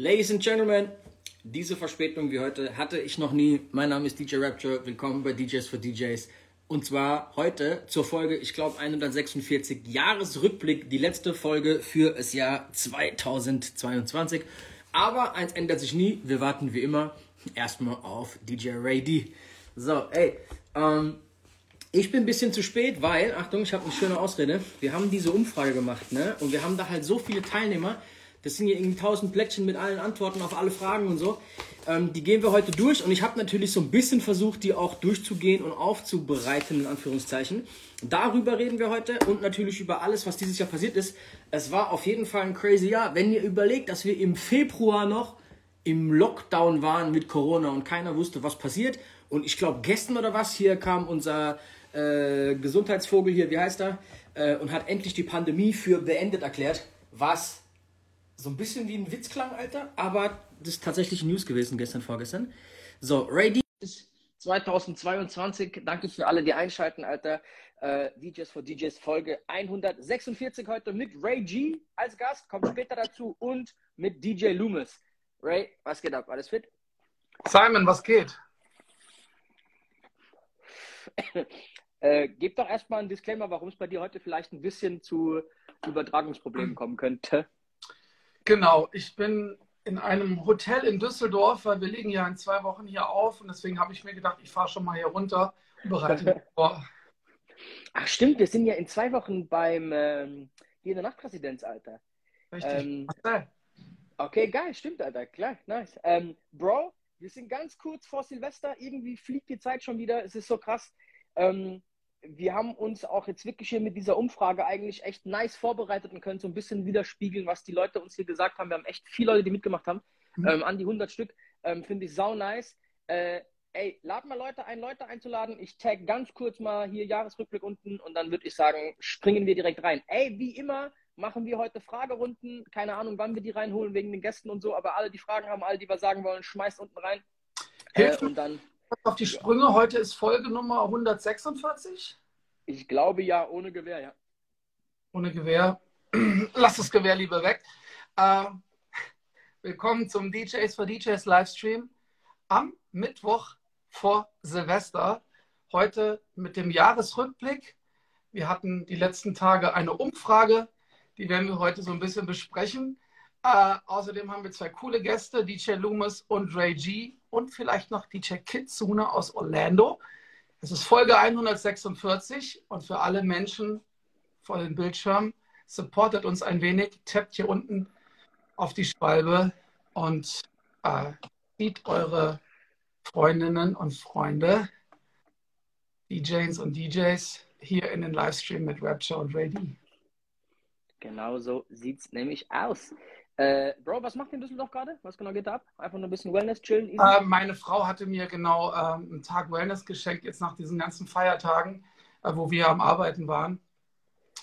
Ladies and Gentlemen, diese Verspätung wie heute hatte ich noch nie. Mein Name ist DJ Rapture. Willkommen bei DJs for DJs. Und zwar heute zur Folge, ich glaube, 146 Jahresrückblick, die letzte Folge für das Jahr 2022. Aber eins ändert sich nie. Wir warten wie immer erstmal auf DJ Ray D. So, ey, ähm, ich bin ein bisschen zu spät, weil, Achtung, ich habe eine schöne Ausrede. Wir haben diese Umfrage gemacht, ne? Und wir haben da halt so viele Teilnehmer. Das sind hier irgendwie tausend Plättchen mit allen Antworten auf alle Fragen und so. Ähm, die gehen wir heute durch und ich habe natürlich so ein bisschen versucht, die auch durchzugehen und aufzubereiten, in Anführungszeichen. Darüber reden wir heute und natürlich über alles, was dieses Jahr passiert ist. Es war auf jeden Fall ein crazy Jahr. Wenn ihr überlegt, dass wir im Februar noch im Lockdown waren mit Corona und keiner wusste, was passiert. Und ich glaube, gestern oder was, hier kam unser äh, Gesundheitsvogel hier, wie heißt er, äh, und hat endlich die Pandemie für beendet erklärt, was so ein bisschen wie ein Witz klang, Alter, aber das ist tatsächlich News gewesen gestern, vorgestern. So, Ray D ist 2022. Danke für alle, die einschalten, Alter. Äh, DJs for DJs Folge 146 heute mit Ray G als Gast, kommt später dazu und mit DJ Loomis. Ray, was geht ab? Alles fit? Simon, was geht? äh, gib doch erstmal einen Disclaimer, warum es bei dir heute vielleicht ein bisschen zu Übertragungsproblemen kommen könnte. Genau, ich bin in einem Hotel in Düsseldorf, weil wir liegen ja in zwei Wochen hier auf und deswegen habe ich mir gedacht, ich fahre schon mal hier runter und bereite mich vor. Ach stimmt, wir sind ja in zwei Wochen beim ähm, hier in der Nachtpräsidenz, Alter. Richtig. Ähm, okay, geil, stimmt, Alter, klar, nice. Ähm, Bro, wir sind ganz kurz vor Silvester, irgendwie fliegt die Zeit schon wieder, es ist so krass. Ähm, wir haben uns auch jetzt wirklich hier mit dieser Umfrage eigentlich echt nice vorbereitet und können so ein bisschen widerspiegeln, was die Leute uns hier gesagt haben. Wir haben echt viele Leute, die mitgemacht haben, mhm. ähm, an die 100 Stück. Ähm, Finde ich sau nice. Äh, ey, lad mal Leute ein, Leute einzuladen. Ich tag ganz kurz mal hier Jahresrückblick unten und dann würde ich sagen, springen wir direkt rein. Ey, wie immer machen wir heute Fragerunden. Keine Ahnung, wann wir die reinholen wegen den Gästen und so, aber alle, die Fragen haben, alle, die was sagen wollen, schmeißt unten rein. Äh, und dann auf die Sprünge. Heute ist Folge Nummer 146. Ich glaube ja, ohne Gewehr, ja. Ohne Gewehr. Lass das Gewehr lieber weg. Äh, willkommen zum DJs for DJs Livestream am Mittwoch vor Silvester. Heute mit dem Jahresrückblick. Wir hatten die letzten Tage eine Umfrage, die werden wir heute so ein bisschen besprechen. Äh, außerdem haben wir zwei coole Gäste, DJ Loomis und Ray G und vielleicht noch DJ Kitsune aus Orlando. Es ist Folge 146 und für alle Menschen vor den Bildschirmen, supportet uns ein wenig, tappt hier unten auf die Schwalbe und äh, zieht eure Freundinnen und Freunde, DJs und DJs hier in den Livestream mit Rapture und Ray. Genau so sieht es nämlich aus. Äh, Bro, was macht ihr in Düsseldorf gerade? Was genau geht da ab? Einfach nur ein bisschen Wellness, chillen? Äh, meine Frau hatte mir genau äh, einen Tag Wellness geschenkt, jetzt nach diesen ganzen Feiertagen, äh, wo wir am Arbeiten waren.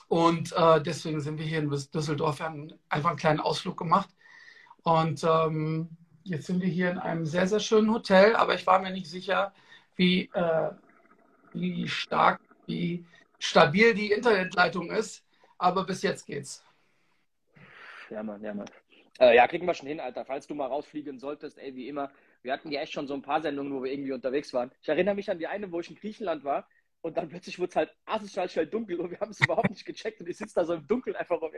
Und äh, deswegen sind wir hier in Düsseldorf, wir haben einfach einen kleinen Ausflug gemacht. Und ähm, jetzt sind wir hier in einem sehr, sehr schönen Hotel, aber ich war mir nicht sicher, wie, äh, wie stark, wie stabil die Internetleitung ist. Aber bis jetzt geht's. Ja, Mann, ja, Mann. Äh, ja, kriegen wir schon hin, Alter. Falls du mal rausfliegen solltest, ey, wie immer. Wir hatten ja echt schon so ein paar Sendungen, wo wir irgendwie unterwegs waren. Ich erinnere mich an die eine, wo ich in Griechenland war und dann plötzlich wurde es halt asozial schnell dunkel und wir haben es überhaupt nicht gecheckt und ich sitze da so im Dunkeln einfach rum.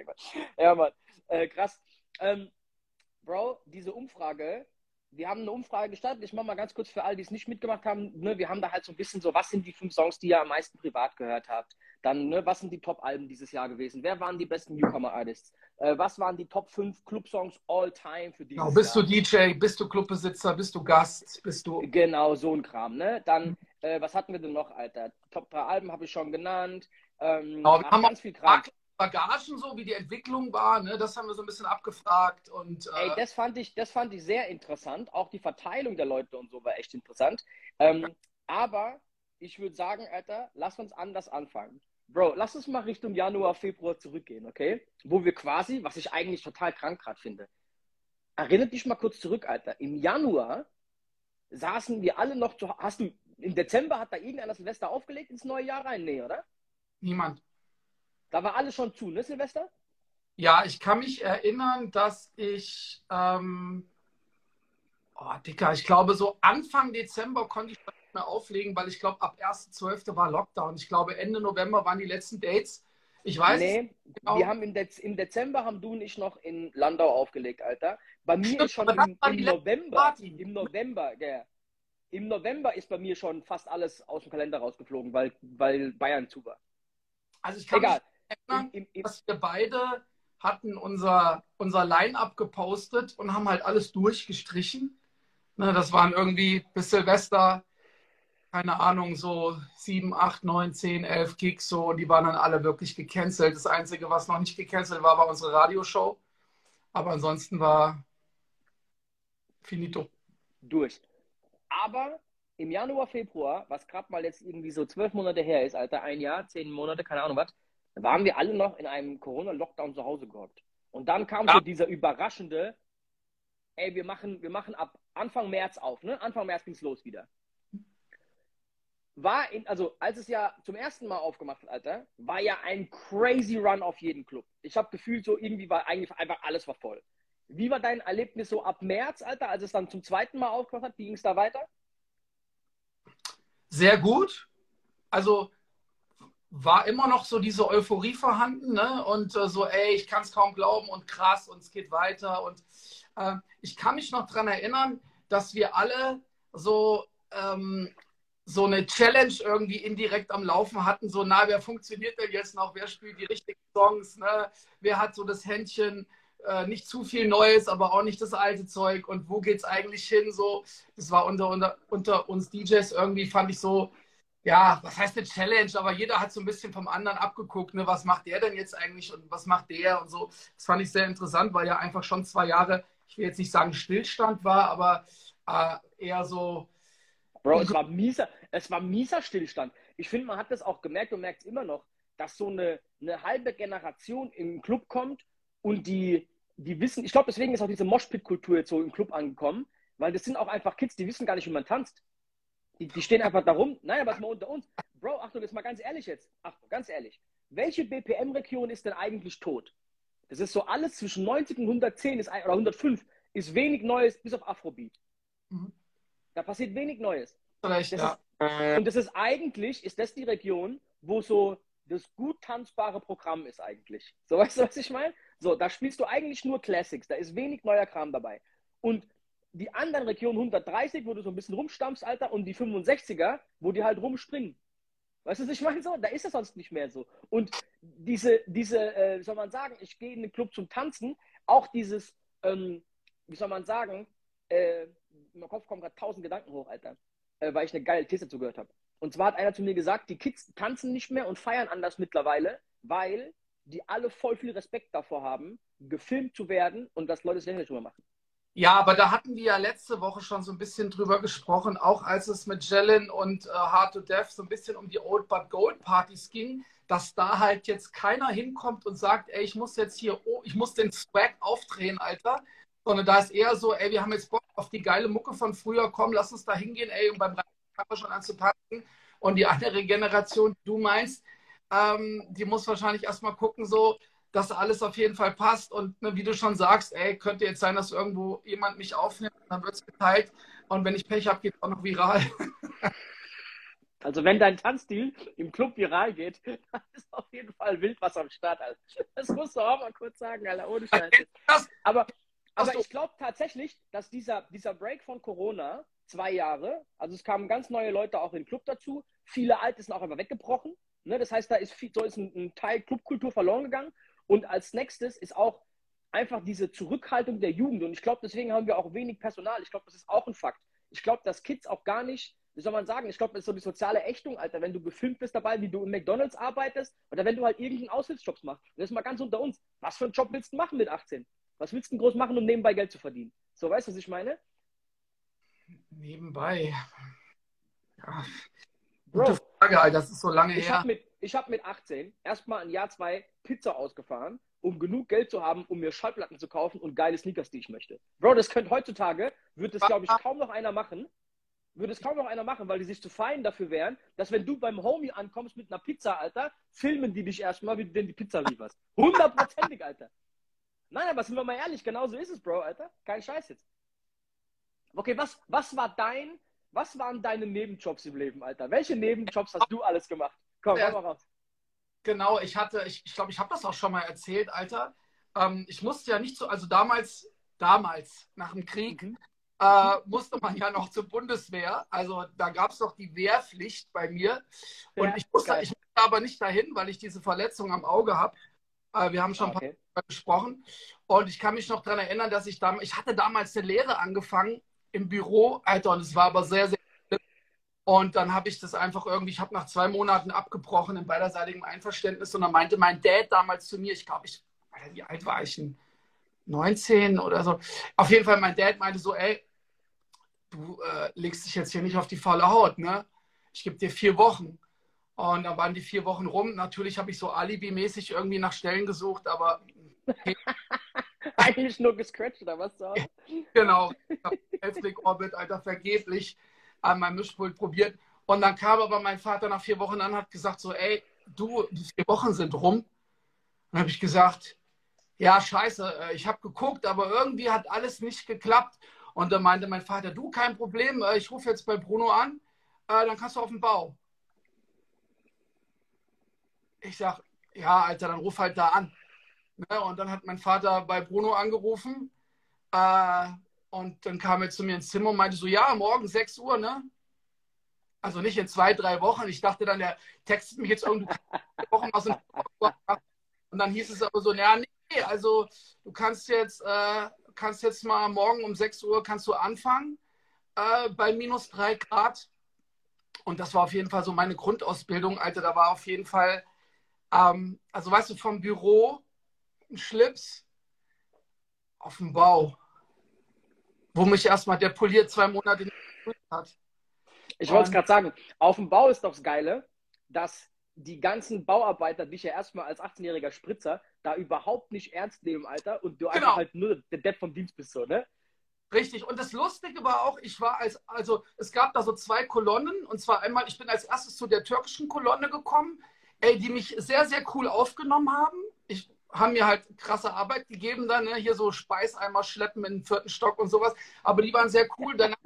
Ja, Mann. Äh, krass. Ähm, Bro, diese Umfrage, wir haben eine Umfrage gestartet. Ich mache mal ganz kurz für alle, die es nicht mitgemacht haben. Ne, wir haben da halt so ein bisschen so, was sind die fünf Songs, die ihr am meisten privat gehört habt? Dann, ne, was sind die Top-Alben dieses Jahr gewesen? Wer waren die besten Newcomer-Artists? Äh, was waren die Top 5 Club-Songs all-time für dieses genau, bist Jahr? Bist du DJ, bist du Clubbesitzer, bist du Gast, bist du... Genau, so ein Kram, ne? Dann, mhm. äh, was hatten wir denn noch, Alter? Top 3 Alben habe ich schon genannt. Ähm, genau, wir haben ganz viel Kram. Bagagen, so wie die Entwicklung war, ne? das haben wir so ein bisschen abgefragt. Und, äh Ey, das fand, ich, das fand ich sehr interessant. Auch die Verteilung der Leute und so war echt interessant. Ähm, aber ich würde sagen, Alter, lass uns anders anfangen. Bro, lass uns mal Richtung Januar, Februar zurückgehen, okay? Wo wir quasi, was ich eigentlich total krank gerade finde. Erinnert dich mal kurz zurück, Alter. Im Januar saßen wir alle noch zu Hast du im Dezember hat da irgendeiner Silvester aufgelegt ins neue Jahr rein? Nee, oder? Niemand. Da war alles schon zu, ne, Silvester? Ja, ich kann mich erinnern, dass ich, ähm, oh, Dicker, ich glaube, so Anfang Dezember konnte ich nicht mehr auflegen, weil ich glaube, ab 1.12. war Lockdown. Ich glaube, Ende November waren die letzten Dates. Ich weiß nee, genau. wir haben im, Dez im, Dezember haben du und ich noch in Landau aufgelegt, Alter. Bei mir Stimmt, ist schon im, im November, im November, ja, im November ist bei mir schon fast alles aus dem Kalender rausgeflogen, weil, weil Bayern zu war. Also ich kann Egal. mich erinnern, Im, im, dass wir beide hatten unser, unser Line-Up gepostet und haben halt alles durchgestrichen. Ne, das waren irgendwie bis Silvester, keine Ahnung, so 7, 8, 9, 10, 11 Gigs so und die waren dann alle wirklich gecancelt. Das Einzige, was noch nicht gecancelt war, war unsere Radioshow. Aber ansonsten war finito. Durch. Aber im Januar, Februar, was gerade mal jetzt irgendwie so zwölf Monate her ist, Alter, ein Jahr, zehn Monate, keine Ahnung was, waren wir alle noch in einem Corona-Lockdown zu Hause gehockt. Und dann kam ja. so dieser überraschende, ey, wir machen, wir machen ab Anfang März auf, ne? Anfang März ging es los wieder. War in, also als es ja zum ersten Mal aufgemacht hat, Alter, war ja ein crazy Run auf jeden Club. Ich habe gefühlt, so irgendwie war eigentlich einfach alles war voll. Wie war dein Erlebnis so ab März, Alter, als es dann zum zweiten Mal aufgemacht hat? Wie ging es da weiter? Sehr gut. Also war immer noch so diese Euphorie vorhanden ne? und äh, so, ey, ich kann es kaum glauben und krass und es geht weiter. Und äh, ich kann mich noch daran erinnern, dass wir alle so, ähm, so eine Challenge irgendwie indirekt am Laufen hatten. So, na, wer funktioniert denn jetzt noch? Wer spielt die richtigen Songs? Ne? Wer hat so das Händchen? Äh, nicht zu viel Neues, aber auch nicht das alte Zeug. Und wo geht es eigentlich hin? So, das war unter, unter, unter uns DJs irgendwie, fand ich so, ja, was heißt eine Challenge, aber jeder hat so ein bisschen vom anderen abgeguckt, ne? was macht der denn jetzt eigentlich und was macht der und so. Das fand ich sehr interessant, weil ja einfach schon zwei Jahre, ich will jetzt nicht sagen Stillstand war, aber äh, eher so. Bro, es war mieser, es war mieser Stillstand. Ich finde, man hat das auch gemerkt und merkt es immer noch, dass so eine, eine halbe Generation im Club kommt und die, die wissen, ich glaube, deswegen ist auch diese Moshpit-Kultur jetzt so im Club angekommen, weil das sind auch einfach Kids, die wissen gar nicht, wie man tanzt. Die, die stehen einfach da rum. Nein, aber es mal unter uns. Bro, Achtung, jetzt mal ganz ehrlich jetzt. Achtung, ganz ehrlich. Welche BPM-Region ist denn eigentlich tot? Das ist so alles zwischen 90 und 110 ist, oder 105 ist wenig Neues, bis auf Afrobeat. Mhm. Da passiert wenig Neues. Vielleicht, das ja. ist, und das ist eigentlich, ist das die Region, wo so das gut tanzbare Programm ist eigentlich. So, weißt du, was ich meine? So, da spielst du eigentlich nur Classics. Da ist wenig neuer Kram dabei. Und die anderen Regionen 130, wo du so ein bisschen rumstampfst, Alter, und die 65er, wo die halt rumspringen. Weißt du, was ich meine? So, da ist es sonst nicht mehr so. Und diese, diese äh, wie soll man sagen, ich gehe in den Club zum Tanzen, auch dieses, ähm, wie soll man sagen, äh, in meinem Kopf kommen gerade tausend Gedanken hoch, Alter, äh, weil ich eine geile These zugehört habe. Und zwar hat einer zu mir gesagt, die Kids tanzen nicht mehr und feiern anders mittlerweile, weil die alle voll viel Respekt davor haben, gefilmt zu werden und dass Leute es lächerlich drüber machen. Ja, aber da hatten wir ja letzte Woche schon so ein bisschen drüber gesprochen, auch als es mit Jellin und äh, Hard to Death so ein bisschen um die Old But Gold Partys ging, dass da halt jetzt keiner hinkommt und sagt, ey, ich muss jetzt hier, oh, ich muss den Swag aufdrehen, Alter. Sondern da ist eher so, ey, wir haben jetzt Bock auf die geile Mucke von früher, komm, lass uns da hingehen, ey, und beim fangen wir schon an. Und die andere Generation, die du meinst, ähm, die muss wahrscheinlich erstmal gucken, so, dass alles auf jeden Fall passt. Und ne, wie du schon sagst, ey, könnte jetzt sein, dass irgendwo jemand mich aufnimmt, dann wird es geteilt. Und wenn ich Pech habe, geht es auch noch viral. Also wenn dein Tanzstil im Club viral geht, dann ist auf jeden Fall wild was am Start, Alter. Das musst du auch mal kurz sagen, Alter, ohne Scheiß. Aber, aber ich glaube tatsächlich, dass dieser, dieser Break von Corona, zwei Jahre, also es kamen ganz neue Leute auch in den Club dazu, viele alte sind auch einfach weggebrochen. Ne? Das heißt, da ist, viel, so ist ein, ein Teil Clubkultur verloren gegangen. Und als nächstes ist auch einfach diese Zurückhaltung der Jugend. Und ich glaube, deswegen haben wir auch wenig Personal. Ich glaube, das ist auch ein Fakt. Ich glaube, dass Kids auch gar nicht, wie soll man sagen, ich glaube, das ist so die soziale Ächtung, Alter, wenn du gefilmt bist dabei, wie du im McDonalds arbeitest oder wenn du halt irgendeinen Aushilfsjob machst. Und das ist mal ganz unter uns. Was für einen Job willst du machen mit 18? Was willst du groß machen, um nebenbei Geld zu verdienen? So, weißt du, was ich meine? Nebenbei. Ja. Bro, Gute Frage, Alter, das ist so lange ich her. Hab mit, ich habe mit 18 erstmal ein Jahr, zwei Pizza ausgefahren, um genug Geld zu haben, um mir Schallplatten zu kaufen und geile Sneakers, die ich möchte. Bro, das könnte heutzutage, wird das, glaube ich, kaum noch einer machen. Würde es kaum noch einer machen, weil die sich zu fein dafür wären, dass wenn du beim Homie ankommst mit einer Pizza, Alter, filmen die dich erstmal, wie du denn die Pizza lieferst. Hundertprozentig, Alter. Nein, aber sind wir mal ehrlich, genau so ist es, Bro, Alter. Kein Scheiß jetzt. Okay, was, was war dein, was waren deine Nebenjobs im Leben, Alter? Welche Nebenjobs hast du alles gemacht? Komm, Ja. komm mal raus. Genau, ich hatte, ich glaube, ich, glaub, ich habe das auch schon mal erzählt, Alter. Ähm, ich musste ja nicht so, also damals, damals, nach dem Krieg, Mhm. äh, musste man ja noch zur Bundeswehr. Also da gab es noch die Wehrpflicht bei mir. Und Ja, ich, musste, geil. ich musste aber nicht dahin, weil ich diese Verletzung am Auge habe. Äh, wir haben schon ein paar Okay. Mal gesprochen. Und ich kann mich noch daran erinnern, dass ich damals, ich hatte damals eine Lehre angefangen im Büro, Alter, und es war aber sehr, sehr. Und dann habe ich das einfach irgendwie, ich habe nach zwei Monaten abgebrochen in beiderseitigem Einverständnis. Und dann meinte mein Dad damals zu mir, ich glaube, ich, Alter, wie alt war ich denn? 19 oder so. Auf jeden Fall, mein Dad meinte so, ey, du äh, legst dich jetzt hier nicht auf die faule Haut, ne? Ich gebe dir vier Wochen. Und dann waren die vier Wochen rum. Natürlich habe ich so alibimäßig irgendwie nach Stellen gesucht, aber Eigentlich nur gescratcht oder was? So? genau, Elfblick Orbit, Alter, vergeblich an meinem Mischpult probiert. Und dann kam aber mein Vater nach vier Wochen an und hat gesagt so, ey, du, die vier Wochen sind rum. Dann habe ich gesagt, ja, scheiße, äh, ich habe geguckt, aber irgendwie hat alles nicht geklappt. Und dann meinte mein Vater, du, kein Problem, äh, ich rufe jetzt bei Bruno an, äh, dann kannst du auf den Bau. Ich sag, ja, Alter, dann ruf halt da an. Ne? Und dann hat mein Vater bei Bruno angerufen äh, und dann kam er zu mir ins Zimmer und meinte so, ja, morgen 6 Uhr, ne? Also nicht in zwei, drei Wochen. Ich dachte dann, der textet mich jetzt irgendwie Wochen aus dem Und dann hieß es aber so, ja, nee, also du kannst jetzt, äh, kannst jetzt mal morgen um 6 Uhr kannst du anfangen äh, bei minus 3 Grad. Und das war auf jeden Fall so meine Grundausbildung, Alter. Da war auf jeden Fall, ähm, also weißt du, vom Büro ein Schlips auf dem Bau, wo mich erstmal der Polier zwei Monate hat. Ich wollte es gerade sagen, auf dem Bau ist doch das Geile, dass die ganzen Bauarbeiter dich ja erstmal als 18-jähriger Spritzer da überhaupt nicht ernst nehmen, Alter, und du Genau. einfach halt nur der Depp vom Dienst bist, so, ne? Richtig. Und das Lustige war auch, ich war als, also es gab da so zwei Kolonnen. Und zwar einmal, ich bin als erstes zu der türkischen Kolonne gekommen, ey, die mich sehr, sehr cool aufgenommen haben. Haben mir halt krasse Arbeit gegeben, dann ne? hier so Speiseimer schleppen in den vierten Stock und sowas. Aber die waren sehr cool. Danach,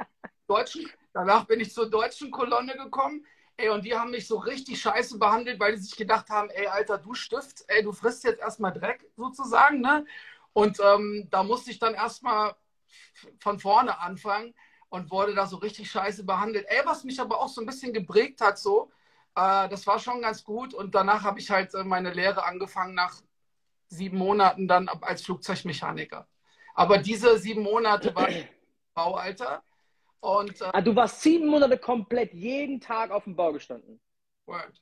deutschen, danach bin ich zur deutschen Kolonne gekommen. Ey, und die haben mich so richtig scheiße behandelt, weil die sich gedacht haben, ey, Alter, du Stift, ey, du frisst jetzt erstmal Dreck, sozusagen, ne? Und ähm, da musste ich dann erstmal von vorne anfangen und wurde da so richtig scheiße behandelt. Ey, was mich aber auch so ein bisschen geprägt hat, so, äh, das war schon ganz gut. Und danach habe ich halt äh, meine Lehre angefangen nach sieben Monaten dann als Flugzeugmechaniker. Aber diese sieben Monate war Baualter. Und äh, Ah, du warst sieben Monate komplett jeden Tag auf dem Bau gestanden. Word.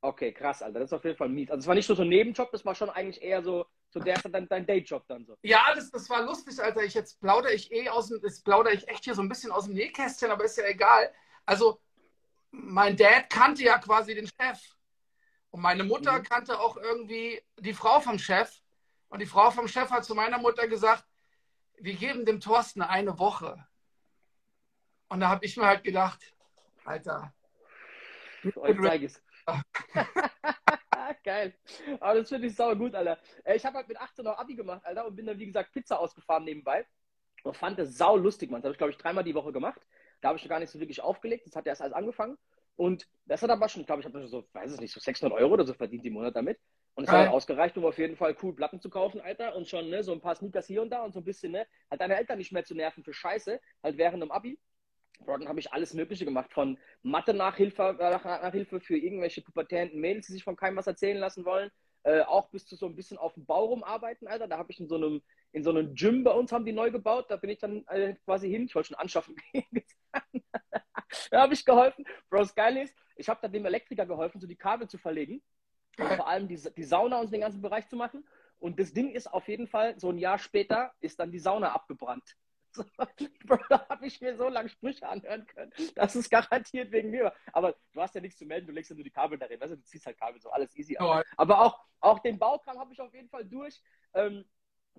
Okay, krass, Alter. Das ist auf jeden Fall mies. Also es war nicht nur so ein Nebenjob, das war schon eigentlich eher so, so der dein, dein Dayjob dann so. Ja, das, das war lustig, Alter. Ich jetzt plaudere ich eh aus dem, jetzt plaudere ich echt hier so ein bisschen aus dem Nähkästchen, aber ist ja egal. Also, mein Dad kannte ja quasi den Chef. Und meine Mutter Mhm. kannte auch irgendwie die Frau vom Chef. Und die Frau vom Chef hat zu meiner Mutter gesagt, wir geben dem Thorsten eine Woche. Und da habe ich mir halt gedacht, Alter, Euch zeig es. Geil. Aber das finde ich sauer gut, Alter. Äh, Ich habe halt mit 18 noch Abi gemacht, Alter, und bin dann, wie gesagt, Pizza ausgefahren nebenbei. Und fand das sau lustig, man. Das habe ich, glaube ich, dreimal die Woche gemacht. Da habe ich noch gar nicht so wirklich aufgelegt. Das hat erst alles angefangen. Und das hat aber schon, ich glaube, ich habe so, weiß es nicht, so 600 Euro oder so verdient im Monat damit. Und es hat halt ausgereicht, um auf jeden Fall cool Platten zu kaufen, Alter. Und schon, ne, so ein paar Sneakers hier und da und so ein bisschen, ne, halt deine Eltern nicht mehr zu nerven für Scheiße, halt während dem Abi. Dann habe ich alles Mögliche gemacht. Von Mathe-Nachhilfe äh, nach, Nachhilfe für irgendwelche pubertären Mädels, die sich von keinem was erzählen lassen wollen. Äh, auch bis zu so ein bisschen auf dem Bau rumarbeiten, Alter. Da habe ich in so einem, in so einem Gym bei uns haben die neu gebaut. Da bin ich dann äh, quasi hin. Ich wollte schon anschaffen gehen. da habe ich geholfen. Bro, das Geile ist, ich habe da dem Elektriker geholfen, so die Kabel zu verlegen. Und vor allem die, die Sauna und den ganzen Bereich zu machen. Und das Ding ist auf jeden Fall, so ein Jahr später ist dann die Sauna abgebrannt. So, Bro, da habe ich mir so lange Sprüche anhören können. Das ist garantiert wegen mir. Aber du hast ja nichts zu melden, du legst ja nur die Kabel darin. Weißt du, du ziehst halt Kabel, so alles easy. Aber auch, auch den Baukram habe ich auf jeden Fall durch. Ähm,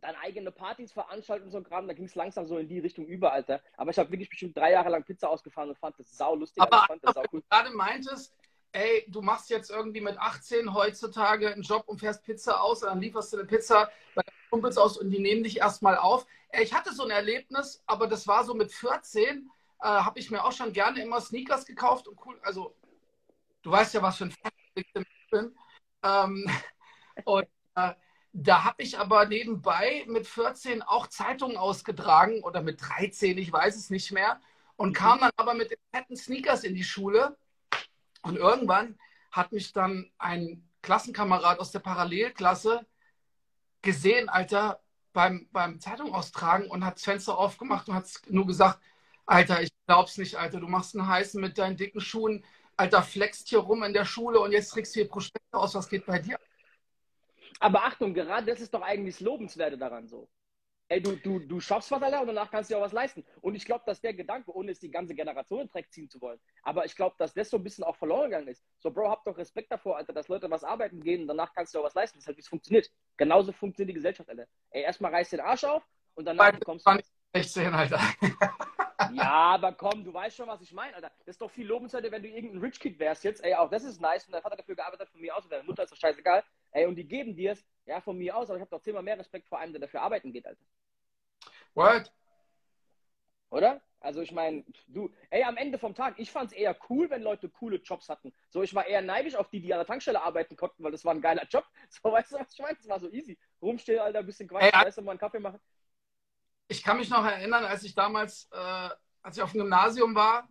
dann eigene Partys veranstalten und so Kram, da ging es langsam so in die Richtung über, Alter. Aber ich habe wirklich bestimmt drei Jahre lang Pizza ausgefahren und fand das sau lustig. Aber ich fand das sau cool. gerade meintest, ey, du machst jetzt irgendwie mit 18 heutzutage einen Job und fährst Pizza aus und dann lieferst du eine Pizza bei Kumpels aus und die nehmen dich erstmal auf. Ich hatte so ein Erlebnis, aber das war so mit 14, äh, habe ich mir auch schon gerne immer Sneakers gekauft und cool, also du weißt ja, was für ein Fan ich bin. Ähm, und äh, da habe ich aber nebenbei mit 14 auch Zeitungen ausgetragen oder mit 13, ich weiß es nicht mehr, und kam dann aber mit den fetten Sneakers in die Schule. Und irgendwann hat mich dann ein Klassenkamerad aus der Parallelklasse gesehen, Alter, beim, beim Zeitung austragen und hat das Fenster aufgemacht und hat nur gesagt, Alter, ich glaub's nicht, Alter, du machst einen heißen mit deinen dicken Schuhen, Alter, flext hier rum in der Schule und jetzt trägst du hier Prospekte aus, was geht bei dir? Aber Achtung, gerade das ist doch eigentlich das Lobenswerte daran so. Ey, du, du, du schaffst was, Alter, und danach kannst du dir auch was leisten. Und ich glaube, dass der Gedanke, ohne es die ganze Generation in Dreck ziehen zu wollen, aber ich glaube, dass das so ein bisschen auch verloren gegangen ist. So, Bro, hab doch Respekt davor, Alter, dass Leute was arbeiten gehen und danach kannst du dir auch was leisten. Das ist halt, wie es funktioniert. Genauso funktioniert die Gesellschaft, Alter. Ey, erstmal reißt den Arsch auf und danach kommst du. 16, Alter. ja, aber komm, du weißt schon, was ich meine, Alter. Das ist doch viel lobenswert, wenn du irgendein Rich Kid wärst jetzt. Ey, auch das ist nice und dein Vater dafür gearbeitet hat von mir aus und deine Mutter ist doch scheißegal. Ey, und die geben dir es, ja, von mir aus, aber ich habe doch zehnmal mehr Respekt vor einem, der dafür arbeiten geht, Alter. What? Oder? Also ich meine, du, ey, am Ende vom Tag, ich fand es eher cool, wenn Leute coole Jobs hatten. So, ich war eher neidisch auf die, die an der Tankstelle arbeiten konnten, weil das war ein geiler Job. So, weißt du, was ich meine? Das war so easy. Rumstehen, Alter, ein bisschen quatschen, weißt du, mal einen Kaffee machen. Ich kann mich noch erinnern, als ich damals, äh, als ich auf dem Gymnasium war,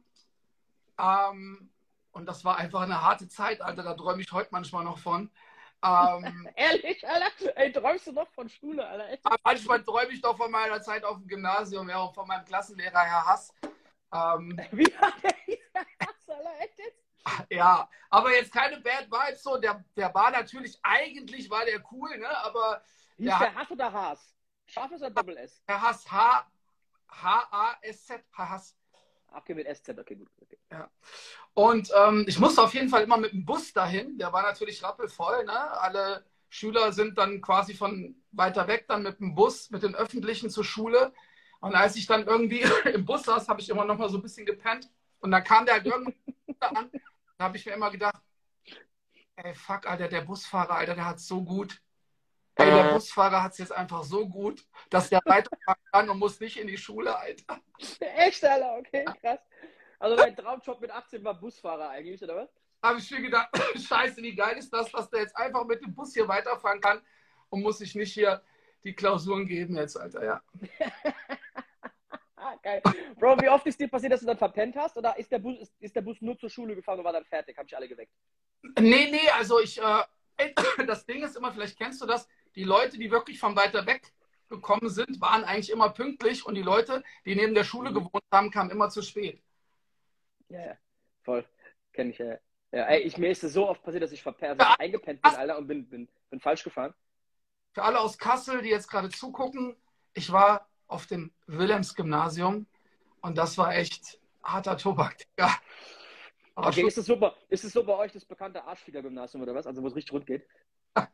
ähm, und das war einfach eine harte Zeit, Alter, da träume ich heute manchmal noch von. Ähm, Ehrlich, Alter? Ey, träumst du noch von Schule, Alter? Echt? manchmal träume ich doch von meiner Zeit auf dem Gymnasium, ja, und von meinem Klassenlehrer, Herr Hass. Ähm, Wie hat der Hass, Alter? Echt jetzt? ja, aber jetzt keine Bad Vibes so. Der, der war natürlich, eigentlich war der cool, ne? Aber Hieß der, der Hass oder Haas? Scharfes oder Doppel S? Herr Hass, H, H-A-S-Z, Hass. Okay, mit SZ, okay, gut. Okay. Und ähm, ich musste auf jeden Fall immer mit dem Bus dahin. Der war natürlich rappelvoll. Ne? Alle Schüler sind dann quasi von weiter weg dann mit dem Bus, mit den Öffentlichen zur Schule. Und als ich dann irgendwie im Bus saß, habe ich immer noch mal so ein bisschen gepennt. Und dann kam der halt irgendwann an. Da habe ich mir immer gedacht, ey, fuck, Alter, der Busfahrer, Alter, der hat so gut. Ey, der Busfahrer hat es jetzt einfach so gut, dass der weiterfahren kann und muss nicht in die Schule, Alter. Echt, Alter, okay, krass. Also dein Traumjob mit 18 war Busfahrer eigentlich, oder was? habe ich mir gedacht, scheiße, wie geil ist das, dass der jetzt einfach mit dem Bus hier weiterfahren kann und muss sich nicht hier die Klausuren geben jetzt, Alter, ja. Geil. Bro, wie oft ist dir passiert, dass du dann verpennt hast? Oder ist der Bus, ist, ist der Bus nur zur Schule gefahren und war dann fertig? Hab ich alle geweckt. Nee, nee, also ich, äh, das Ding ist immer, vielleicht kennst du das, die Leute, die wirklich von weiter weg gekommen sind, waren eigentlich immer pünktlich und die Leute, die neben der Schule gewohnt haben, kamen immer zu spät. Ja, ja. Voll. Kenn ich, ja. ja ey, ich, mir ist es so oft passiert, dass ich also eingepennt bin, Alter, und bin, bin, bin falsch gefahren. Für alle aus Kassel, die jetzt gerade zugucken, ich war auf dem Wilhelms-Gymnasium und das war echt harter Tobak, Digga. Aber Okay, ist es so, bei- ist es so bei euch das bekannte Arschficker-Gymnasium oder was? Also wo es richtig rund geht?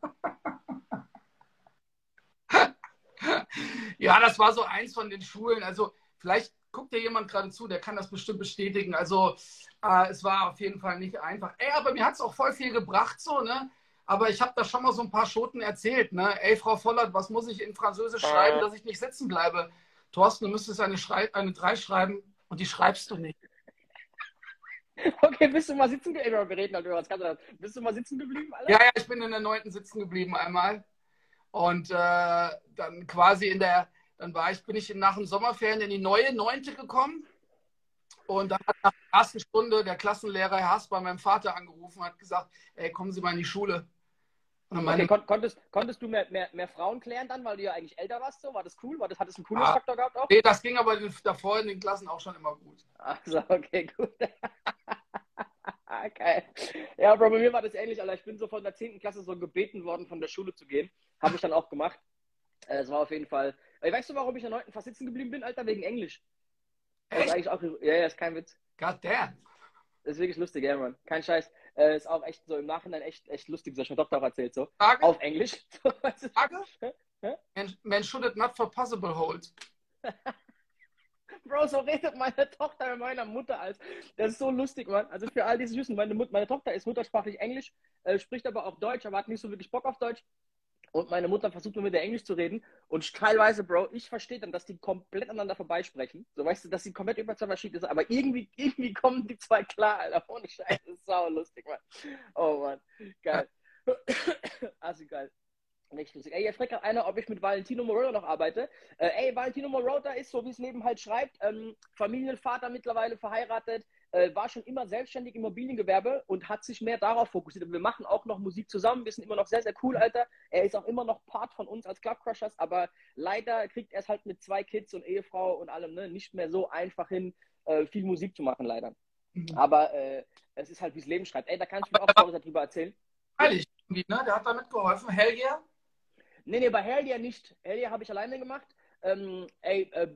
Ja, das war so eins von den Schulen. Also vielleicht guckt dir jemand gerade zu, der kann das bestimmt bestätigen. Also äh, es war auf jeden Fall nicht einfach. Ey, aber mir hat es auch voll viel gebracht, so, ne? Aber ich habe da schon mal so ein paar Schoten erzählt, ne? Ey, Frau Vollert, was muss ich in Französisch schreiben, dass ich nicht sitzen bleibe? Thorsten, du müsstest eine, Schrei eine 3 schreiben und die schreibst du nicht. Okay, bist du mal sitzen geblieben? Wir reden halt über anderes. Bist du mal sitzen geblieben, Alter? Ja, ja, ich bin in der neunten sitzen geblieben einmal. Und äh, dann quasi in der, dann war ich, bin ich nach den Sommerferien in die neue neunte gekommen. Und dann hat nach der ersten Stunde der Klassenlehrer Herr Haas bei meinem Vater angerufen und hat gesagt, ey, kommen Sie mal in die Schule. Okay, kon konntest, konntest du mehr, mehr, mehr Frauen klären dann, weil du ja eigentlich älter warst? So? War das cool? War das, hat das einen coolen Ah. Faktor gehabt auch? nee, das ging aber davor in den Klassen auch schon immer gut. Also, okay, gut. Geil. Ja, Bro, bei mir war das ähnlich, Alter. Ich bin so von der 10. Klasse so gebeten worden, von der Schule zu gehen. Habe ich dann auch gemacht. Äh, Es war auf jeden Fall. Ey, weißt du, warum ich in der 9. fast sitzen geblieben bin, Alter? Wegen Englisch. Das ist Echt? auch. Ja, ja, ist kein Witz. God damn. Das ist wirklich lustig, ja, Mann. Kein Scheiß. Äh, ist auch echt so im Nachhinein echt, echt lustig. Das hat mir Doktor auch erzählt, so. Frage, Auf Englisch. So? Frage. Man, man should it not for possible hold. Bro, so redet meine Tochter mit meiner Mutter als. Das ist so lustig, Mann. Also für all diese Süßen, meine, Mut meine Tochter ist muttersprachlich Englisch, äh, spricht aber auch Deutsch, aber hat nicht so wirklich Bock auf Deutsch. Und meine Mutter versucht nur mit der Englisch zu reden und teilweise, Bro, ich verstehe dann, dass die komplett aneinander vorbeisprechen. So weißt du, dass sie komplett über zwei verschiedene sind, aber irgendwie, irgendwie kommen die zwei klar, Alter. Ohne Scheiße, das ist sau lustig, Mann. Oh Mann, geil. also geil. Nicht lustig. Ey, jetzt fragt einer, ob ich mit Valentino Moroder noch arbeite. Äh, ey, Valentino Moroder ist, so wie es neben halt schreibt, ähm, Familienvater mittlerweile verheiratet, äh, war schon immer selbstständig im Immobiliengewerbe und hat sich mehr darauf fokussiert. Wir machen auch noch Musik zusammen, wir sind immer noch sehr, sehr cool, Alter. Er ist auch immer noch Part von uns als Club Crushers, aber leider kriegt er es halt mit zwei Kids und Ehefrau und allem ne, nicht mehr so einfach hin, äh, viel Musik zu machen, leider. Mhm. Aber äh, es ist halt, wie es Leben schreibt. Ey, da kannst du mir auch Stories darüber erzählen. Ehrlich, ne? Der hat damit geholfen. Hell yeah? Nee, nee, bei Hell yeah nicht. Hell yeah habe ich alleine gemacht. Ähm, ey, äh,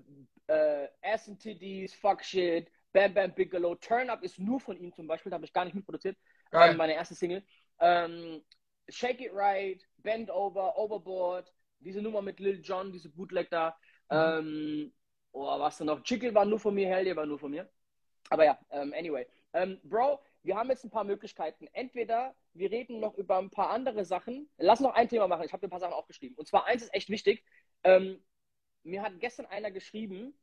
äh, Titties, Fuck Shit, Bam Bam Bigelow. Turn Up ist nur von ihm zum Beispiel, da habe ich gar nicht mitproduziert. Ähm, meine erste Single. Ähm, Shake It Right, Bend Over, Overboard, diese Nummer mit Lil Jon, diese Bootleg da. Mhm. Ähm, oh, was denn noch? Chicken war nur von mir, Hell war nur von mir. Aber ja, ähm, anyway. Ähm, Bro, wir haben jetzt ein paar Möglichkeiten. Entweder wir reden noch über ein paar andere Sachen. Lass noch ein Thema machen. Ich habe ein paar Sachen aufgeschrieben. Und zwar eins ist echt wichtig. Ähm, mir hat gestern einer geschrieben,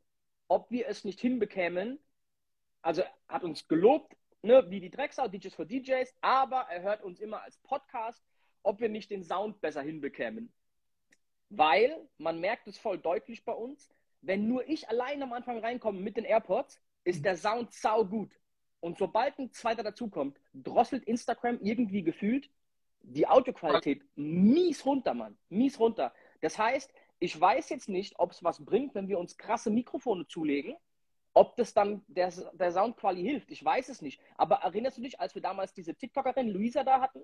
ob wir es nicht hinbekämen, also hat uns gelobt, ne, wie die Drecksau, DJs for DJs, aber er hört uns immer als Podcast, ob wir nicht den Sound besser hinbekämen. Weil man merkt es voll deutlich bei uns, wenn nur ich allein am Anfang reinkomme mit den AirPods, ist der Sound sau gut. Und sobald ein zweiter dazukommt, drosselt Instagram irgendwie gefühlt die Audioqualität mies runter, Mann. Mies runter. Das heißt, ich weiß jetzt nicht, ob es was bringt, wenn wir uns krasse Mikrofone zulegen ob das dann der, der Soundquali hilft, ich weiß es nicht. Aber erinnerst du dich, als wir damals diese TikTokerin Luisa da hatten,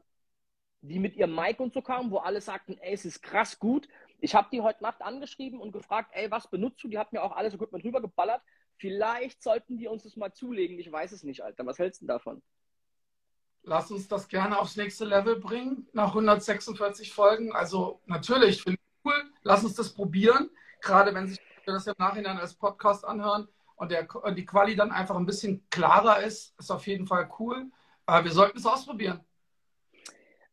die mit ihrem Mic und so kam, wo alle sagten, ey, es ist krass gut. Ich habe die heute Nacht angeschrieben und gefragt, ey, was benutzt du? Die hat mir auch alles Equipment rübergeballert. Vielleicht sollten die uns das mal zulegen. Ich weiß es nicht, Alter. Was hältst du davon? Lass uns das gerne aufs nächste Level bringen, nach 146 Folgen. Also natürlich, finde ich cool. Lass uns das probieren. Gerade wenn sich das im Nachhinein als Podcast anhören, und, der, und die Quali dann einfach ein bisschen klarer ist, ist auf jeden Fall cool. Aber wir sollten es ausprobieren.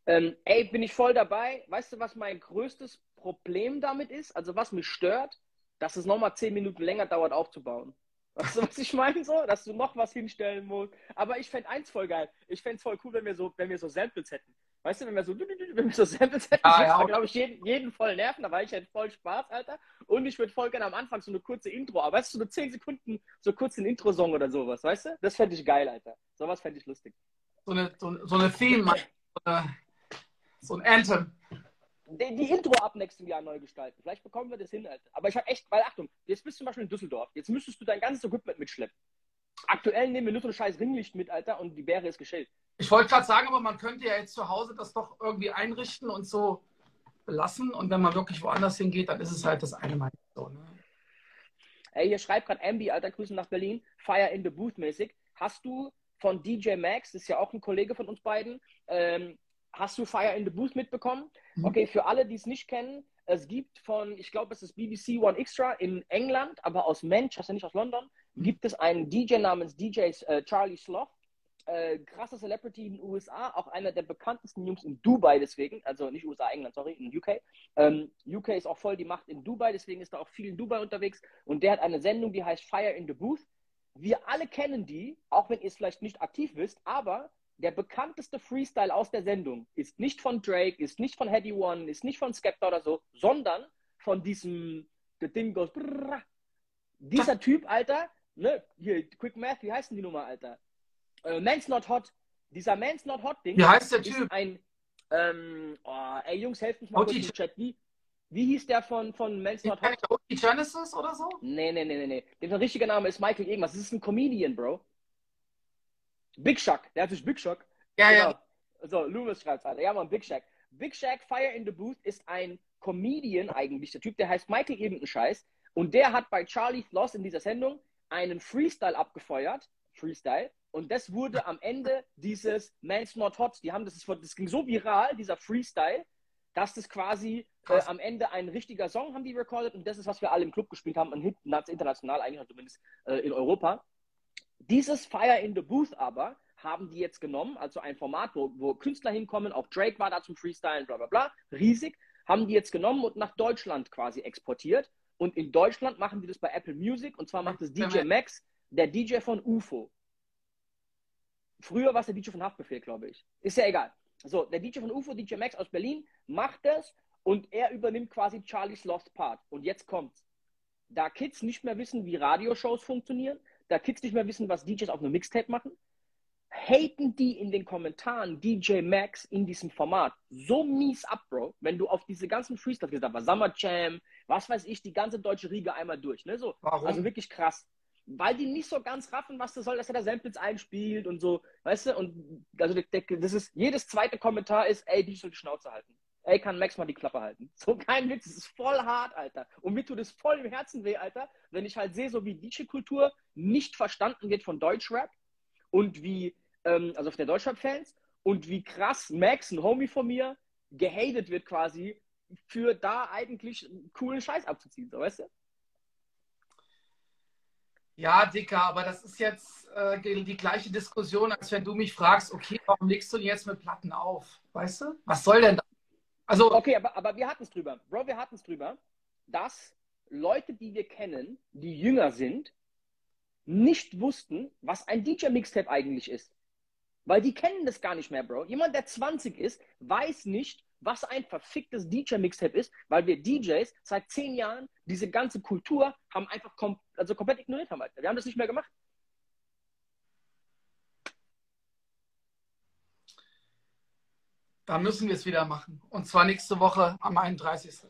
Ähm, ey, bin ich voll dabei. Weißt du, was mein größtes Problem damit ist? Also was mich stört, dass es nochmal zehn Minuten länger dauert aufzubauen. Weißt du, was ich meine? So, dass du noch was hinstellen musst. Aber ich fände eins voll geil. Ich fände es voll cool, wenn wir so, wenn wir so Samples hätten. Weißt du, wenn wir so, wenn wir so Samples hätten, ah, ja, glaube ich, jeden, jeden voll nerven, da war ich halt voll Spaß, Alter. Und ich würde voll gerne am Anfang so eine kurze Intro, aber weißt du, so 10 Sekunden, so kurz ein Intro-Song oder sowas, weißt du? Das fände ich geil, Alter. Sowas fände ich lustig. So eine, so, so eine Theme, so ein Anthem. Die, die, Intro ab nächstem Jahr neu gestalten. Vielleicht bekommen wir das hin, Alter. Aber ich habe echt, weil Achtung, jetzt bist du zum Beispiel in Düsseldorf. Jetzt müsstest du dein ganzes Equipment mitschleppen. Aktuell nehmen wir nur so ein scheiß Ringlicht mit, Alter, und die Bäre ist geschält. Ich wollte gerade sagen, aber man könnte ja jetzt zu Hause das doch irgendwie einrichten und so belassen. Und wenn man wirklich woanders hingeht, dann ist es halt das eine Mal so. Ne? Ey, hier schreibt gerade Ambi, alter Grüße nach Berlin, Fire in the Booth mäßig. Hast du von DJ Max, das ist ja auch ein Kollege von uns beiden, ähm, hast du Fire in the Booth mitbekommen? Mhm. Okay, für alle, die es nicht kennen, es gibt von, ich glaube, es ist BBC One Extra in England, aber aus Manchester, nicht aus London, gibt es einen DJ namens DJ äh, Charlie Sloth äh, krasser Celebrity in den USA, auch einer der bekanntesten Jungs in Dubai deswegen, also nicht USA, England, sorry, in UK. Ähm, UK ist auch voll die Macht in Dubai, deswegen ist er auch viel in Dubai unterwegs und der hat eine Sendung, die heißt Fire in the Booth. Wir alle kennen die, auch wenn ihr es vielleicht nicht aktiv wisst, aber der bekannteste Freestyle aus der Sendung ist nicht von Drake, ist nicht von Heady One, ist nicht von Skepta oder so, sondern von diesem The Thing Goes brrr, dieser Typ, Alter, ne, hier, Quick Math, wie heißt denn die Nummer, Alter? Äh, Man's Not Hot. Dieser Man's Not Hot Ding. Wie heißt der Typ? Ein, ähm, oh, ey Jungs, helft mich mal kurz im Chat. Wie, wie hieß der von, von Man's Not Hot? OG Genesis oder so? Nee, nee, nee, nee, nee. Der richtige Name ist Michael irgendwas. Das ist ein Comedian, Bro. Big Shock. Der hat sich Big Shock. Ja, genau. ja. So, Loomis schreibt Alter. Ja, man, Big Shack. Big Shack Fire in the Booth ist ein Comedian eigentlich. Der Typ, der heißt Michael irgendein Scheiß. Und der hat bei Charlie Floss in dieser Sendung einen Freestyle abgefeuert. Freestyle. Und das wurde am Ende dieses Man's Not Hot. Die haben das, das ging so viral, dieser Freestyle, dass das quasi äh, am Ende ein richtiger Song haben die recorded und das ist, was wir alle im Club gespielt haben, ein Hit international eigentlich zumindest äh, in Europa. Dieses Fire in the Booth aber haben die jetzt genommen, also ein Format, wo, wo Künstler hinkommen, auch Drake war da zum Freestylen, bla bla bla, riesig, haben die jetzt genommen und nach Deutschland quasi exportiert. Und in Deutschland machen die das bei Apple Music und zwar macht es DJ Max, der DJ von UFO. Früher war es der DJ von Haftbefehl, glaube ich. Ist ja egal. So, der DJ von UFO, DJ Max aus Berlin, macht das und er übernimmt quasi Charlie's Lost Part. Und jetzt kommt's. Da Kids nicht mehr wissen, wie Radioshows funktionieren, da Kids nicht mehr wissen, was DJs auf einem Mixtape machen, haten die in den Kommentaren DJ Max in diesem Format so mies ab, Bro. Wenn du auf diese ganzen Freestyle gesagt hast, Summer Jam, was weiß ich, die ganze deutsche Riege einmal durch, ne? So, Warum? also wirklich krass. Weil die nicht so ganz raffen, was das soll, dass er da Samples einspielt und so, weißt du? Und also das ist, jedes zweite Kommentar ist, ey, die soll die Schnauze halten. Ey, kann Max mal die Klappe halten. So kein Witz, es ist voll hart, Alter. Und mir tut es voll im Herzen weh, Alter, wenn ich halt sehe, so wie DJ-Kultur nicht verstanden wird von Deutschrap und wie, ähm, also auf der Deutschrap-Fans, und wie krass Max, ein Homie von mir, gehatet wird quasi, für da eigentlich coolen Scheiß abzuziehen, so weißt du? Ja, Dicker, aber das ist jetzt äh, die gleiche Diskussion, als wenn du mich fragst, okay, warum legst du denn jetzt mit Platten auf? Weißt du? Was soll denn das? Also, okay, aber, aber wir hatten es drüber. Bro, wir hatten es drüber, dass Leute, die wir kennen, die jünger sind, nicht wussten, was ein DJ-Mixtape eigentlich ist. Weil die kennen das gar nicht mehr, Bro. Jemand, der 20 ist, weiß nicht, was ein verficktes DJ-Mixtape ist, weil wir DJs seit zehn Jahren diese ganze Kultur haben einfach kom also komplett ignoriert haben. Alter. Wir haben das nicht mehr gemacht. Da müssen wir es wieder machen. Und zwar nächste Woche am 31.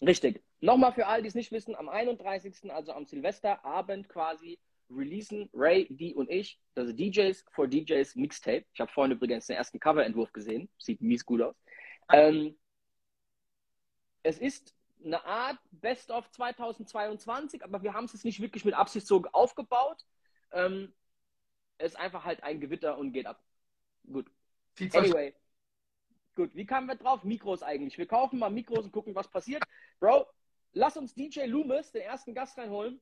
Richtig. Nochmal für alle, die es nicht wissen, am 31., also am Silvesterabend quasi, releasen Ray, die und ich das DJs for DJs Mixtape. Ich habe vorhin übrigens den ersten Coverentwurf gesehen. Sieht mies gut aus. Ähm, es ist eine Art Best of 2022, aber wir haben es jetzt nicht wirklich mit Absicht so aufgebaut. Ähm, es ist einfach halt ein Gewitter und geht ab. Gut. Anyway. Gut, wie kamen wir drauf? Mikros eigentlich. Wir kaufen mal Mikros und gucken, was passiert. Bro, lass uns DJ Loomis, den ersten Gast reinholen.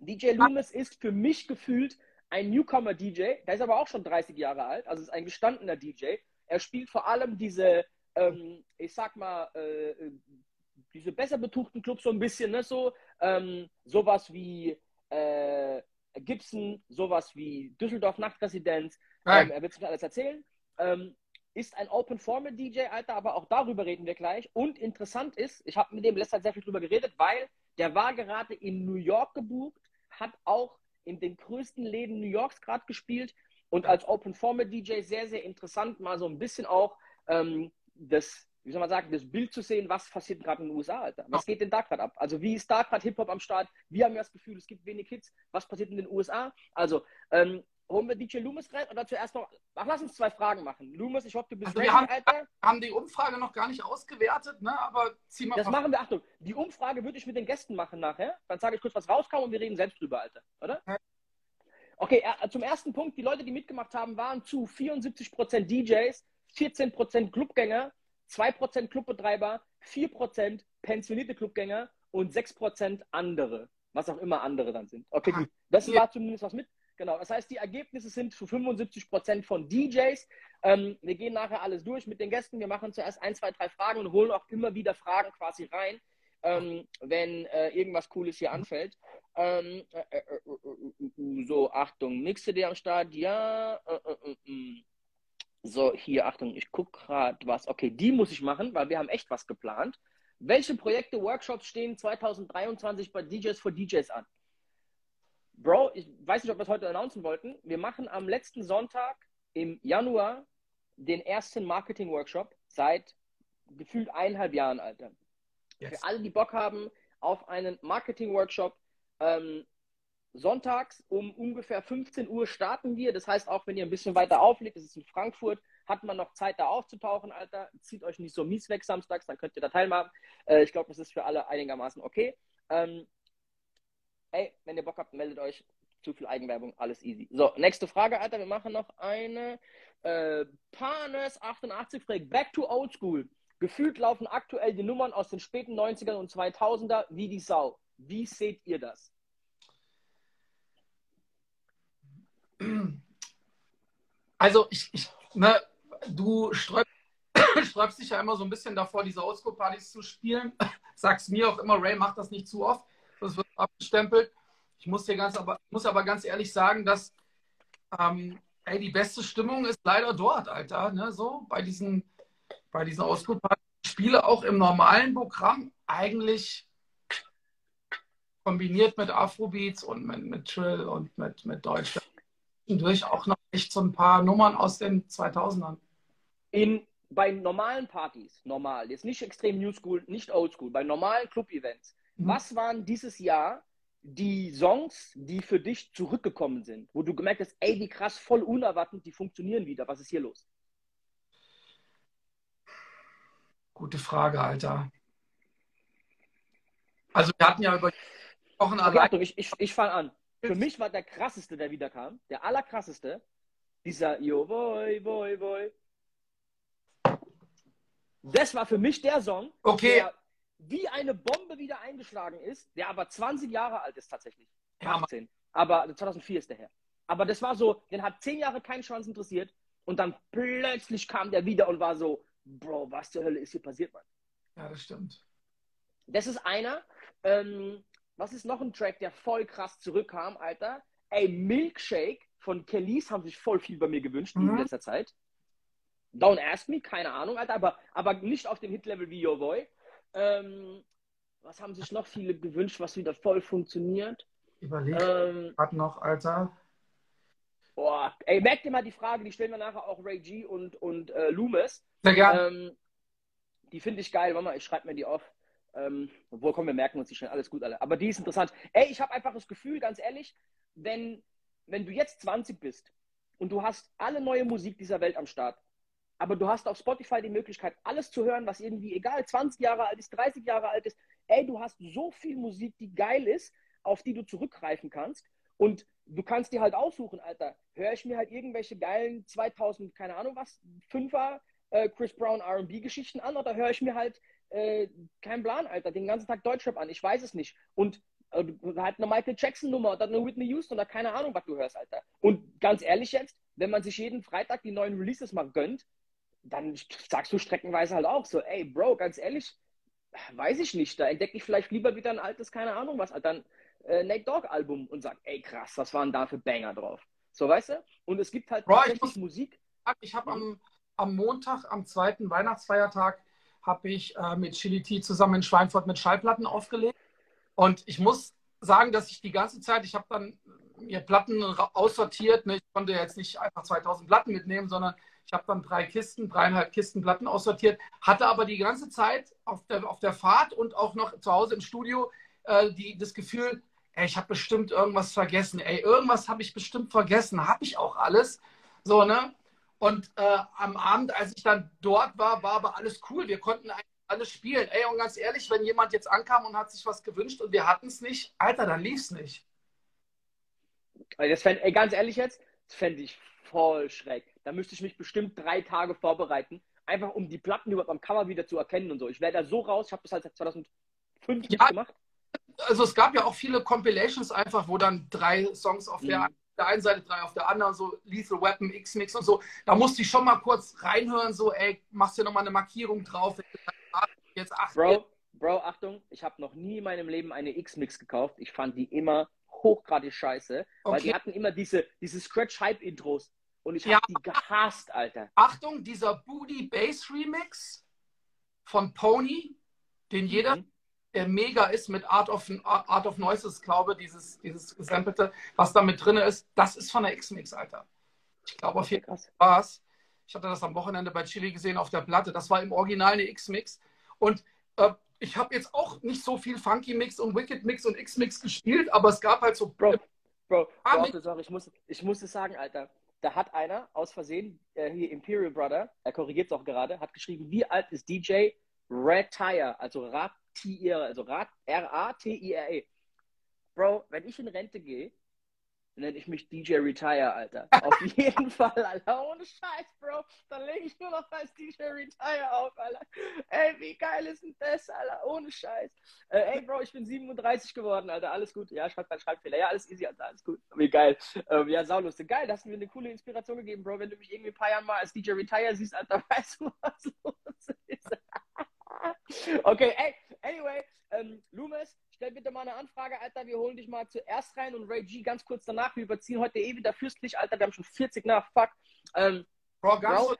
DJ Loomis ist für mich gefühlt ein Newcomer-DJ. Der ist aber auch schon 30 Jahre alt, also ist ein gestandener DJ. Er spielt vor allem diese, ähm, ich sag mal, äh, diese besser betuchten Clubs so ein bisschen, ne? So, ähm, sowas wie äh, Gibson, sowas wie Düsseldorf Nachtresidenz. Ähm, er wird sich alles erzählen. Ähm, ist ein Open Format DJ, Alter, aber auch darüber reden wir gleich. Und interessant ist, ich habe mit dem letzter Zeit sehr viel drüber geredet, weil der war gerade in New York gebucht, hat auch in den größten Läden New Yorks gerade gespielt und als Open Format DJ sehr, sehr interessant, mal so ein bisschen auch ähm, das, wie soll man sagen, das Bild zu sehen, was passiert gerade in den USA, Alter. Was geht denn da gerade ab? Also wie ist da gerade Hip-Hop am Start? Wir haben ja das Gefühl, es gibt wenig Hits. Was passiert in den USA? Also, ähm, holen wir DJ Loomis rein oder zuerst noch, ach, lass uns zwei Fragen machen. Loomis, ich hoffe, du bist also ready, wir haben, Alter. haben die Umfrage noch gar nicht ausgewertet, ne? aber zieh mal Das machen wir, Achtung, die Umfrage würde ich mit den Gästen machen nachher. Dann sage ich kurz, was rauskam und wir reden selbst drüber, Alter, oder? Okay, zum ersten Punkt, die Leute, die mitgemacht haben, waren zu 74% DJs, 14% Clubgänger, 2% Clubbetreiber, 4% pensionierte Clubgänger und 6% andere. Was auch immer andere dann sind. Okay, gut. Das war zumindest was mit. Genau, das heißt, die Ergebnisse sind zu 75 Prozent von DJs. Ähm, wir gehen nachher alles durch mit den Gästen. Wir machen zuerst ein, zwei, drei Fragen und holen auch immer wieder Fragen quasi rein, ähm, wenn äh, irgendwas Cooles hier anfällt. Ähm, äh, äh, äh, äh so, Achtung, Mixe dir am Start, ja. So, hier, Achtung, ich gucke gerade was. Okay, die muss ich machen, weil wir haben echt was geplant. Welche Projekte, Workshops stehen 2023 bei DJs for DJs an? Bro, ich weiß nicht, ob wir es heute announcen wollten. Wir machen am letzten Sonntag im Januar den ersten Marketing-Workshop seit gefühlt eineinhalb Jahren, Alter. Yes. Für alle, die Bock haben auf einen Marketing-Workshop, ähm, sonntags um ungefähr 15 Uhr starten wir. Das heißt, auch wenn ihr ein bisschen weiter auflegt, das ist in Frankfurt, hat man noch Zeit, da aufzutauchen, Alter. Zieht euch nicht so mies weg samstags, dann könnt ihr da teilhaben. Äh, ich glaube, das ist für alle einigermaßen okay. Ähm, Ey, wenn ihr Bock habt, meldet euch. Zu viel Eigenwerbung, alles easy. So, nächste Frage, Alter. Wir machen noch eine. Äh, Panes88 fragt, back to old school. Gefühlt laufen aktuell die Nummern aus den späten 90ern und 2000er wie die Sau. Wie seht ihr das? Also, ich, ich ne, du sträubst sträubst dich ja immer so ein bisschen davor, diese Oldschool-Partys zu spielen. Sagst mir auch immer, Ray, mach das nicht zu oft, sonst wird abgestempelt. Ich muss dir ganz, aber, muss aber ganz ehrlich sagen, dass ähm, ey, die beste Stimmung ist leider dort, Alter. Ne? So bei diesen, bei diesen Oldschool-Partys. Spiele auch im normalen Programm eigentlich kombiniert mit Afrobeats und mit, mit Trill und mit, mit Deutsch. Durch auch noch echt so ein paar Nummern aus den 2000ern. In, bei normalen Partys, normal, jetzt nicht extrem New School, nicht Old School, bei normalen Club-Events, mhm. was waren dieses Jahr die Songs, die für dich zurückgekommen sind, wo du gemerkt hast, ey, wie krass, voll unerwartet, die funktionieren wieder, was ist hier los? Gute Frage, Alter. Also wir hatten ja über Wochen allein. Ich, ich, ich fange an. Für mich war der krasseste, der wieder kam, der allerkrasseste, dieser Yo Boy, Boy, Boy. Das war für mich der Song, okay. der wie eine Bombe wieder eingeschlagen ist, der aber 20 Jahre alt ist tatsächlich. Ja, 18. Aber 2004 ist der her. Aber das war so, den hat 10 Jahre keinen Chance interessiert und dann plötzlich kam der wieder und war so, Bro, was zur Hölle ist hier passiert, Mann? Ja, das stimmt. Das ist einer. Ähm, was ist noch ein Track, der voll krass zurückkam, Alter? Ey, Milkshake von Kellys haben sich voll viel bei mir gewünscht mhm. in letzter Zeit. Don't ask me, keine Ahnung, Alter, aber, aber nicht auf dem Hit-Level wie Your Boy. Ähm, was haben sich noch viele gewünscht, was wieder voll funktioniert? Überlegt ähm, hat noch, Alter. Boah, ey, merkt dir mal die Frage, die stellen wir nachher auch Ray G und, und äh, Loomis. Sehr gerne. Ähm, die finde ich geil. Warte mal, ich schreibe mir die auf. Ähm, obwohl, komm, wir merken uns die schnell. Alles gut, alle. Aber die ist interessant. Ey, ich habe einfach das Gefühl, ganz ehrlich, wenn, wenn du jetzt 20 bist und du hast alle neue Musik dieser Welt am Start, aber du hast auf Spotify die Möglichkeit, alles zu hören, was irgendwie, egal, 20 Jahre alt ist, 30 Jahre alt ist. Ey, du hast so viel Musik, die geil ist, auf die du zurückgreifen kannst. Und du kannst dir halt aussuchen, Alter. Höre ich mir halt irgendwelche geilen 2000, keine Ahnung was, 5er äh, Chris Brown RB-Geschichten an oder höre ich mir halt äh, kein Plan, Alter, den ganzen Tag Deutschrap an. Ich weiß es nicht. Und äh, halt eine Michael Jackson-Nummer oder eine Whitney Houston oder keine Ahnung, was du hörst, Alter. Und ganz ehrlich jetzt, wenn man sich jeden Freitag die neuen Releases mal gönnt, dann sagst du streckenweise halt auch so, ey, Bro, ganz ehrlich, weiß ich nicht. Da entdecke ich vielleicht lieber wieder ein altes, keine Ahnung was, Alter, ein äh, Nate Dogg-Album und sag, ey, krass, was waren da für Banger drauf? So, weißt du? Und es gibt halt Bro, tatsächlich Musik. Ich habe am, am Montag, am zweiten Weihnachtsfeiertag, habe ich äh, mit Chili T zusammen in Schweinfurt mit Schallplatten aufgelegt. Und ich muss sagen, dass ich die ganze Zeit, ich habe dann mir Platten aussortiert. Ne? Ich konnte jetzt nicht einfach 2000 Platten mitnehmen, sondern ich habe dann drei Kisten, dreieinhalb Kisten Platten aussortiert, hatte aber die ganze Zeit auf der, auf der Fahrt und auch noch zu Hause im Studio äh, die, das Gefühl, ey, ich habe bestimmt irgendwas vergessen. Ey, irgendwas habe ich bestimmt vergessen. Habe ich auch alles. So, ne? Und äh, am Abend, als ich dann dort war, war aber alles cool. Wir konnten eigentlich alles spielen. Ey, und ganz ehrlich, wenn jemand jetzt ankam und hat sich was gewünscht und wir hatten es nicht, Alter, dann lief es nicht. Das fänd, ey, ganz ehrlich jetzt, das fände ich voll schräg. Da müsste ich mich bestimmt drei Tage vorbereiten, einfach um die Platten überhaupt am Cover wieder zu erkennen und so. Ich wäre da so raus, ich habe das halt seit 2005 ja, gemacht. Also es gab ja auch viele Compilations einfach, wo dann drei Songs auf mhm. Der einen Seite drei, auf der anderen so Lethal Weapon, X-Mix und so. Da musste ich schon mal kurz reinhören, so, ey, machst du nochmal eine Markierung drauf. Jetzt acht. Bro, Bro, Achtung, ich habe noch nie in meinem Leben eine X-Mix gekauft. Ich fand die immer hochgradig scheiße, okay. weil die hatten immer diese, diese Scratch-Hype-Intros. Und ich habe ja. die gehasst, Alter. Achtung, dieser Booty Bass Remix von Pony, den jeder mhm mega ist mit Art of, Art of Noises, glaube dieses, dieses Gesampelte, was da mit drin ist, das ist von der X-Mix, Alter. Ich glaube auf jeden Fall Spaß. Ich hatte das am Wochenende bei Chili gesehen auf der Platte. Das war im Original eine X-Mix. Und äh, ich habe jetzt auch nicht so viel Funky Mix und Wicked Mix und X-Mix gespielt, aber es gab halt so. Bro, Bro, ah, Bro ich, muss, ich muss es sagen, Alter. Da hat einer aus Versehen, äh, hier Imperial Brother, er korrigiert es auch gerade, hat geschrieben, wie alt ist DJ Retire, also Rad T-I-R, also R-A-T-I-R-E. Bro, wenn ich in Rente gehe, nenne ich mich DJ Retire, Alter. Auf jeden Fall, Alter. Ohne Scheiß, Bro. Dann lege ich nur noch als DJ Retire auf, Alter. Ey, wie geil ist denn das, Alter? Ohne Scheiß. Äh, ey, Bro, ich bin 37 geworden, Alter. Alles gut. Ja, schreibt dein Schreibfehler. Ja, alles easy, Alter. Alles gut. Wie geil. Ähm, ja, saulustig. Geil, das hast mir eine coole Inspiration gegeben, Bro. Wenn du mich irgendwie ein paar Jahre mal als DJ Retire siehst, Alter, weißt du, was los ist. okay, ey, anyway, ähm, Loomis, stell bitte mal eine Anfrage, Alter. Wir holen dich mal zuerst rein und Ray G ganz kurz danach. Wir überziehen heute eh wieder fürstlich, Alter. Wir haben schon 40 nach. Fuck. Ähm, Bro, ganz Bro,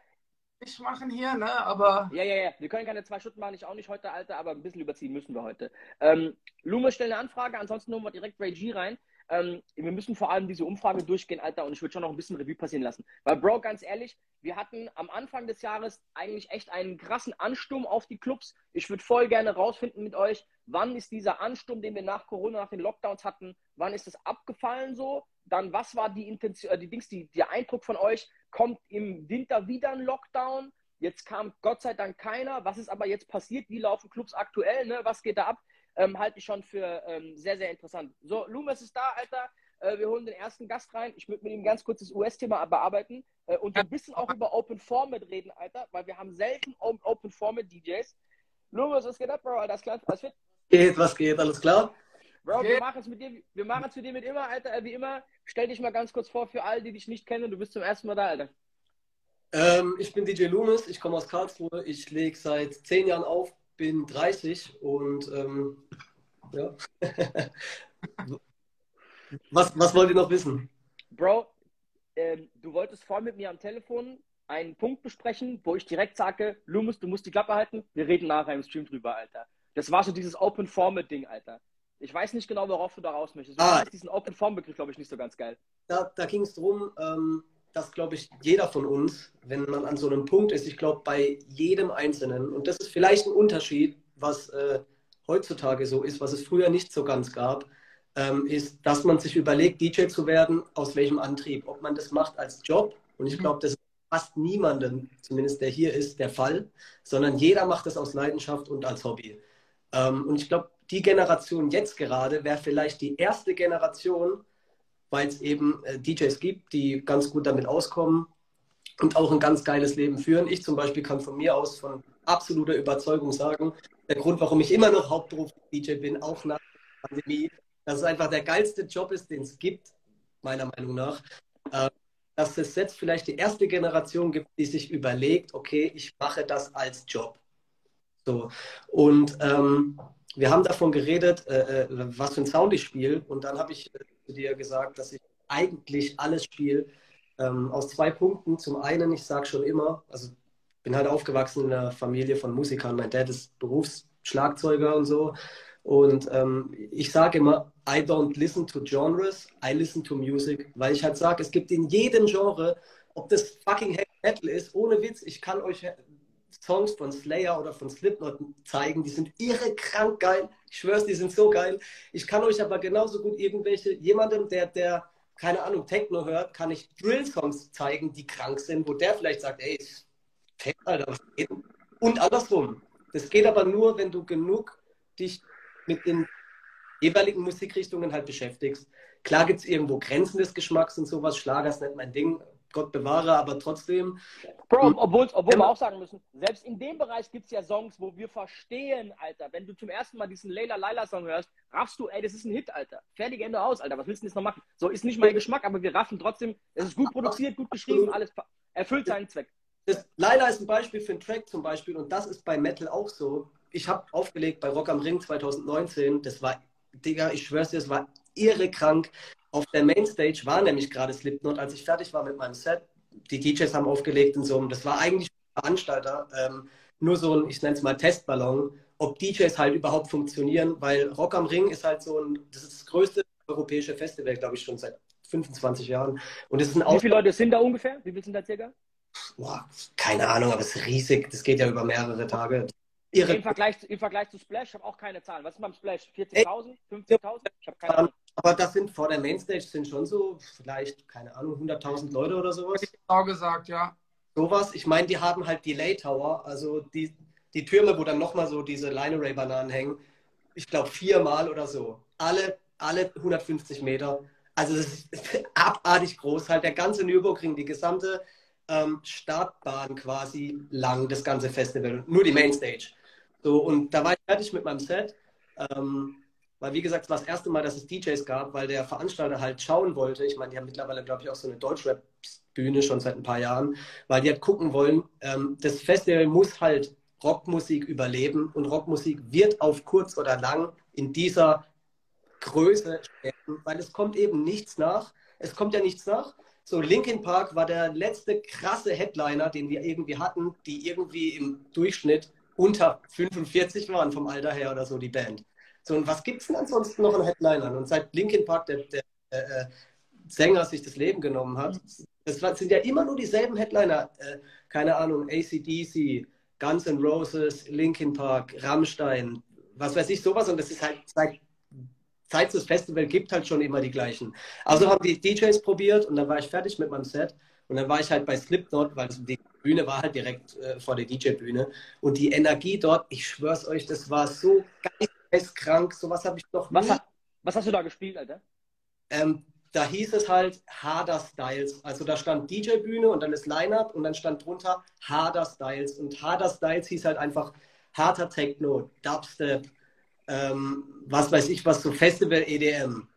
nicht machen hier, ne? Aber. Ja, ja, ja. Wir können keine zwei Stunden machen, ich auch nicht heute, Alter, aber ein bisschen überziehen müssen wir heute. Ähm, Loomis, stell eine Anfrage, ansonsten holen wir direkt Ray G rein. Ähm, wir müssen vor allem diese Umfrage durchgehen, Alter, und ich würde schon noch ein bisschen Revue passieren lassen. Weil, Bro, ganz ehrlich, wir hatten am Anfang des Jahres eigentlich echt einen krassen Ansturm auf die Clubs. Ich würde voll gerne rausfinden mit euch, wann ist dieser Ansturm, den wir nach Corona, nach den Lockdowns hatten, wann ist es abgefallen so? Dann, was war die Intention, äh, die Dings, die, der Eindruck von euch? Kommt im Winter wieder ein Lockdown? Jetzt kam Gott sei Dank keiner. Was ist aber jetzt passiert? Wie laufen Clubs aktuell? Ne? Was geht da ab? Ähm, halte ich schon für ähm, sehr, sehr interessant. So, Loomis ist da, Alter. Äh, wir holen den ersten Gast rein. Ich würde mit ihm ganz kurz das US-Thema bearbeiten äh, und ein bisschen auch über Open Format reden, Alter, weil wir haben selten Open Format DJs. Loomis, was geht ab, Bro? Alles klar? Alles fit? Geht, was geht? Alles klar? Bro, wir machen es mit dir, wir machen es mit dir mit immer, Alter, wie immer. Stell dich mal ganz kurz vor für alle, die dich nicht kennen. Du bist zum ersten Mal da, Alter. Ähm, ich bin DJ Loomis, ich komme aus Karlsruhe. Ich lege seit zehn Jahren auf, bin 30 und ähm, ja. was, was wollt ihr noch wissen? Bro, ähm, du wolltest vorhin mit mir am Telefon einen Punkt besprechen, wo ich direkt sage, Lumus, du musst die Klappe halten, wir reden nachher im Stream drüber, Alter. Das war so dieses Open Format Ding, Alter. Ich weiß nicht genau, worauf du da raus möchtest. Du ah, diesen Open Form Begriff, glaube ich, nicht so ganz geil. Da, da ging es darum, ähm, dass, glaube ich, jeder von uns, wenn man an so einem Punkt ist, ich glaube, bei jedem Einzelnen, und das ist vielleicht ein Unterschied, was äh, heutzutage so ist, was es früher nicht so ganz gab, ähm, ist, dass man sich überlegt, DJ zu werden, aus welchem Antrieb. Ob man das macht als Job, und ich mhm. glaube, das ist fast niemandem, zumindest der hier ist, der Fall, sondern jeder macht das aus Leidenschaft und als Hobby. Ähm, und ich glaube, die Generation jetzt gerade wäre vielleicht die erste Generation, weil es eben äh, DJs gibt, die ganz gut damit auskommen und auch ein ganz geiles Leben führen. Ich zum Beispiel kann von mir aus von absoluter Überzeugung sagen, der Grund, warum ich immer noch Hauptberuf DJ bin, auch nach der Pandemie, dass es einfach der geilste Job ist, den es gibt, meiner Meinung nach. Äh, dass es jetzt vielleicht die erste Generation gibt, die sich überlegt, okay, ich mache das als Job. So. Und ähm, wir haben davon geredet, äh, äh was für ein Sound ich spiele. Und dann habe ich äh, zu dir gesagt, dass ich eigentlich alles spiele ähm, aus zwei Punkten. Zum einen, ich sage schon immer, also bin halt aufgewachsen in einer Familie von Musikern. Mein Dad ist Berufsschlagzeuger und so. Und ähm, ich sage immer, I don't listen to genres, I listen to music, weil ich halt sage, es gibt in jedem Genre, ob das fucking Heavy Metal ist, ohne Witz, ich kann euch Songs von Slayer oder von Slipknot zeigen, die sind irre krank geil. Ich schwör's, die sind so geil. Ich kann euch aber genauso gut irgendwelche, jemandem, der, der, keine Ahnung, Techno hört, kann ich Drill-Songs zeigen, die krank sind, wo der vielleicht sagt, ey, fett, Alter, was geht? Und andersrum. Das geht aber nur, wenn du genug dich mit den jeweiligen Musikrichtungen halt beschäftigst. Klar gibt es irgendwo Grenzen des Geschmacks und sowas. Schlager ist nicht mein Ding. Gott bewahre, aber trotzdem. Bro, obwohl, obwohl wir auch sagen müssen, selbst in dem Bereich gibt es ja Songs, wo wir verstehen, Alter. Wenn du zum ersten Mal diesen Layla Laila Song hörst, raffst du, ey, das ist ein Hit, Alter. Fertig, Ende aus, Alter. Was willst du denn jetzt noch machen? So ist nicht mein Geschmack, aber wir raffen trotzdem. Es ist gut produziert, gut geschrieben, alles erfüllt seinen Zweck. Das, Laila ist ein Beispiel für einen Track zum Beispiel und das ist bei Metal auch so. Ich habe aufgelegt bei Rock am Ring 2019. Das war, Digga, ich schwör's dir, es war irre krank. Auf der Mainstage war nämlich gerade Slipknot, als ich fertig war mit meinem Set. Die DJs haben aufgelegt und so. Das war eigentlich Veranstalter ähm, nur so ein, ich nenne es mal Testballon, ob DJs halt überhaupt funktionieren, weil Rock am Ring ist halt so ein, das ist das größte europäische Festival, glaube ich, schon seit 25 Jahren. Und es ist ein Wie viele Leute sind da ungefähr? Wie viele sind da circa? Boah, keine Ahnung, aber es ist riesig. Das geht ja über mehrere Tage. Im Vergleich, Im Vergleich zu Splash, ich habe auch keine Zahlen. Was ist beim Splash? 40.000? 50.000? Ich habe keine Ahnung. Aber das sind vor der Mainstage sind schon so vielleicht, keine Ahnung, 100.000 Leute oder sowas. Genau gesagt, ja. Sowas. Ich meine, die haben halt Delay Tower, also die, die Türme, wo dann nochmal so diese Line Array Bananen hängen. Ich glaube viermal oder so. Alle, alle 150 Meter. Also es ist abartig groß, halt der ganze Nürburgring, die gesamte ähm, Startbahn quasi lang, das ganze Festival, nur die Mainstage. So, und da war ich fertig mit meinem Set. Ähm, weil, wie gesagt, es war das erste Mal, dass es DJs gab, weil der Veranstalter halt schauen wollte. Ich meine, die haben mittlerweile, glaube ich, auch so eine Deutschrap-Bühne schon seit ein paar Jahren, weil die halt gucken wollen, ähm, das Festival muss halt Rockmusik überleben und Rockmusik wird auf kurz oder lang in dieser Größe sterben, weil es kommt eben nichts nach. Es kommt ja nichts nach. So, Linkin Park war der letzte krasse Headliner, den wir irgendwie hatten, die irgendwie im Durchschnitt unter 45 waren vom Alter her oder so, die Band. So, und was gibt es denn ansonsten noch an Headlinern? Und seit Linkin Park der, der äh, Sänger sich das Leben genommen hat, das sind ja immer nur dieselben Headliner. Äh, keine Ahnung, ACDC, Guns N' Roses, Linkin Park, Rammstein, was weiß ich, sowas. Und das ist halt seit seit es Festival gibt, halt schon immer die gleichen. Also haben die DJs probiert und dann war ich fertig mit meinem Set. Und dann war ich halt bei Slipknot, weil die Bühne war halt direkt äh, vor der DJ-Bühne. Und die Energie dort, ich schwör's euch, das war so geisteskrank. Sowas habe ich noch nie. Was, was, hast du da gespielt, Alter? Ähm, da hieß es halt Harder Styles. Also da stand DJ-Bühne und dann das Line-Up und dann stand drunter Harder Styles. Und Harder Styles hieß halt einfach harter Techno, Dubstep, ähm, was weiß ich was, so Festival EDM.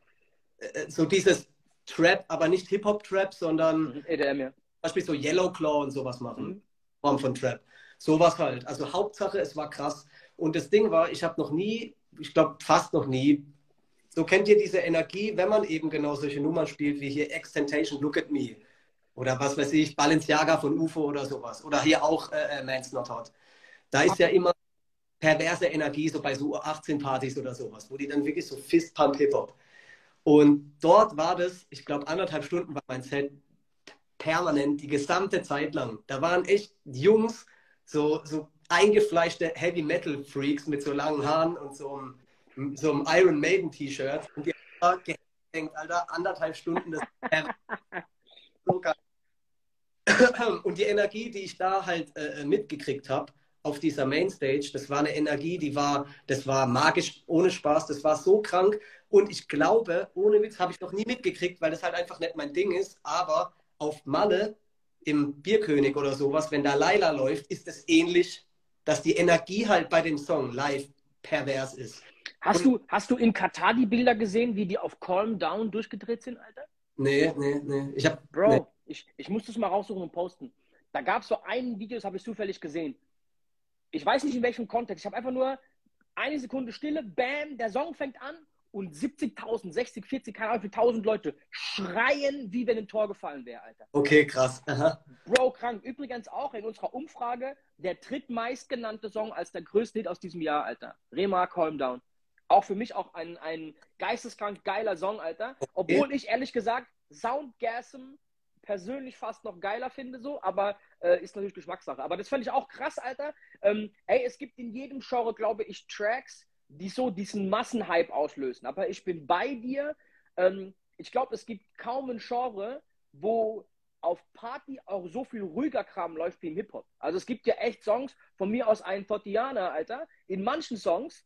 Äh, so dieses Trap, aber nicht Hip-Hop-Trap, sondern mhm, EDM, ja. Beispiel so Yellow Claw und sowas machen. Mhm. Form von Trap. Sowas halt. Also Hauptsache, es war krass. Und das Ding war, ich habe noch nie, ich glaube fast noch nie, so kennt ihr diese Energie, wenn man eben genau solche Nummern spielt, wie hier Extentation, Look at Me. Oder was weiß ich, Balenciaga von UFO oder sowas. Oder hier auch äh, äh Man's Not Hot. Da ist ja immer perverse Energie, so bei so 18 Partys oder sowas, wo die dann wirklich so Fist-Pump-Hip-Hop. Und dort war das, ich glaube, anderthalb Stunden war mein Set permanent, die gesamte Zeit lang. Da waren echt Jungs, so, so eingefleischte Heavy-Metal-Freaks mit so langen Haaren und so einem, so einem Iron Maiden-T-Shirt. Und die haben gedacht, Alter, anderthalb Stunden, das so geil. Und die Energie, die ich da halt äh, mitgekriegt habe, auf dieser Mainstage, das war eine Energie, die war, das war magisch, ohne Spaß, das war so krank. Und ich glaube, ohne Witz habe ich noch nie mitgekriegt, weil das halt einfach nicht mein Ding ist. Aber auf Malle im Bierkönig oder sowas, wenn da Laila läuft, ist es ähnlich, dass die Energie halt bei dem Song live pervers ist. Hast, und, du, hast du in Katar die Bilder gesehen, wie die auf Calm Down durchgedreht sind, Alter? Nee, nee, nee. Ich hab, Bro, nee. Ich, ich muss das mal raussuchen und posten. Da gab es so ein Video, das habe ich zufällig gesehen ich weiß nicht in welchem Kontext, ich habe einfach nur eine Sekunde Stille, bam, der Song fängt an und 70.000, 60, 40, keine Ahnung, wie 1000 Leute schreien, wie wenn ein Tor gefallen wäre, Alter. Okay, krass. Aha. Bro, krank. Übrigens auch in unserer Umfrage der drittmeistgenannte Song als der größte Hit aus diesem Jahr, Alter. Rema, Calm Down. Auch für mich auch ein, ein geisteskrank geiler Song, Alter. Obwohl ich ehrlich gesagt Soundgasm persönlich fast noch geiler finde, so, aber äh, ist natürlich Geschmackssache. Aber das fand ich auch krass, Alter. Ähm, ey, es gibt in jedem Genre, glaube ich, Tracks, die so diesen Massenhype auslösen. Aber ich bin bei dir. Ähm, ich glaube, es gibt kaum ein Genre, wo auf Party auch so viel ruhiger Kram läuft wie im Hip-Hop. Also es gibt ja echt Songs, von mir aus ein Totiana, Alter. In manchen Songs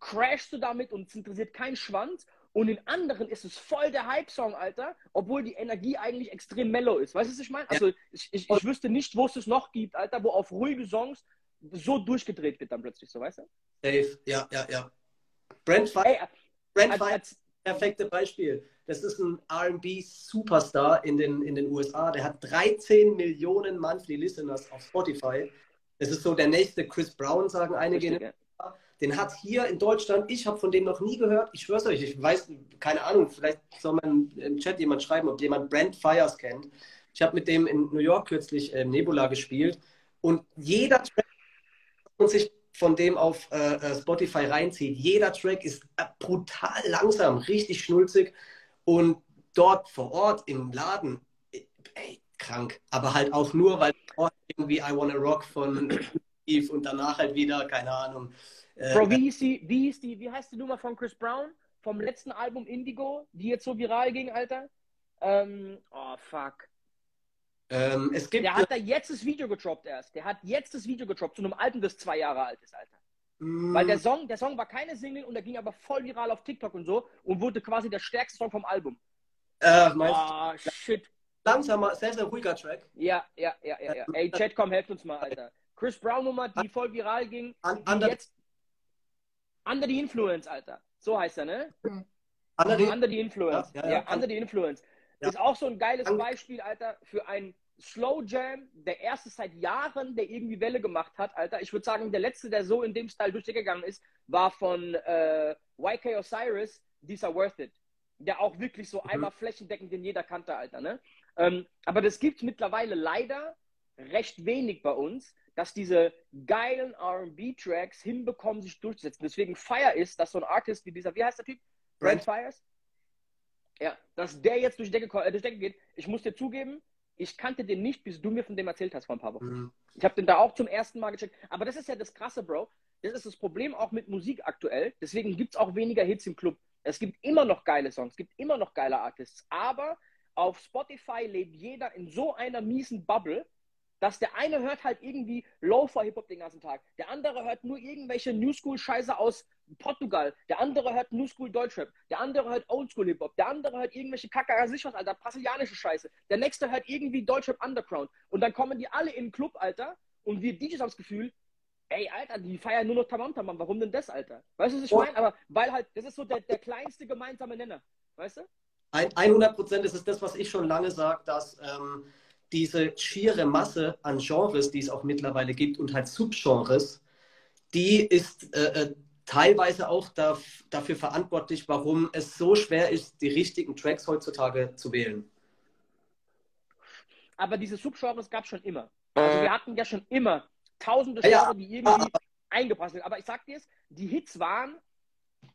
crashst du damit und es interessiert keinen Schwanz. Und in anderen ist es voll der Hype-Song, Alter, obwohl die Energie eigentlich extrem mellow ist. Weißt du, was ich meine? Also ich, ich, ich wüsste nicht, wo es es noch gibt, Alter, wo auf ruhige Songs so durchgedreht wird dann plötzlich, so weißt du? Safe, ja, ja, ja. Brent Fire, Brent perfekte Beispiel. Das ist ein RB-Superstar in den, in den USA. Der hat 13 Millionen Monthly Listeners auf Spotify. Das ist so der nächste Chris Brown, sagen einige. Richtig, ja. Den hat hier in Deutschland, ich habe von dem noch nie gehört. Ich schwör's euch, ich weiß, keine Ahnung, vielleicht soll man im Chat jemand schreiben, ob jemand Brent Fires kennt. Ich habe mit dem in New York kürzlich äh, Nebula gespielt und jeder Track, sich von dem auf äh, äh, Spotify reinzieht, jeder Track ist äh, brutal langsam, richtig schnulzig und dort vor Ort im Laden, äh, ey, krank. Aber halt auch nur, weil irgendwie I Wanna Rock von Eve und danach halt wieder, keine Ahnung, äh, Bro, wie hieß die, wie hieß die, wie heißt die Nummer von Chris Brown? Vom letzten Album Indigo, die jetzt so viral ging, Alter? Ähm, oh, fuck. Ähm, es gibt der hat da jetzt das Video getroppt erst. Der hat jetzt das Video getroppt zu einem Album, das zwei Jahre alt ist, Alter. Mm. Weil der Song, der Song war keine Single und der ging aber voll viral auf TikTok und so und wurde quasi der stärkste Song vom Album. Äh, meinst Ah, shit. langsamer, sehr, sehr ruhiger Track. Ja, ja, ja, ja, ja. Ey, Chat, komm, helft uns mal, Alter. Chris Brown Nummer, die voll viral ging. Die under, jetzt Under the Influence, Alter. So heißt er, ne? under the, Under the Influence. Ja, Ja, ja, ja. Under the Influence. Ja. Ist auch so ein geiles An- Beispiel, Alter, für ein Slow Jam, der erste seit Jahren, der irgendwie Welle gemacht hat, Alter. Ich würde sagen, der letzte, der so in dem Style durchgegangen ist, war von äh, YK Osiris, These Are Worth It. Der auch wirklich so Mhm. einmal flächendeckend den jeder kannte, Alter, ne? Ähm, aber das gibt mittlerweile leider recht wenig bei uns, dass diese geilen R&B-Tracks hinbekommen, sich durchzusetzen. Deswegen feier ist, dass so ein Artist wie dieser, wie heißt der Typ? Brent Fires? Ja, dass der jetzt durch die Decke, äh, durch die Decke geht. Ich muss dir zugeben, ich kannte den nicht, bis du mir von dem erzählt hast vor ein paar Wochen. Mhm. Ich habe den da auch zum ersten Mal gecheckt. Aber das ist ja das Krasse, Bro. Das ist das Problem auch mit Musik aktuell. Deswegen gibt es auch weniger Hits im Club. Es gibt immer noch geile Songs, es gibt immer noch geile Artists. Aber auf Spotify lebt jeder in so einer miesen Bubble, dass der eine hört halt irgendwie Low-Fi-Hip-Hop den ganzen Tag. Der andere hört nur irgendwelche New-School-Scheiße aus Portugal. Der andere hört New-School-Deutschrap. Der andere hört Oldschool-Hip-Hop. Der andere hört irgendwelche Kacke, sich was, Alter, brasilianische Scheiße. Der nächste hört irgendwie Deutschrap Underground. Und dann kommen die alle in den Club, Alter, und wir DJs haben das Gefühl, ey, Alter, die feiern nur noch Tamam Tamam. Warum denn das, Alter? Weißt du, was ich Oh. meine? Aber weil halt, das ist so der, der kleinste gemeinsame Nenner. Weißt du? Ein- 100 Prozent ist es das, was ich schon lange sage, dass ähm, diese schiere Masse an Genres, die es auch mittlerweile gibt und halt Subgenres, die ist äh, äh, teilweise auch daf dafür verantwortlich, warum es so schwer ist, die richtigen Tracks heutzutage zu wählen. Aber diese Subgenres gab es schon immer. Also wir hatten ja schon immer tausende Ja, Genre, die irgendwie eingebracht sind. Aber ich sag dir es, die Hits waren,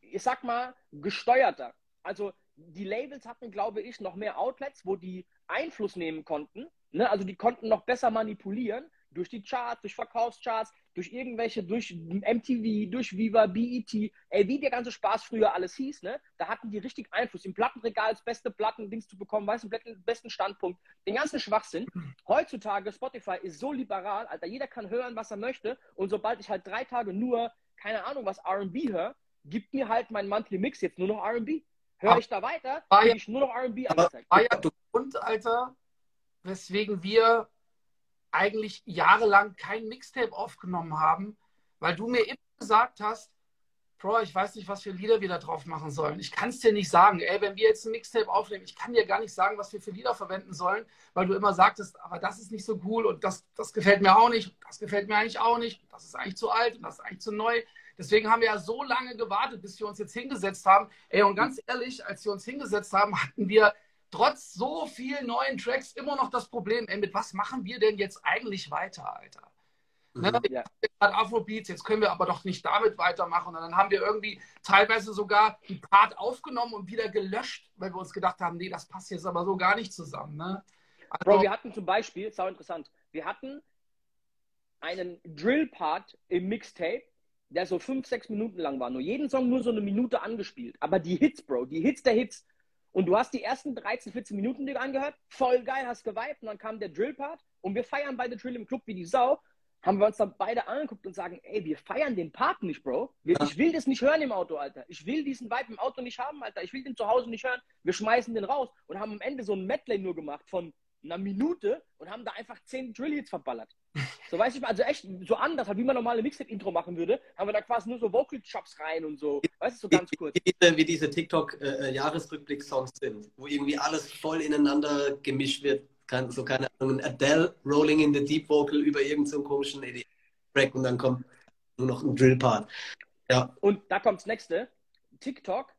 ich sag mal, gesteuerter. Also die Labels hatten, glaube ich, noch mehr Outlets, wo die Einfluss nehmen konnten. Ne? Also die konnten noch besser manipulieren durch die Charts, durch Verkaufscharts, durch irgendwelche, durch MTV, durch Viva, BET, ey, wie der ganze Spaß früher alles hieß, ne? Da hatten die richtig Einfluss, im Plattenregal das beste Platten-Dings zu bekommen, weißt du, den besten Standpunkt, den ganzen Schwachsinn. Heutzutage, Spotify ist so liberal, Alter, jeder kann hören, was er möchte und sobald ich halt drei Tage nur, keine Ahnung, was R&B höre, gibt mir halt mein Monthly Mix jetzt nur noch R&B. Höre ich da weiter, kriege ja- ich nur noch R&B angezeigt. war ja Grund, Alter, weswegen wir eigentlich jahrelang kein Mixtape aufgenommen haben, weil du mir immer gesagt hast, Bro, ich weiß nicht, was für Lieder wir da drauf machen sollen. Ich kann es dir nicht sagen. Ey, wenn wir jetzt ein Mixtape aufnehmen, ich kann dir gar nicht sagen, was wir für Lieder verwenden sollen, weil du immer sagtest, aber das ist nicht so cool und das, das gefällt mir auch nicht, das gefällt mir eigentlich auch nicht, das ist eigentlich zu alt und das ist eigentlich zu neu. Deswegen haben wir ja so lange gewartet, bis wir uns jetzt hingesetzt haben. Ey, und ganz ehrlich, als wir uns hingesetzt haben, hatten wir trotz so vielen neuen Tracks immer noch das Problem, ey, mit was machen wir denn jetzt eigentlich weiter, Alter? Ne? Mhm. Ja. Gerade Afrobeats, jetzt können wir aber doch nicht damit weitermachen. Und dann haben wir irgendwie teilweise sogar einen Part aufgenommen und wieder gelöscht, weil wir uns gedacht haben, nee, das passt jetzt aber so gar nicht zusammen. Ne? Also, Bro, wir hatten zum Beispiel, sau interessant, wir hatten einen Drill-Part im Mixtape, der so fünf, sechs Minuten lang war. Nur jeden Song nur so eine Minute angespielt. Aber die Hits, Bro, die Hits der Hits. Und du hast die ersten 13, 14 Minuten dir angehört, voll geil, hast geweibt. Und dann kam der Drill-Part und wir feiern beide Drill im Club wie die Sau. Haben wir uns dann beide angeguckt und sagen, ey, wir feiern den Part nicht, Bro. Ich will das nicht hören im Auto, Alter. Ich will diesen Vibe im Auto nicht haben, Alter. Ich will den zu Hause nicht hören. Wir schmeißen den raus und haben am Ende so ein Medley nur gemacht von einer Minute und haben da einfach zehn Drill-Hits verballert. So weiß ich mal, also echt so anders, wie man normale Mixtape-Intro machen würde, haben wir da quasi nur so Vocal-Chops rein und so. Weißt du, so ganz kurz. Wie, diese, wie diese TikTok-Jahresrückblick-Songs sind, wo irgendwie alles voll ineinander gemischt wird. Kann, so keine Ahnung, ein Adele Rolling in the Deep Vocal über irgendeinen so einen komischen EDM-Track und dann kommt nur noch ein Drill-Part. Ja, Und da kommt's nächste. TikTok,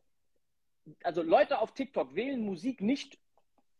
also Leute auf TikTok wählen Musik nicht,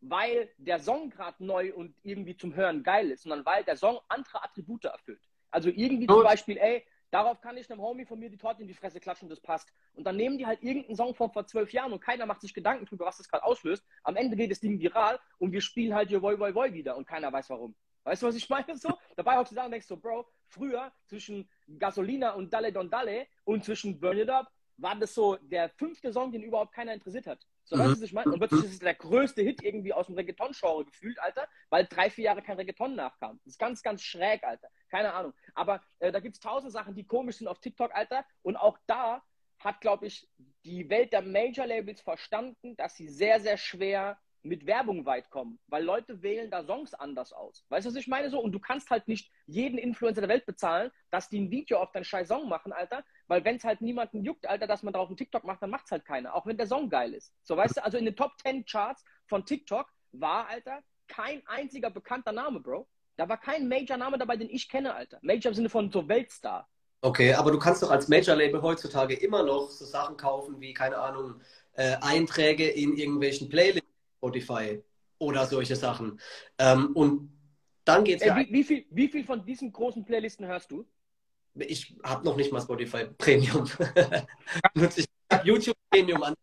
weil der Song gerade neu und irgendwie zum Hören geil ist, sondern weil der Song andere Attribute erfüllt. Also irgendwie zum Gut. Beispiel, ey, darauf kann ich einem Homie von mir die Torte in die Fresse klatschen, das passt. Und dann nehmen die halt irgendeinen Song von vor zwölf Jahren und keiner macht sich Gedanken drüber, was das gerade auslöst. Am Ende geht das Ding viral und wir spielen halt hier Woi Woi Woi wieder und keiner weiß warum. Weißt du, was ich meine? So, dabei auch zusammen denkst du, Bro, früher zwischen Gasolina und Dalle Don Dalle und zwischen Burn It Up war das so der fünfte Song, den überhaupt keiner interessiert hat. So, Mhm. weißt du, was ich meine? Und plötzlich ist es der größte Hit irgendwie aus dem Reggaeton-Genre gefühlt, Alter, weil drei, vier Jahre kein Reggaeton nachkam. Das ist ganz, ganz schräg, Alter. Keine Ahnung. Aber äh, da gibt es tausend Sachen, die komisch sind auf TikTok, Alter. Und auch da hat, glaube ich, die Welt der Major-Labels verstanden, dass sie sehr, sehr schwer mit Werbung weit kommen, weil Leute wählen da Songs anders aus. Weißt du, was ich meine so? Und du kannst halt nicht jeden Influencer der Welt bezahlen, dass die ein Video auf deinen scheiß Song machen, Alter, weil wenn es halt niemanden juckt, Alter, dass man darauf einen TikTok macht, dann macht es halt keiner, auch wenn der Song geil ist. So, weißt du, also in den Top 10 Charts von TikTok war, Alter, kein einziger bekannter Name, Bro. Da war kein Major-Name dabei, den ich kenne, Alter. Major im Sinne von so Weltstar. Okay, aber du kannst doch als Major-Label heutzutage immer noch so Sachen kaufen wie, keine Ahnung, äh, Einträge in irgendwelchen Playlists, Spotify oder solche Sachen. Ähm, und dann geht's Ey, ja. wie, wie, viel, wie viel von diesen großen Playlisten hörst du? Ich habe noch nicht mal Spotify Premium. Nutze ich YouTube Premium an.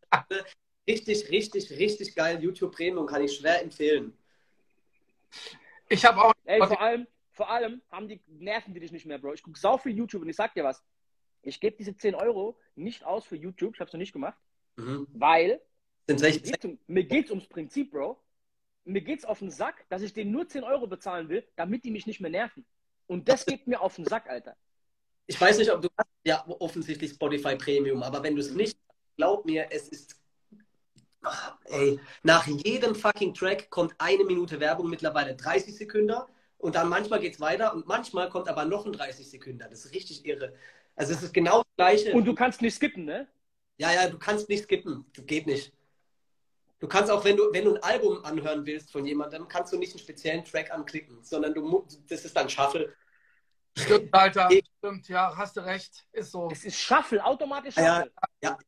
Richtig, richtig, richtig geil. YouTube Premium kann ich schwer empfehlen. Ich habe auch. Ey, vor allem, vor allem haben die, nerven die dich nicht mehr, Bro. Ich gucke sau viel YouTube und ich sag dir was. Ich gebe diese 10 Euro nicht aus für YouTube, ich habe es noch nicht gemacht, Mhm. weil Sind mir 16. geht's, um, mir geht's ums Prinzip, Bro. Mir geht's auf den Sack, dass ich denen nur 10 Euro bezahlen will, damit die mich nicht mehr nerven. Und das geht mir auf den Sack, Alter. Ich weiß nicht, ob du hast ja offensichtlich Spotify Premium, aber wenn du es nicht hast, glaub mir, es ist. Ah, Ey, nach jedem fucking Track kommt eine Minute Werbung, mittlerweile 30 Sekunden. Und dann manchmal geht es weiter und manchmal kommt aber noch ein 30 Sekunden. Das ist richtig irre. Also es ist genau das gleiche. Und du kannst nicht skippen, ne? Ja, ja, du kannst nicht skippen. Das geht nicht. Du kannst auch, wenn du, wenn du ein Album anhören willst von jemandem, kannst du nicht einen speziellen Track anklicken, sondern du das ist dann Shuffle. Stimmt, Alter. Stimmt, ja, hast du recht. Ist so. Es ist Shuffle, automatisch Ja, Shuffle. ja.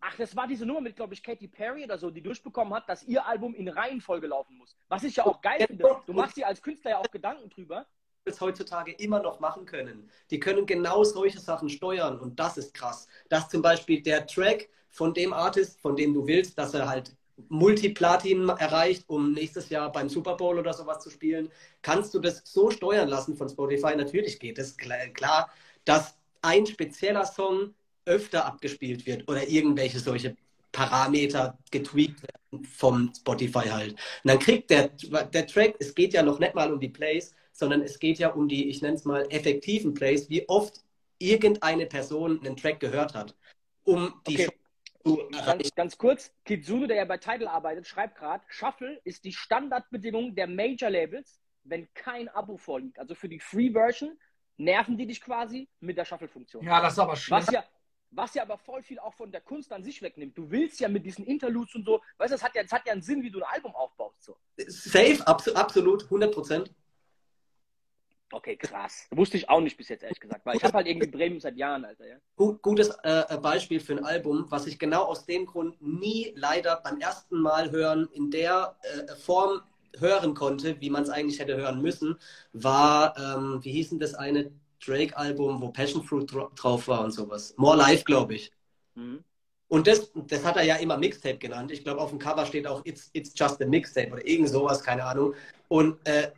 Ach, das war diese Nummer mit, glaube ich, Katy Perry oder so, die durchbekommen hat, dass ihr Album in Reihenfolge laufen muss. Was ich ja auch geil Ja, finde. Du machst dir als Künstler ja auch Gedanken drüber. es heutzutage immer noch machen können. Die können genau solche Sachen steuern und das ist krass. Dass zum Beispiel der Track von dem Artist, von dem du willst, dass er halt Multiplatin erreicht, um nächstes Jahr beim Super Bowl oder sowas zu spielen, kannst du das so steuern lassen von Spotify. Natürlich geht es klar, dass ein spezieller Song öfter abgespielt wird oder irgendwelche solche Parameter getweakt werden vom Spotify halt. Und dann kriegt der, der Track, es geht ja noch nicht mal um die Plays, sondern es geht ja um die, ich nenne es mal, effektiven Plays, wie oft irgendeine Person einen Track gehört hat, um die Okay. Erreichen. Ganz, ganz kurz, Kitsune, der ja bei Tidal arbeitet, schreibt gerade, Shuffle ist die Standardbedingung der Major-Labels, wenn kein Abo vorliegt. Also für die Free-Version nerven die dich quasi mit der Shuffle-Funktion. Ja, das ist aber schlimm. Was ja, was ja aber voll viel auch von der Kunst an sich wegnimmt. Du willst ja mit diesen Interludes und so, weißt du, das hat ja, das hat ja einen Sinn, wie du ein Album aufbaust. So. Safe, abso absolut, 100 Prozent. Okay, krass. Wusste ich auch nicht bis jetzt, ehrlich gesagt. Weil ich habe halt irgendwie Bremen seit Jahren, Alter. Ja. Gut, gutes äh, Beispiel für ein Album, was ich genau aus dem Grund nie leider beim ersten Mal hören in der äh, Form hören konnte, wie man es eigentlich hätte hören müssen, war, ähm, wie hieß denn das eine Drake-Album, wo Passion Fruit dra drauf war und sowas. More Life, glaube ich. Mhm. Und das, das hat er ja immer Mixtape genannt. Ich glaube, auf dem Cover steht auch It's, It's Just a Mixtape oder irgend sowas, keine Ahnung. Und äh,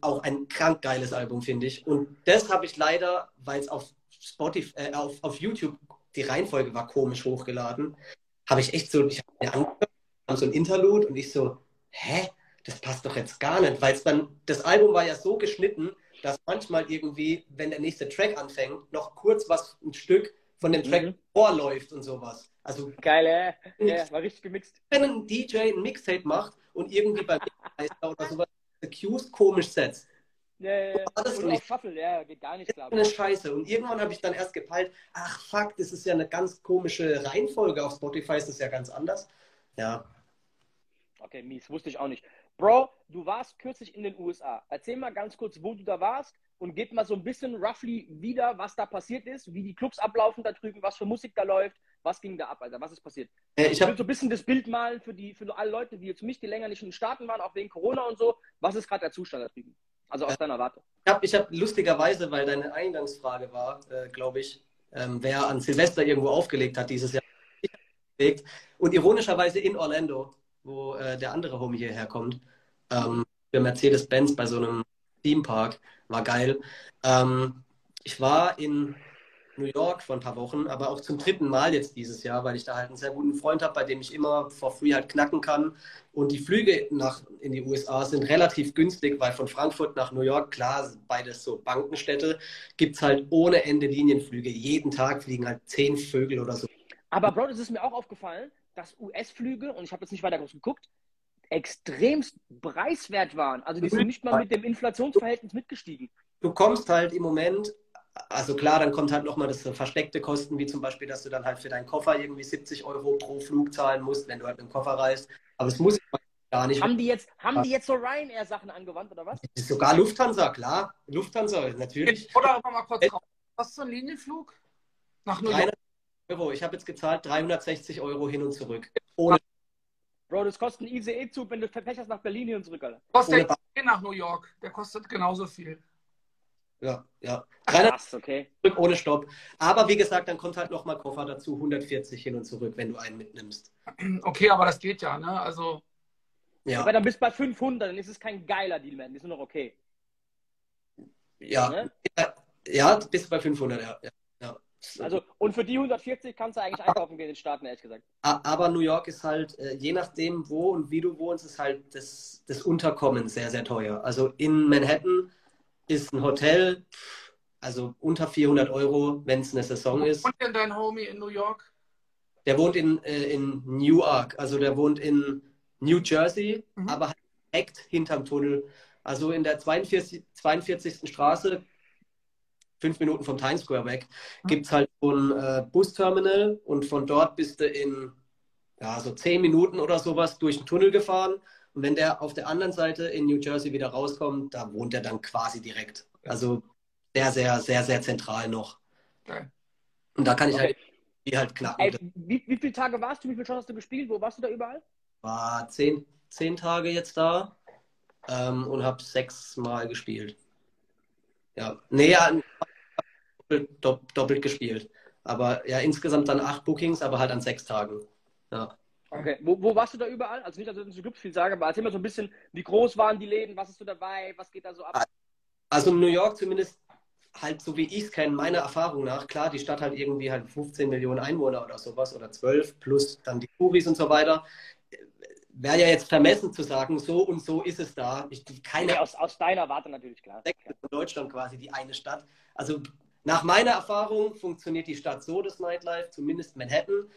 auch ein krank geiles Album, finde ich. Und das habe ich leider, weil es auf Spotify, äh, auf, auf YouTube, die Reihenfolge war komisch hochgeladen, habe ich echt so, ich habe mir angehört, haben so ein Interlude und ich so, hä? Das passt doch jetzt gar nicht, weil es dann, das Album war ja so geschnitten, dass manchmal irgendwie, wenn der nächste Track anfängt, noch kurz was, ein Stück von dem Track Mhm. vorläuft und sowas. Also Geil, äh? Ja, war richtig gemixt. wenn ein DJ ein Mixtape macht und irgendwie bei Mixmeister oder sowas Cues komisch setzt. Ja, ja, ja. Alles Und nicht. Shuffle, ja, geht gar nicht, glaube Eine. Scheiße. Und irgendwann habe ich dann erst gepeilt, ach fuck, das ist ja eine ganz komische Reihenfolge. Auf Spotify ist das ja ganz anders. Ja. Okay, mies, wusste ich auch nicht. Bro, du warst kürzlich in den USA. Erzähl mal ganz kurz, wo du da warst und gib mal so ein bisschen roughly wieder, was da passiert ist, wie die Clubs ablaufen da drüben, was für Musik da läuft, was ging da ab, Alter, was ist passiert? Äh, Ich Ich will habe so ein bisschen das Bild malen für, die, für alle Leute, die jetzt mich, die länger nicht in den Staaten waren, auch wegen Corona und so. Was ist gerade der Zustand da drüben? Also aus deiner Warte. ich hab, ich hab lustigerweise, weil deine Eingangsfrage war, äh, glaube ich, ähm, wer an Silvester irgendwo aufgelegt hat dieses Jahr. Und ironischerweise in Orlando, wo äh, der andere Homie hierher kommt, ähm, für Mercedes-Benz bei so einem Themepark. War geil. Ähm, ich war in New York vor ein paar Wochen, aber auch zum dritten Mal jetzt dieses Jahr, weil ich da halt einen sehr guten Freund habe, bei dem ich immer for free halt knacken kann. Und die Flüge nach, in die USA sind relativ günstig, weil von Frankfurt nach New York, klar, beides so Bankenstädte, gibt es halt ohne Ende Linienflüge. Jeden Tag fliegen halt zehn Vögel oder so. Aber Bro, das ist mir auch aufgefallen. dass US-Flüge, und ich habe jetzt nicht weiter geguckt, extremst preiswert waren. Also die sind nicht mal mit dem Inflationsverhältnis mitgestiegen. Du kommst halt im Moment, also klar, dann kommt halt nochmal das versteckte Kosten, wie zum Beispiel, dass du dann halt für deinen Koffer irgendwie 70 Euro pro Flug zahlen musst, wenn du halt mit dem Koffer reist. Aber es muss gar nicht. Haben die jetzt, haben die jetzt so Ryanair-Sachen angewandt oder was? Sogar Lufthansa, klar. Lufthansa, natürlich. Oder aber mal kurz raus. Was ist so ein Linienflug? Nach New York? Euro. Ich habe jetzt gezahlt 360 Euro hin und zurück. Ohne Bro, das kostet ein ICE-Zug, wenn du Pech hast nach Berlin hin und zurück, Alter. Kostet der ICE nach New York. Der kostet genauso viel. Ja, ja. 300 Krass, okay. zurück ohne Stopp. Aber wie gesagt, dann kommt halt nochmal Koffer dazu, 140 hin und zurück, wenn du einen mitnimmst. Okay, aber das geht ja, ne? Also, Ja, Aber dann bist du bei 500, dann ist es kein geiler Deal mehr, dann ist nur noch okay. ja, Ne? ja, bist du bei 500, ja. ja, ja. Also, und für die 140 kannst du eigentlich einkaufen gehen in den Staaten, ehrlich gesagt. Aber New York ist halt, äh, je nachdem, wo und wie du wohnst, ist halt das, das Unterkommen sehr, sehr teuer. Also in Manhattan ist ein Hotel, also unter 400 Euro, wenn es eine Saison ist. und denn dein Homie in New York? Der wohnt in, äh, in Newark, also der wohnt in New Jersey, Mhm. aber halt direkt hinterm Tunnel. Also in der 42, 42. Straße, fünf Minuten vom Times Square weg, Mhm. gibt es halt so ein äh, Busterminal und von dort bist du in ja, so zehn Minuten oder sowas durch den Tunnel gefahren. Und wenn der auf der anderen Seite in New Jersey wieder rauskommt, da wohnt er dann quasi direkt. Also sehr, sehr, sehr, sehr zentral noch. Geil. Und da kann ich Okay. halt, die halt knacken. Ey, wie, wie viele Tage warst du? Wie viele Shows hast du gespielt? Wo warst du da überall? war zehn, zehn Tage jetzt da ähm, und habe sechs Mal gespielt. Ja, nee, ja, doppelt, dopp- doppelt gespielt. Aber ja, insgesamt dann acht Bookings, aber halt an sechs Tagen. Ja. Okay. Wo, wo warst du da überall? Also nicht, dass ich zu Clubs viel sage, aber erzähl mal so ein bisschen, wie groß waren die Läden? Was ist du dabei? Was geht da so ab? Also in New York zumindest halt so wie ich es kenne, meiner Erfahrung nach, klar, die Stadt hat irgendwie halt 15 Millionen Einwohner oder sowas oder 12 plus dann die Touris und so weiter. Wäre ja jetzt vermessen zu sagen, so und so ist es da. Ich, keine Nee, aus, aus deiner Warte natürlich, klar. Von Deutschland quasi die eine Stadt. Also nach meiner Erfahrung funktioniert die Stadt so, das Nightlife, zumindest Manhattan.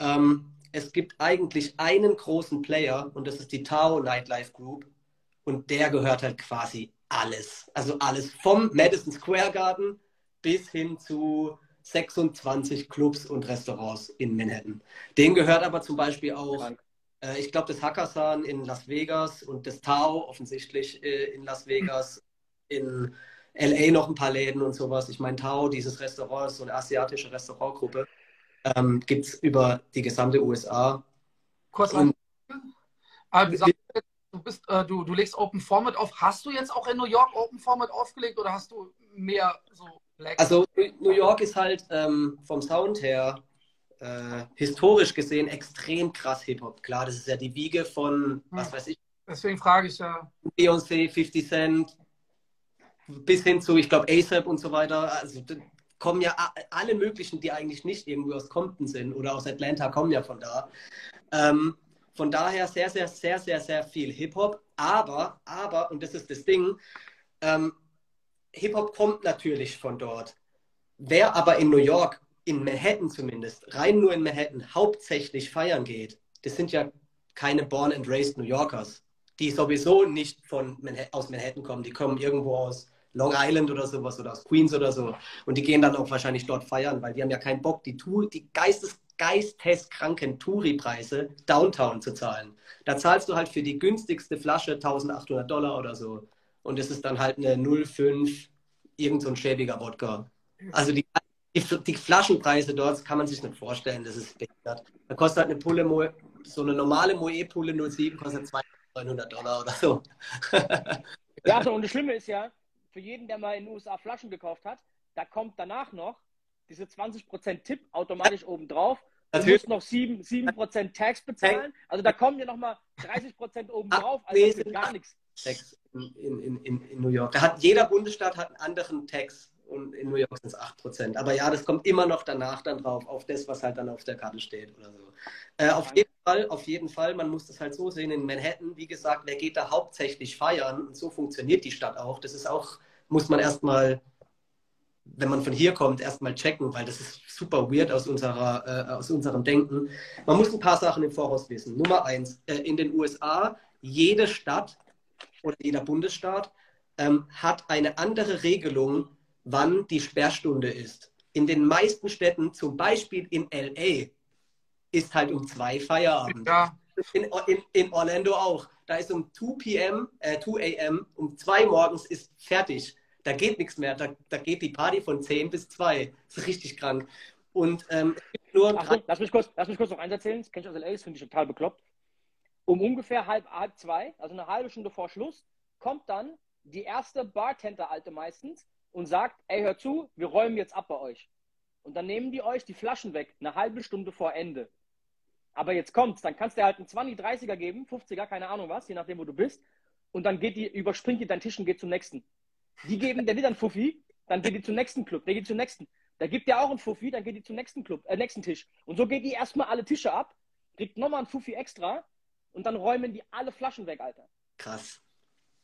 Ähm, es gibt eigentlich einen großen Player und das ist die Tao Nightlife Group und der gehört halt quasi alles. Also alles vom Madison Square Garden bis hin zu 26 Clubs und Restaurants in Manhattan. Den gehört aber zum Beispiel auch äh, ich glaube, das Hakkasan in Las Vegas und das Tao offensichtlich äh, in Las Vegas, in LA noch ein paar Läden und sowas. Ich meine, Tao, dieses Restaurant, ist so eine asiatische Restaurantgruppe, ähm, gibt es über die gesamte USA. Kurz Und- Ah, du, sagst, du, bist, äh, du, du legst Open Format auf. Hast du jetzt auch in New York Open Format aufgelegt oder hast du mehr so Black? Also New York ist halt ähm, vom Sound her äh, historisch gesehen extrem krass Hip-Hop. Klar, das ist ja die Wiege von, was weiß ich, Deswegen frage ich ja. Beyoncé, 50 Cent, bis hin zu, ich glaube, ASAP und so weiter. Also kommen ja alle möglichen, die eigentlich nicht irgendwie aus Compton sind oder aus Atlanta, kommen ja von da. Ähm, von daher sehr, sehr, sehr, sehr, sehr viel Hip-Hop. Aber, aber, und das ist das Ding, ähm, Hip-Hop kommt natürlich von dort. Wer aber in New York, in Manhattan zumindest, rein nur in Manhattan, hauptsächlich feiern geht, das sind ja keine born and raised New Yorkers die sowieso nicht von Manhattan, aus Manhattan kommen. Die kommen irgendwo aus Long Island oder sowas oder aus Queens oder so. Und die gehen dann auch wahrscheinlich dort feiern, weil die haben ja keinen Bock, die, die Geistes, geisteskranken Touri-Preise Downtown zu zahlen. Da zahlst du halt für die günstigste Flasche 1800 Dollar oder so. Und es ist dann halt eine 0,5 irgend so ein schäbiger Wodka. Also die, die, die Flaschenpreise dort kann man sich nicht vorstellen, das ist behindert. Da kostet halt eine Pulle, Mo- so eine normale Moe-Pulle 07 kostet 200 Dollar oder so. Ja, so, und das Schlimme ist ja, für jeden, der mal in den USA Flaschen gekauft hat, da kommt danach noch diese 20% Tipp automatisch obendrauf. Du Natürlich. musst noch 7%, 7 Tax bezahlen. Also da kommen dir nochmal 30% obendrauf. Also das ist gar nichts. Tax in, in, in, in New York. Da hat jeder Bundesstaat hat einen anderen Tax und in New York sind es 8%. Aber ja, das kommt immer noch danach dann drauf, auf das, was halt dann auf der Karte steht oder so. Äh, auf jeden Fall, auf jeden Fall, man muss das halt so sehen, in Manhattan, wie gesagt, wer geht da hauptsächlich feiern und so funktioniert die Stadt auch. Das ist auch, muss man erstmal wenn man von hier kommt, erstmal checken, weil das ist super weird aus, unserer, äh, aus unserem Denken. Man muss ein paar Sachen im Voraus wissen. Nummer eins, äh, in den USA, jede Stadt oder jeder Bundesstaat ähm, hat eine andere Regelung, wann die Sperrstunde ist. In den meisten Städten, zum Beispiel in LA, ist halt um zwei Feierabend. Ja. In, in, in, Orlando auch. Da ist um 2 p.m., äh, 2 a.m., um 2 morgens ist fertig. Da geht nichts mehr. Da, da geht die Party von 10 bis 2. Das ist richtig krank. Und ähm, nur. Achtung, lass, mich kurz, lass mich kurz noch eins erzählen. Das kenne ich aus LA, das finde ich total bekloppt. Um ungefähr halb, halb zwei, also eine halbe Stunde vor Schluss, kommt dann die erste Bartender-Alte meistens und sagt: Ey, hör zu, wir räumen jetzt ab bei euch. Und dann nehmen die euch die Flaschen weg, eine halbe Stunde vor Ende. Aber jetzt kommt's, dann kannst du halt einen 20, 30er geben, 50er, keine Ahnung was, je nachdem, wo du bist. Und dann geht die, überspringt die deinen Tisch und geht zum nächsten. Die geben der wieder einen Fuffi, dann geht die zum nächsten Club, der geht zum nächsten. Da gibt der auch einen Fuffi, dann geht die zum nächsten Club, äh, nächsten Tisch. Und so geht die erstmal alle Tische ab, kriegt nochmal einen Fuffi extra und dann räumen die alle Flaschen weg, Alter. Krass.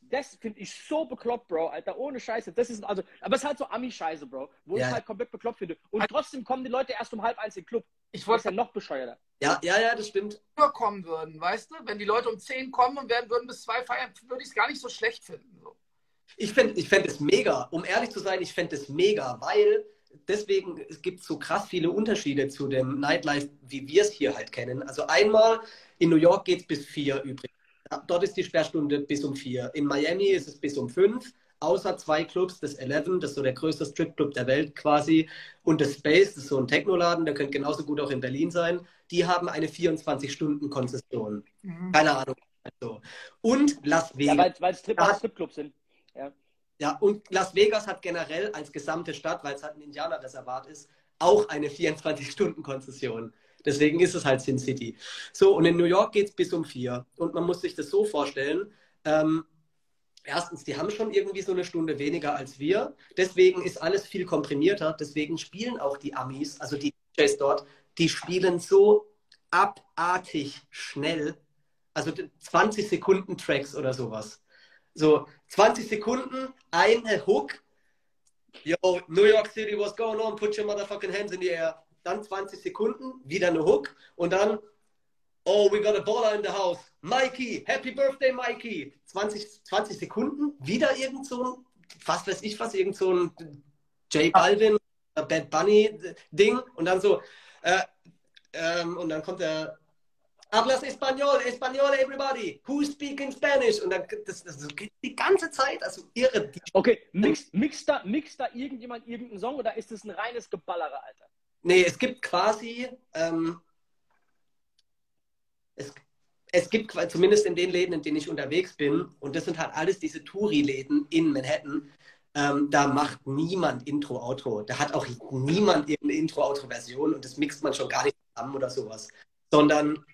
Das finde ich so bekloppt, Bro, Alter, ohne Scheiße. Das ist also, aber es ist halt so Ami-Scheiße, Bro, wo ja. ich halt komplett bekloppt finde. Und trotzdem kommen die Leute erst um halb eins in den Club. Ich wollte ja noch bescheuerter. Ja, ja, ja, das stimmt. Kommen würden, weißt du? Wenn die Leute um zehn kommen und werden würden bis zwei feiern, würde ich es gar nicht so schlecht finden. So. Ich fände ich fänd es mega. Um ehrlich zu sein, ich fände es mega, weil deswegen es gibt so krass viele Unterschiede zu dem Nightlife, wie wir es hier halt kennen. Also einmal in New York geht es bis vier übrigens. Dort ist die Sperrstunde bis um vier. In Miami ist es bis um fünf. Außer zwei Clubs, das Eleven, das ist so der größte Stripclub der Welt quasi, und das Space, das ist so ein Technoladen, der könnte genauso gut auch in Berlin sein. Die haben eine 24-Stunden-Konzession. Mhm. Keine Ahnung. Also. Und Las Vegas. Ja, weil, es Stripclubs sind. Ja. ja, und Las Vegas hat generell als gesamte Stadt, weil es halt ein Indianerreservat ist, auch eine 24-Stunden-Konzession. Deswegen ist es halt Sin City. So, und in New York geht es bis um vier. Und man muss sich das so vorstellen, ähm, erstens, die haben schon irgendwie so eine Stunde weniger als wir. Deswegen ist alles viel komprimierter. Deswegen spielen auch die Amis, also die DJs dort, die spielen so abartig schnell. Also 20 Sekunden Tracks oder sowas. So 20 Sekunden, eine Hook. Yo, New York City, what's going on? Put your motherfucking hands in the air. Dann 20 Sekunden, wieder eine Hook. Und dann, oh, we got a baller in the house. Mikey, happy birthday, Mikey. 20, 20 Sekunden, wieder irgend so ein, was weiß ich was, irgend so ein J Balvin, Bad Bunny Ding. Und dann so, äh, ähm, und dann kommt der Hablas Español, Español, everybody. Who's speaking Spanish? Und dann, das, das, das geht die ganze Zeit, also irre. Okay, mixt, mixt, da, mixt da irgendjemand irgendeinen Song oder ist das ein reines Geballere, Alter? Nee, es gibt quasi, ähm, es, es gibt zumindest in den Läden, in denen ich unterwegs bin, und das sind halt alles diese Touri-Läden in Manhattan, ähm, da macht niemand Intro-Outro. Da hat auch niemand irgendeine Intro-Outro-Version und das mixt man schon gar nicht zusammen oder sowas. Sondern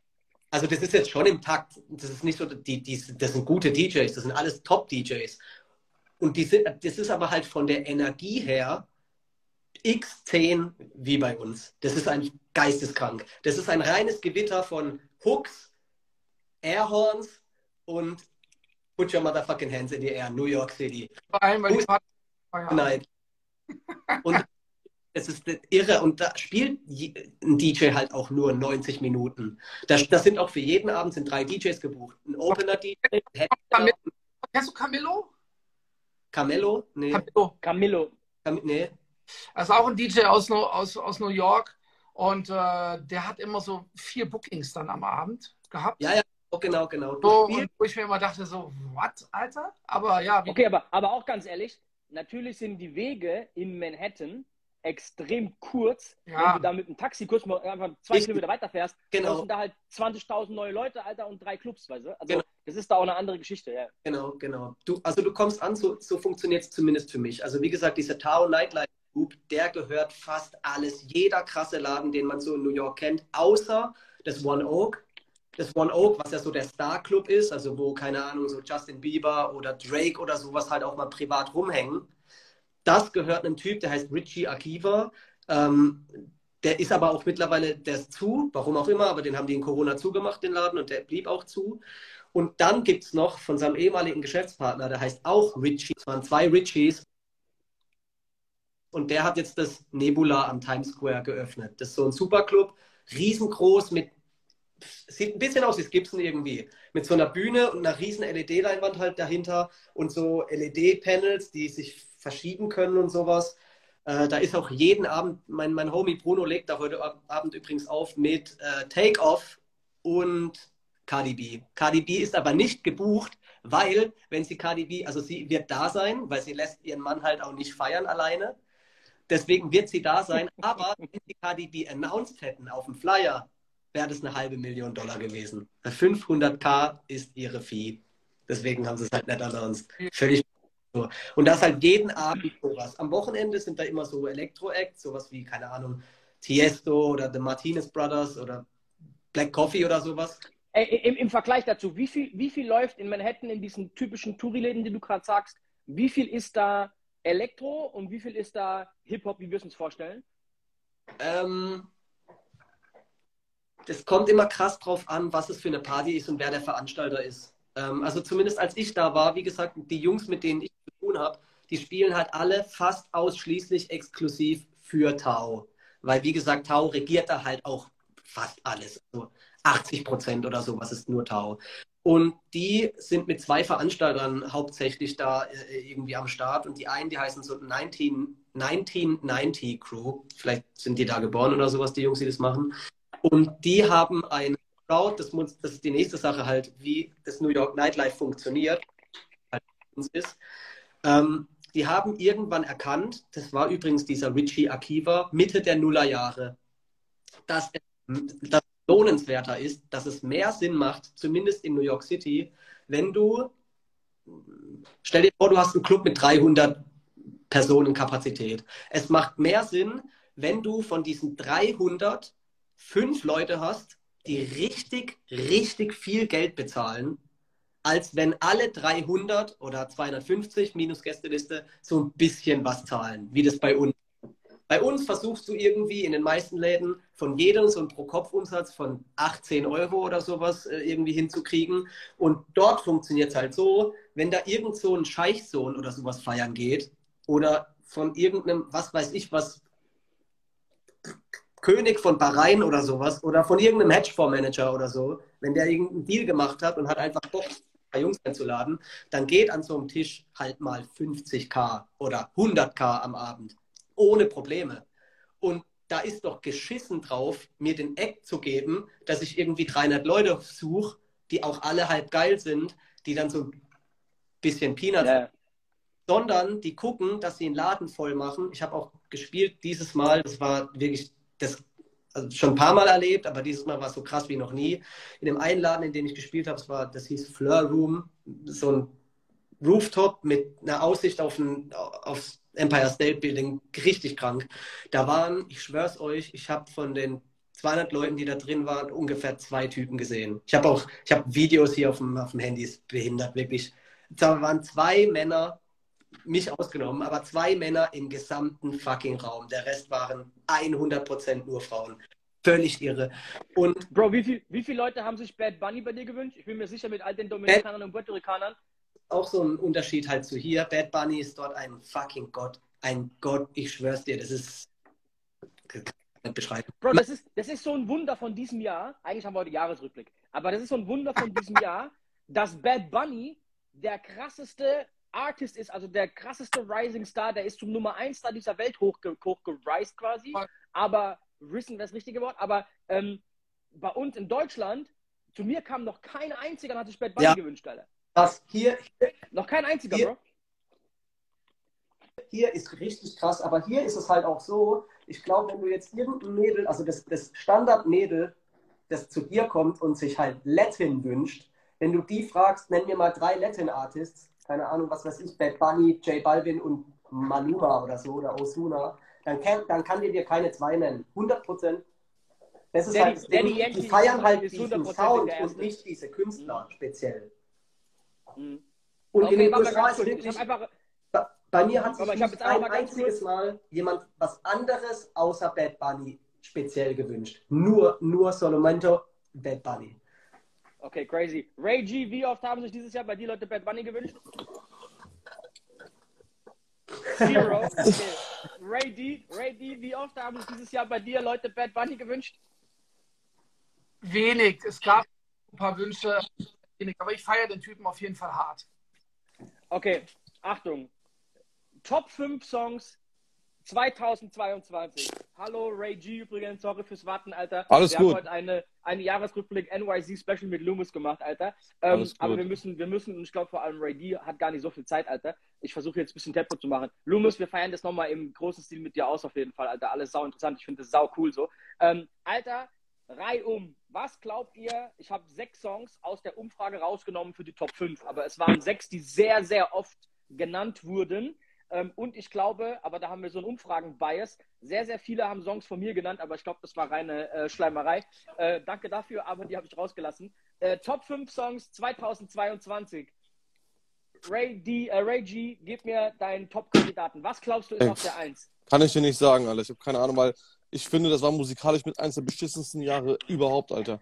also das ist jetzt schon im Takt. Das ist nicht so, die, die, das sind gute DJs, das sind alles Top-DJs. Und die sind, das ist aber halt von der Energie her X10 wie bei uns. Das ist ein geisteskrank. Das ist ein reines Gewitter von Hooks, Airhorns und Put your motherfucking hands in the air, New York City. Vor allem, weil die Nein. Und es ist irre und da spielt ein DJ halt auch nur 90 Minuten. Das, das sind auch für jeden Abend sind drei DJs gebucht. Ein Opener-DJ. Kennst du Camillo? Camillo? Nee. Camillo. Camillo. Cam nee. Das ist auch ein DJ aus, aus, aus New York und äh, der hat immer so vier Bookings dann am Abend gehabt. Ja, ja, genau, genau. So, wo ich mir immer dachte so, what, Alter? Aber ja. Okay, aber, aber auch ganz ehrlich, natürlich sind die Wege in Manhattan extrem kurz. Ja. Wenn du da mit einem Taxi kurz mal einfach zwei ich, Kilometer weiterfährst, genau. sind da halt 20.000 neue Leute, Alter, und drei Clubs, weißt du? Also genau. das ist da auch eine andere Geschichte, ja. Genau, genau. Du, also du kommst an, so, so funktioniert es zumindest für mich. Also wie gesagt, dieser Tao Nightlife Group, der gehört fast alles, jeder krasse Laden, den man so in New York kennt, außer das One Oak. Das One Oak, was ja so der Star Club ist, also wo, keine Ahnung, so Justin Bieber oder Drake oder sowas halt auch mal privat rumhängen das gehört einem Typ, der heißt Richie Akiva. Ähm, der ist aber auch mittlerweile, der ist zu, warum auch immer, aber den haben die in Corona zugemacht, den Laden, und der blieb auch zu. Und dann gibt es noch von seinem ehemaligen Geschäftspartner, der heißt auch Richie, es waren zwei Richies. und der hat jetzt das Nebula am Times Square geöffnet. Das ist so ein Superclub, riesengroß mit sieht ein bisschen aus wie Gibson irgendwie. Mit so einer Bühne und einer riesen LED-Leinwand halt dahinter und so LED-Panels, die sich verschieben können und sowas. Äh, da ist auch jeden Abend, mein, mein Homie Bruno legt da heute Abend übrigens auf mit äh, Take Off und Cardi B. Cardi B ist aber nicht gebucht, weil, wenn sie Cardi B, also sie wird da sein, weil sie lässt ihren Mann halt auch nicht feiern alleine. Deswegen wird sie da sein. Aber wenn sie Cardi B announced hätten auf dem Flyer, wäre das eine halbe Million Dollar gewesen. 500k ist ihre Fee. Deswegen haben sie es halt nicht announced. Völlig so. Und das halt jeden Abend sowas. Am Wochenende sind da immer so Elektro-Acts, sowas wie, keine Ahnung, Tiesto oder The Martinez Brothers oder Black Coffee oder sowas. Im, Im, Vergleich dazu, wie viel, wie viel läuft in Manhattan in diesen typischen Touri-Läden, die du gerade sagst, wie viel ist da Elektro und wie viel ist da Hip-Hop, wie wir es uns vorstellen? Ähm, das kommt immer krass drauf an, was es für eine Party ist und wer der Veranstalter ist. Ähm, also zumindest als ich da war, wie gesagt, die Jungs, mit denen ich zu tun habe, die spielen halt alle fast ausschließlich exklusiv für Tau. Weil, wie gesagt, Tau regiert da halt auch fast alles. Also 80 Prozent oder so, was ist nur Tau. Und die sind mit zwei Veranstaltern hauptsächlich da äh, irgendwie am Start. Und die einen, die heißen so 19, 1990 Crew. Vielleicht sind die da geboren oder sowas, die Jungs, die das machen. Und die haben eine Crowd, das, muss, das ist die nächste Sache halt, wie das New York Nightlife funktioniert. Halt ist. Ähm, die haben irgendwann erkannt, das war übrigens dieser Richie Akiva, Mitte der Nullerjahre, dass es lohnenswerter ist, dass es mehr Sinn macht, zumindest in New York City, wenn du, stell dir vor, du hast einen Club mit 300 Personen Kapazität. Es macht mehr Sinn, wenn du von diesen 300 fünf Leute hast, die richtig, richtig viel Geld bezahlen, als wenn alle 300 oder 250 minus Gästeliste so ein bisschen was zahlen, wie das bei uns. Bei uns versuchst du irgendwie in den meisten Läden von jedem so einen Pro-Kopf-Umsatz von 18 Euro oder sowas äh, irgendwie hinzukriegen. Und dort funktioniert es halt so, wenn da irgend so ein Scheichsohn oder sowas feiern geht oder von irgendeinem, was weiß ich, was König von Bahrain oder sowas oder von irgendeinem Hedgefondsmanager oder so, wenn der irgendeinen Deal gemacht hat und hat einfach Bock, ein Jungs einzuladen, dann geht an so einem Tisch halt mal 50k oder 100k am Abend. Ohne Probleme. Und da ist doch geschissen drauf, mir den Eck zu geben, dass ich irgendwie 300 Leute suche, die auch alle halb geil sind, die dann so ein bisschen Peanuts yeah. sondern die gucken, dass sie einen Laden voll machen. Ich habe auch gespielt dieses Mal, das war wirklich das also schon ein paar Mal erlebt, aber dieses Mal war es so krass wie noch nie. In dem einen Laden, in dem ich gespielt habe, war, das hieß Fleur Room, so ein Rooftop mit einer Aussicht auf ein, aufs Empire State Building, richtig krank. Da waren, ich schwör's euch, ich habe von den 200 Leuten, die da drin waren, ungefähr zwei Typen gesehen. Ich habe auch, ich habe Videos hier auf dem, auf dem Handy, ist behindert, wirklich. Da waren zwei Männer mich ausgenommen, aber zwei Männer im gesamten fucking Raum. Der Rest waren 100% nur Frauen. Völlig irre. Und Bro, wie, viel, wie viele Leute haben sich Bad Bunny bei dir gewünscht? Ich bin mir sicher, mit all den Dominikanern und Puerto Ricanern. Auch so ein Unterschied halt zu hier. Bad Bunny ist dort ein fucking Gott. Ein Gott, ich schwör's dir, das ist. Beschreiben. Bro, das ist, das ist so ein Wunder von diesem Jahr. Eigentlich haben wir heute Jahresrückblick. Aber das ist so ein Wunder von diesem Jahr, dass Bad Bunny der krasseste Artist ist, also der krasseste Rising Star, der ist zum Nummer 1 Star dieser Welt hochge hochgereist quasi. Aber risen wäre das richtige Wort. Aber ähm, bei uns in Deutschland, zu mir kam noch kein einziger und hat sich Bad Bunny ja. gewünscht, Alter. Das hier, hier, Noch kein einziger, hier, Bro. Hier ist richtig krass, aber hier ist es halt auch so, ich glaube, wenn du jetzt irgendein Mädel, also das, das Standard-Mädel, das zu dir kommt und sich halt Latin wünscht, wenn du die fragst, nenn mir mal drei Latin-Artists, keine Ahnung, was weiß ich, Bad Bunny, J Balvin und Maluma oder so oder Osuna, dann kann, dann kann dir dir keine zwei nennen. 100 Prozent. Das ist halt das Ding, die feiern halt diesen Sound und nicht diese Künstler mhm. speziell. Mhm. Und okay, in den USA ist wirklich, bei mir hat sich nicht ein einziges Mal jemand was anderes außer Bad Bunny speziell gewünscht. Nur, nur Solomento, Bad Bunny. Okay, crazy. Ray G, wie oft haben sich dieses Jahr bei dir Leute Bad Bunny gewünscht? Zero. Okay. Ray D, Ray D, wie oft haben es dieses Jahr bei dir Leute Bad Bunny gewünscht? Wenig. Es gab ein paar Wünsche, wenig. aber ich feiere den Typen auf jeden Fall hart. Okay, Achtung. Top 5 Songs 2022. Hallo Ray G übrigens, sorry fürs Warten, Alter. Alles wir gut. haben heute eine, eine Jahresrückblick NYC Special mit Loomis gemacht, Alter. Ähm, Alles gut. aber wir müssen, wir müssen, und ich glaube vor allem Ray D hat gar nicht so viel Zeit, Alter. Ich versuche jetzt ein bisschen Tempo zu machen. Loomis, wir feiern das nochmal im großen Stil mit dir aus, auf jeden Fall, Alter. Alles sau interessant. Ich finde das sau cool so. Ähm, Alter, reihum. Was glaubt ihr? Ich habe sechs Songs aus der Umfrage rausgenommen für die Top 5, aber es waren sechs, die sehr, sehr oft genannt wurden. Ähm, und ich glaube, aber da haben wir so einen Umfragen-Bias, sehr, sehr viele haben Songs von mir genannt, aber ich glaube, das war reine äh, Schleimerei. Äh, danke dafür, aber die habe ich rausgelassen. Äh, Top 5 Songs 2022. Ray, D, äh, Ray G, gib mir deinen Top-Kandidaten. Was glaubst du ist auf der 1? Kann ich dir nicht sagen, Alter. Ich habe keine Ahnung, weil ich finde, das war musikalisch mit eins der beschissensten Jahre überhaupt, Alter.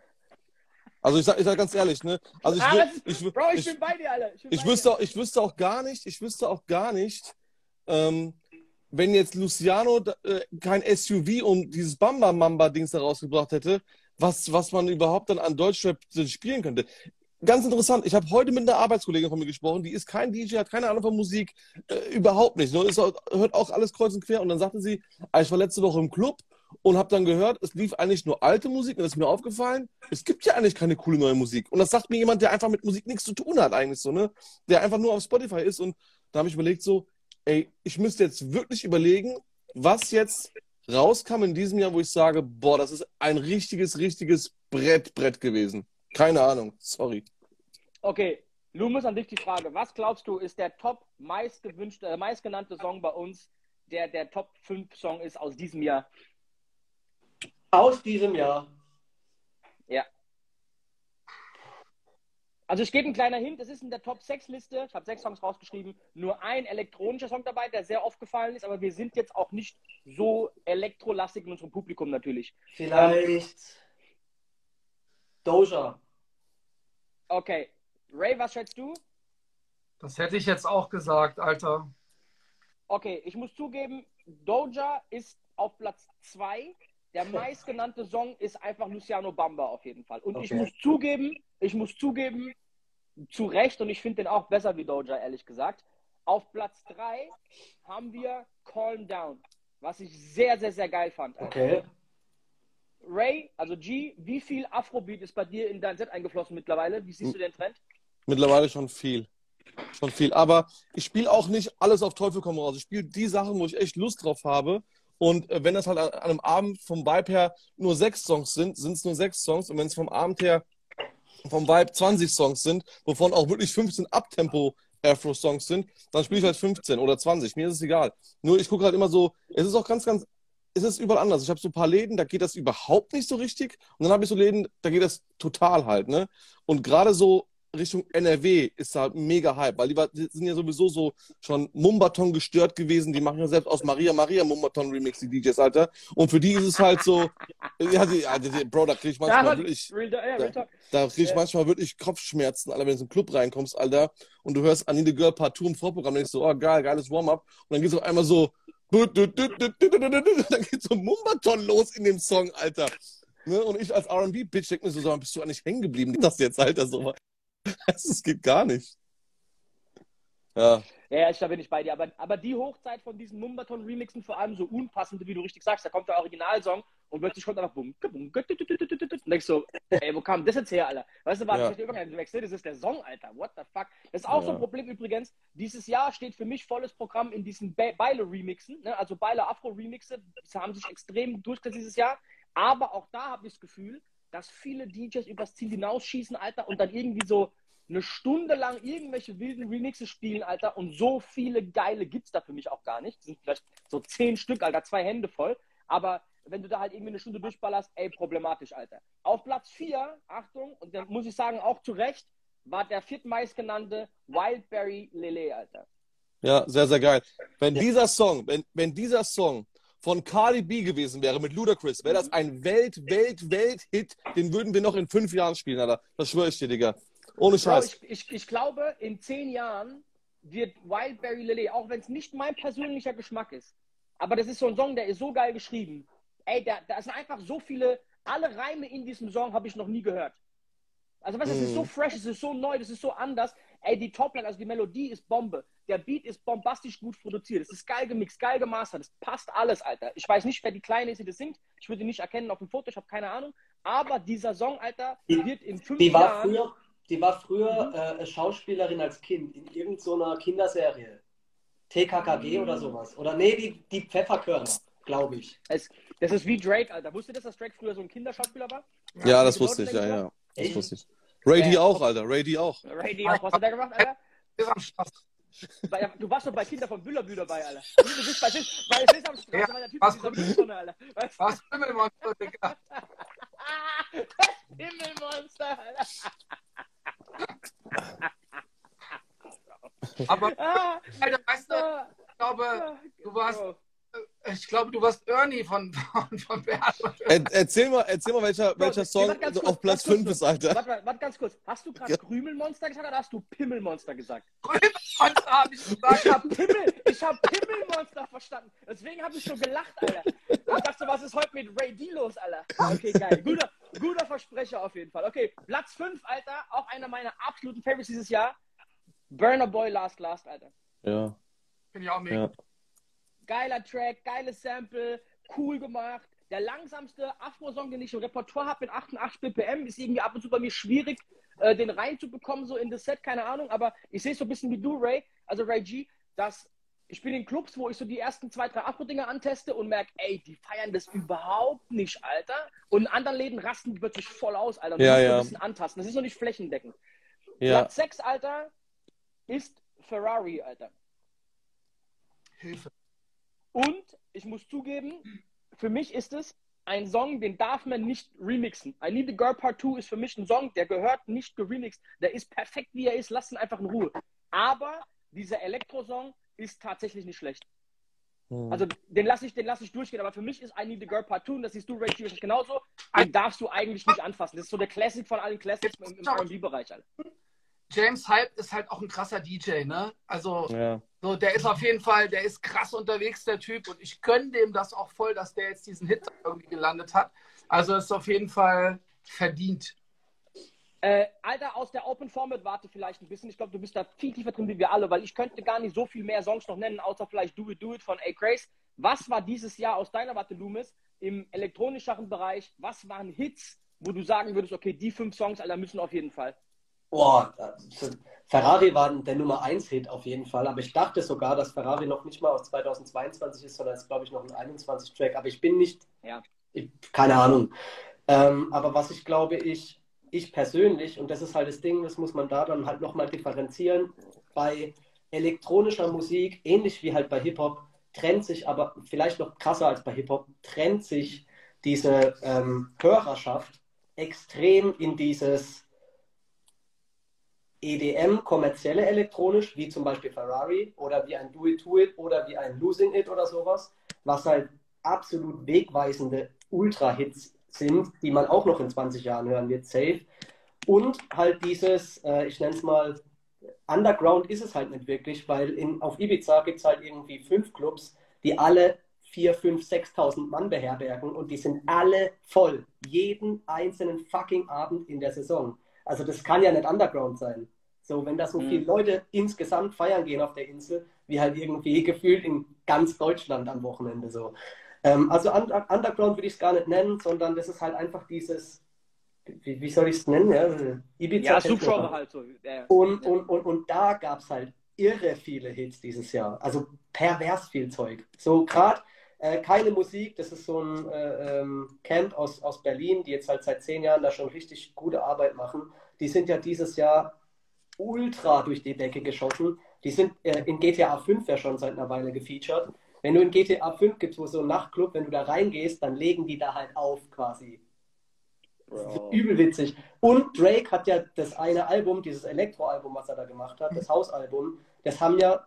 Also ich sag, ich sag ganz ehrlich, ne? Also ich, Ah, das- ich, Bro, ich, ich, bin bei dir, Alter. ich, bei wüsste, dir. auch- ich wüsste auch gar nicht, ich wüsste auch gar nicht, ähm, wenn jetzt Luciano äh, kein SUV und dieses Bamba Mamba Dings da rausgebracht hätte, was, was man überhaupt dann an Deutschrap spielen könnte. Ganz interessant, ich habe heute mit einer Arbeitskollegin von mir gesprochen, die ist kein DJ, hat keine Ahnung von Musik, äh, überhaupt nicht. Nur ist, auch- hört auch alles kreuz und quer. Und dann sagte sie, ah, ich war letzte Woche im Club und habe dann gehört, es lief eigentlich nur alte Musik. Und das ist mir aufgefallen, es gibt ja eigentlich keine coole neue Musik. Und das sagt mir jemand, der einfach mit Musik nichts zu tun hat eigentlich so, ne? Der einfach nur auf Spotify ist. Und da habe ich überlegt so, ey, ich müsste jetzt wirklich überlegen, was jetzt rauskam in diesem Jahr, wo ich sage, boah, das ist ein richtiges, richtiges Brett, Brett gewesen. Keine Ahnung, sorry. Okay, Loomis, an dich die Frage. Was glaubst du, ist der top meistgewünschte, äh, meistgenannte Song bei uns, der der Top 5 Song ist aus diesem Jahr? Aus diesem Jahr. Ja. Also ich gebe einen kleiner Hint, es ist in der Top 6 Liste, ich habe sechs Songs rausgeschrieben, nur ein elektronischer Song dabei, der sehr oft gefallen ist, aber wir sind jetzt auch nicht so elektrolastig in unserem Publikum natürlich. Vielleicht Doja. Okay, Ray, was schätzt du? Das hätte ich jetzt auch gesagt, Alter. Okay, ich muss zugeben, Doja ist auf Platz 2. Der meistgenannte Song ist einfach Luciano Bamba auf jeden Fall. Und ich Okay. muss zugeben, ich muss zugeben, zu Recht, und ich finde den auch besser wie Doja, ehrlich gesagt. Auf Platz 3 haben wir Calm Down, was ich sehr, sehr, sehr geil fand. Okay. Ray, also G, wie viel Afrobeat ist bei dir in dein Set eingeflossen mittlerweile? Wie siehst du den Trend? Mittlerweile schon viel. Schon viel. Aber ich spiele auch nicht alles auf Teufel komm raus. Ich spiele die Sachen, wo ich echt Lust drauf habe. Und äh, wenn das halt an, an einem Abend vom Vibe her nur sechs Songs sind, sind es nur sechs Songs. Und wenn es vom Abend her vom Vibe 20 Songs sind, wovon auch wirklich 15 Abtempo Afro-Songs sind, dann spiele ich halt 15 oder 20. Mir ist es egal. Nur ich gucke halt immer so, es ist auch ganz, ganz, es ist überall anders. Ich habe so ein paar Läden, da geht das überhaupt nicht so richtig. Und dann habe ich so Läden, da geht das total halt, ne? Und gerade so Richtung NRW ist da mega Hype, weil die, sind ja sowieso so schon Mumbaton gestört gewesen. Die machen ja selbst aus Maria Maria Mumbaton Remix, die DJs, Alter. Und für die ist es halt so, ja, die, ja, die, Bro, da krieg ich manchmal wirklich, Talk. da krieg ich manchmal wirklich Kopfschmerzen, Alter, wenn du in einen Club reinkommst, Alter, und du hörst Anine Girl Partout im Vorprogramm, dann denkst du, oh, geil, geiles Warm-up. Und dann geht's auf einmal so, dann geht so Mumbaton los in dem Song, Alter. Ne? Und ich als R&B-Bitch denke mir so, bist du eigentlich hängen geblieben? Das jetzt, Alter, so. Das geht gar nicht. Ja, Ja, ja, ich, da bin ich bei dir. Aber, aber die Hochzeit von diesen Mumbaton-Remixen, vor allem so unpassende, wie du richtig sagst, da kommt der Originalsong und plötzlich kommt einfach bum, bum, und denkst so, ey, wo kam das jetzt her, Alter? Weißt du, war Ja. das nicht irgendein Wechsel? Das ist der Song, Alter. What the fuck? Das ist auch so ein Ja. Problem übrigens. Dieses Jahr steht für mich volles Programm in diesen Be Beile-Remixen, ne? also Beile-Afro-Remixe. Die haben sich extrem durchgesetzt dieses Jahr. Aber auch da habe ich das Gefühl, dass viele DJs übers Ziel hinausschießen, Alter, und dann irgendwie so eine Stunde lang irgendwelche wilden Remixe spielen, Alter, und so viele geile gibt's da für mich auch gar nicht. Das sind vielleicht so zehn Stück, Alter, zwei Hände voll. Aber wenn du da halt irgendwie eine Stunde durchballerst, ey, problematisch, Alter. Auf Platz vier, Achtung, und dann muss ich sagen, auch zu Recht, war der viertmeistgenannte Wildberry Lele, Alter. ja, sehr, sehr geil. Wenn dieser Song, wenn, wenn dieser Song von Cardi B gewesen wäre mit Ludacris, wäre das ein Welt, Welt, Welt-Hit, den würden wir noch in fünf Jahren spielen, Alter. Das schwöre ich dir, Digga. Ohne Scheiß. ich, ich, ich glaube, in zehn Jahren wird Wildberry Lele, auch wenn es nicht mein persönlicher Geschmack ist, aber das ist so ein Song, der ist so geil geschrieben. Ey, da, da sind einfach so viele, alle Reime in diesem Song habe ich noch nie gehört. Also was, es ist so Mhm. fresh, es ist so neu, das ist so anders. Ey, die Topline, also die Melodie ist Bombe. Der Beat ist bombastisch gut produziert. Es ist geil gemixt, geil gemastert. Es passt alles, Alter. Ich weiß nicht, wer die Kleine ist, die das singt. Ich würde die nicht erkennen auf dem Foto, ich habe keine Ahnung. Aber dieser Song, Alter, Die- wird in fünf Die war Jahren... früher, die war früher äh, Schauspielerin als Kind in irgendeiner Kinderserie. TKKG oder sowas. Oder nee, die, die Pfefferkörner, glaube ich. Es, das ist wie Drake, Alter. Wusstet ihr, dass Drake früher so ein Kinderschauspieler war? Ja, das Die wusste ich, ja, ja. Das Echt? wusste ich. Ray D auch, Alter. Ray D auch. Ray D auch. Was hat der gemacht, Alter? Bei, du warst doch bei Kinder von Büllerbü dabei, Alter. Du bist bei, Sis- bei Sesamstraße, Ja, war der Typ was mit dieser Mülltonne, Alter. Weißt? Was Himmelmonster, Digga. Himmelmonster, Alter. Aber, Ah, Alter, weißt du, ich glaube, ah, du warst. Ich glaube, du warst Ernie von, von, von Bert. Er, erzähl mal, erzähl mal, welcher, welcher Song ganz kurz, auf Platz ganz kurz 5 nur. ist, Alter. Warte, warte, warte ganz kurz. Hast du gerade. Krümelmonster gesagt oder hast du Pimmelmonster gesagt? Monster habe ich gesagt. Ich hab Pimmel, ich hab Pimmelmonster verstanden. Deswegen habe ich so gelacht, Alter. Ich dachte, was ist heute mit Ray D los, Alter? Okay, geil. Guter, guter Versprecher auf jeden Fall. Okay, Platz 5, Alter. Auch einer meiner absoluten Favorites dieses Jahr. Burner Boy Last Last, Alter. Ja, Bin ich auch mega. ja. Geiler Track, geiles Sample, cool gemacht. Der langsamste Afro-Song, den ich im Repertoire habe mit 88 BPM, ist irgendwie ab und zu bei mir schwierig, äh, den reinzubekommen, so in das Set, keine Ahnung. Aber ich sehe es so ein bisschen wie du, Ray, also Ray G, dass ich bin in Clubs, wo ich so die ersten zwei, drei Afro-Dinger anteste und merke, ey, die feiern das überhaupt nicht, Alter. Und in anderen Läden rasten die wirklich voll aus, Alter. Und Ja, ja. ein bisschen antasten. Das ist noch nicht flächendeckend. Ja, Platz 6, Alter, ist Ferrari, Alter. Hilfe. Und ich muss zugeben, für mich ist es ein Song, den darf man nicht remixen. I Need a Girl Part 2 ist für mich ein Song, der gehört nicht geremixed. Der ist perfekt, wie er ist. Lass ihn einfach in Ruhe. Aber dieser Elektro-Song ist tatsächlich nicht schlecht. Hm. Also den lasse ich, den lass ich durchgehen. Aber für mich ist I Need a Girl Part 2, und das siehst du, Ray wahrscheinlich genauso, den darfst du eigentlich nicht anfassen. Das ist so der Classic von allen Classics im, im R&B-Bereich. James Hype ist halt auch ein krasser DJ, ne? Also, ja. So, der ist auf jeden Fall, der ist krass unterwegs, der Typ. Und ich gönne dem das auch voll, dass der jetzt diesen Hit irgendwie gelandet hat. Also ist auf jeden Fall verdient. Äh, Alter, aus der Open Format warte vielleicht ein bisschen. Ich glaube, du bist da viel tiefer drin wie wir alle, weil ich könnte gar nicht so viel mehr Songs noch nennen, außer vielleicht Do It Do It von A. Craze. Was war dieses Jahr aus deiner Warte, Loomis, im elektronischeren Bereich? Was waren Hits, wo du sagen würdest, okay, die fünf Songs, Alter, müssen auf jeden Fall? Boah, Ferrari war der Nummer 1 Hit auf jeden Fall, aber ich dachte sogar, dass Ferrari noch nicht mal aus 2022 ist, sondern es ist, glaube ich, noch ein 21 Track, aber ich bin nicht, Ja. ich, keine Ahnung. Ähm, aber was ich glaube, ich, ich persönlich, und das ist halt das Ding, das muss man da dann halt nochmal differenzieren, bei elektronischer Musik, ähnlich wie halt bei Hip-Hop, trennt sich aber, vielleicht noch krasser als bei Hip-Hop, trennt sich diese ähm, Hörerschaft extrem in dieses EDM, kommerzielle elektronisch, wie zum Beispiel Ferrari oder wie ein Do It To It oder wie ein Losing It oder sowas, was halt absolut wegweisende Ultra-Hits sind, die man auch noch in 20 Jahren hören wird, safe. Und halt dieses, äh, ich nenne es mal, Underground ist es halt nicht wirklich, weil in, auf Ibiza gibt es halt irgendwie fünf Clubs, die alle 4, 5, 6.000 Mann beherbergen und die sind alle voll. Jeden einzelnen fucking Abend in der Saison. Also das kann ja nicht Underground sein. So, wenn da so Mhm. viele Leute insgesamt feiern gehen auf der Insel, wie halt irgendwie gefühlt in ganz Deutschland am Wochenende so. Ähm, also Under Underground würde ich es gar nicht nennen, sondern das ist halt einfach dieses, wie, wie soll ich es nennen? Ja, Ibiza Ja. Subgenre halt so. Ja. Und, und, und, und da gab es halt irre viele Hits dieses Jahr. Also pervers viel Zeug. So gerade äh, keine Musik, das ist so ein äh, ähm, Camp aus, aus Berlin, die jetzt halt seit zehn Jahren da schon richtig gute Arbeit machen. Die sind ja dieses Jahr ultra durch die Decke geschossen. Die sind äh, in GTA 5 ja schon seit einer Weile gefeatured. Wenn du in GTA 5 gibt, wo so ein Nachtclub, wenn du da reingehst, dann legen die da halt auf quasi. Übel witzig. Und Drake hat ja das eine Album, dieses Elektro-Album, was er da gemacht hat, das Hausalbum, das haben ja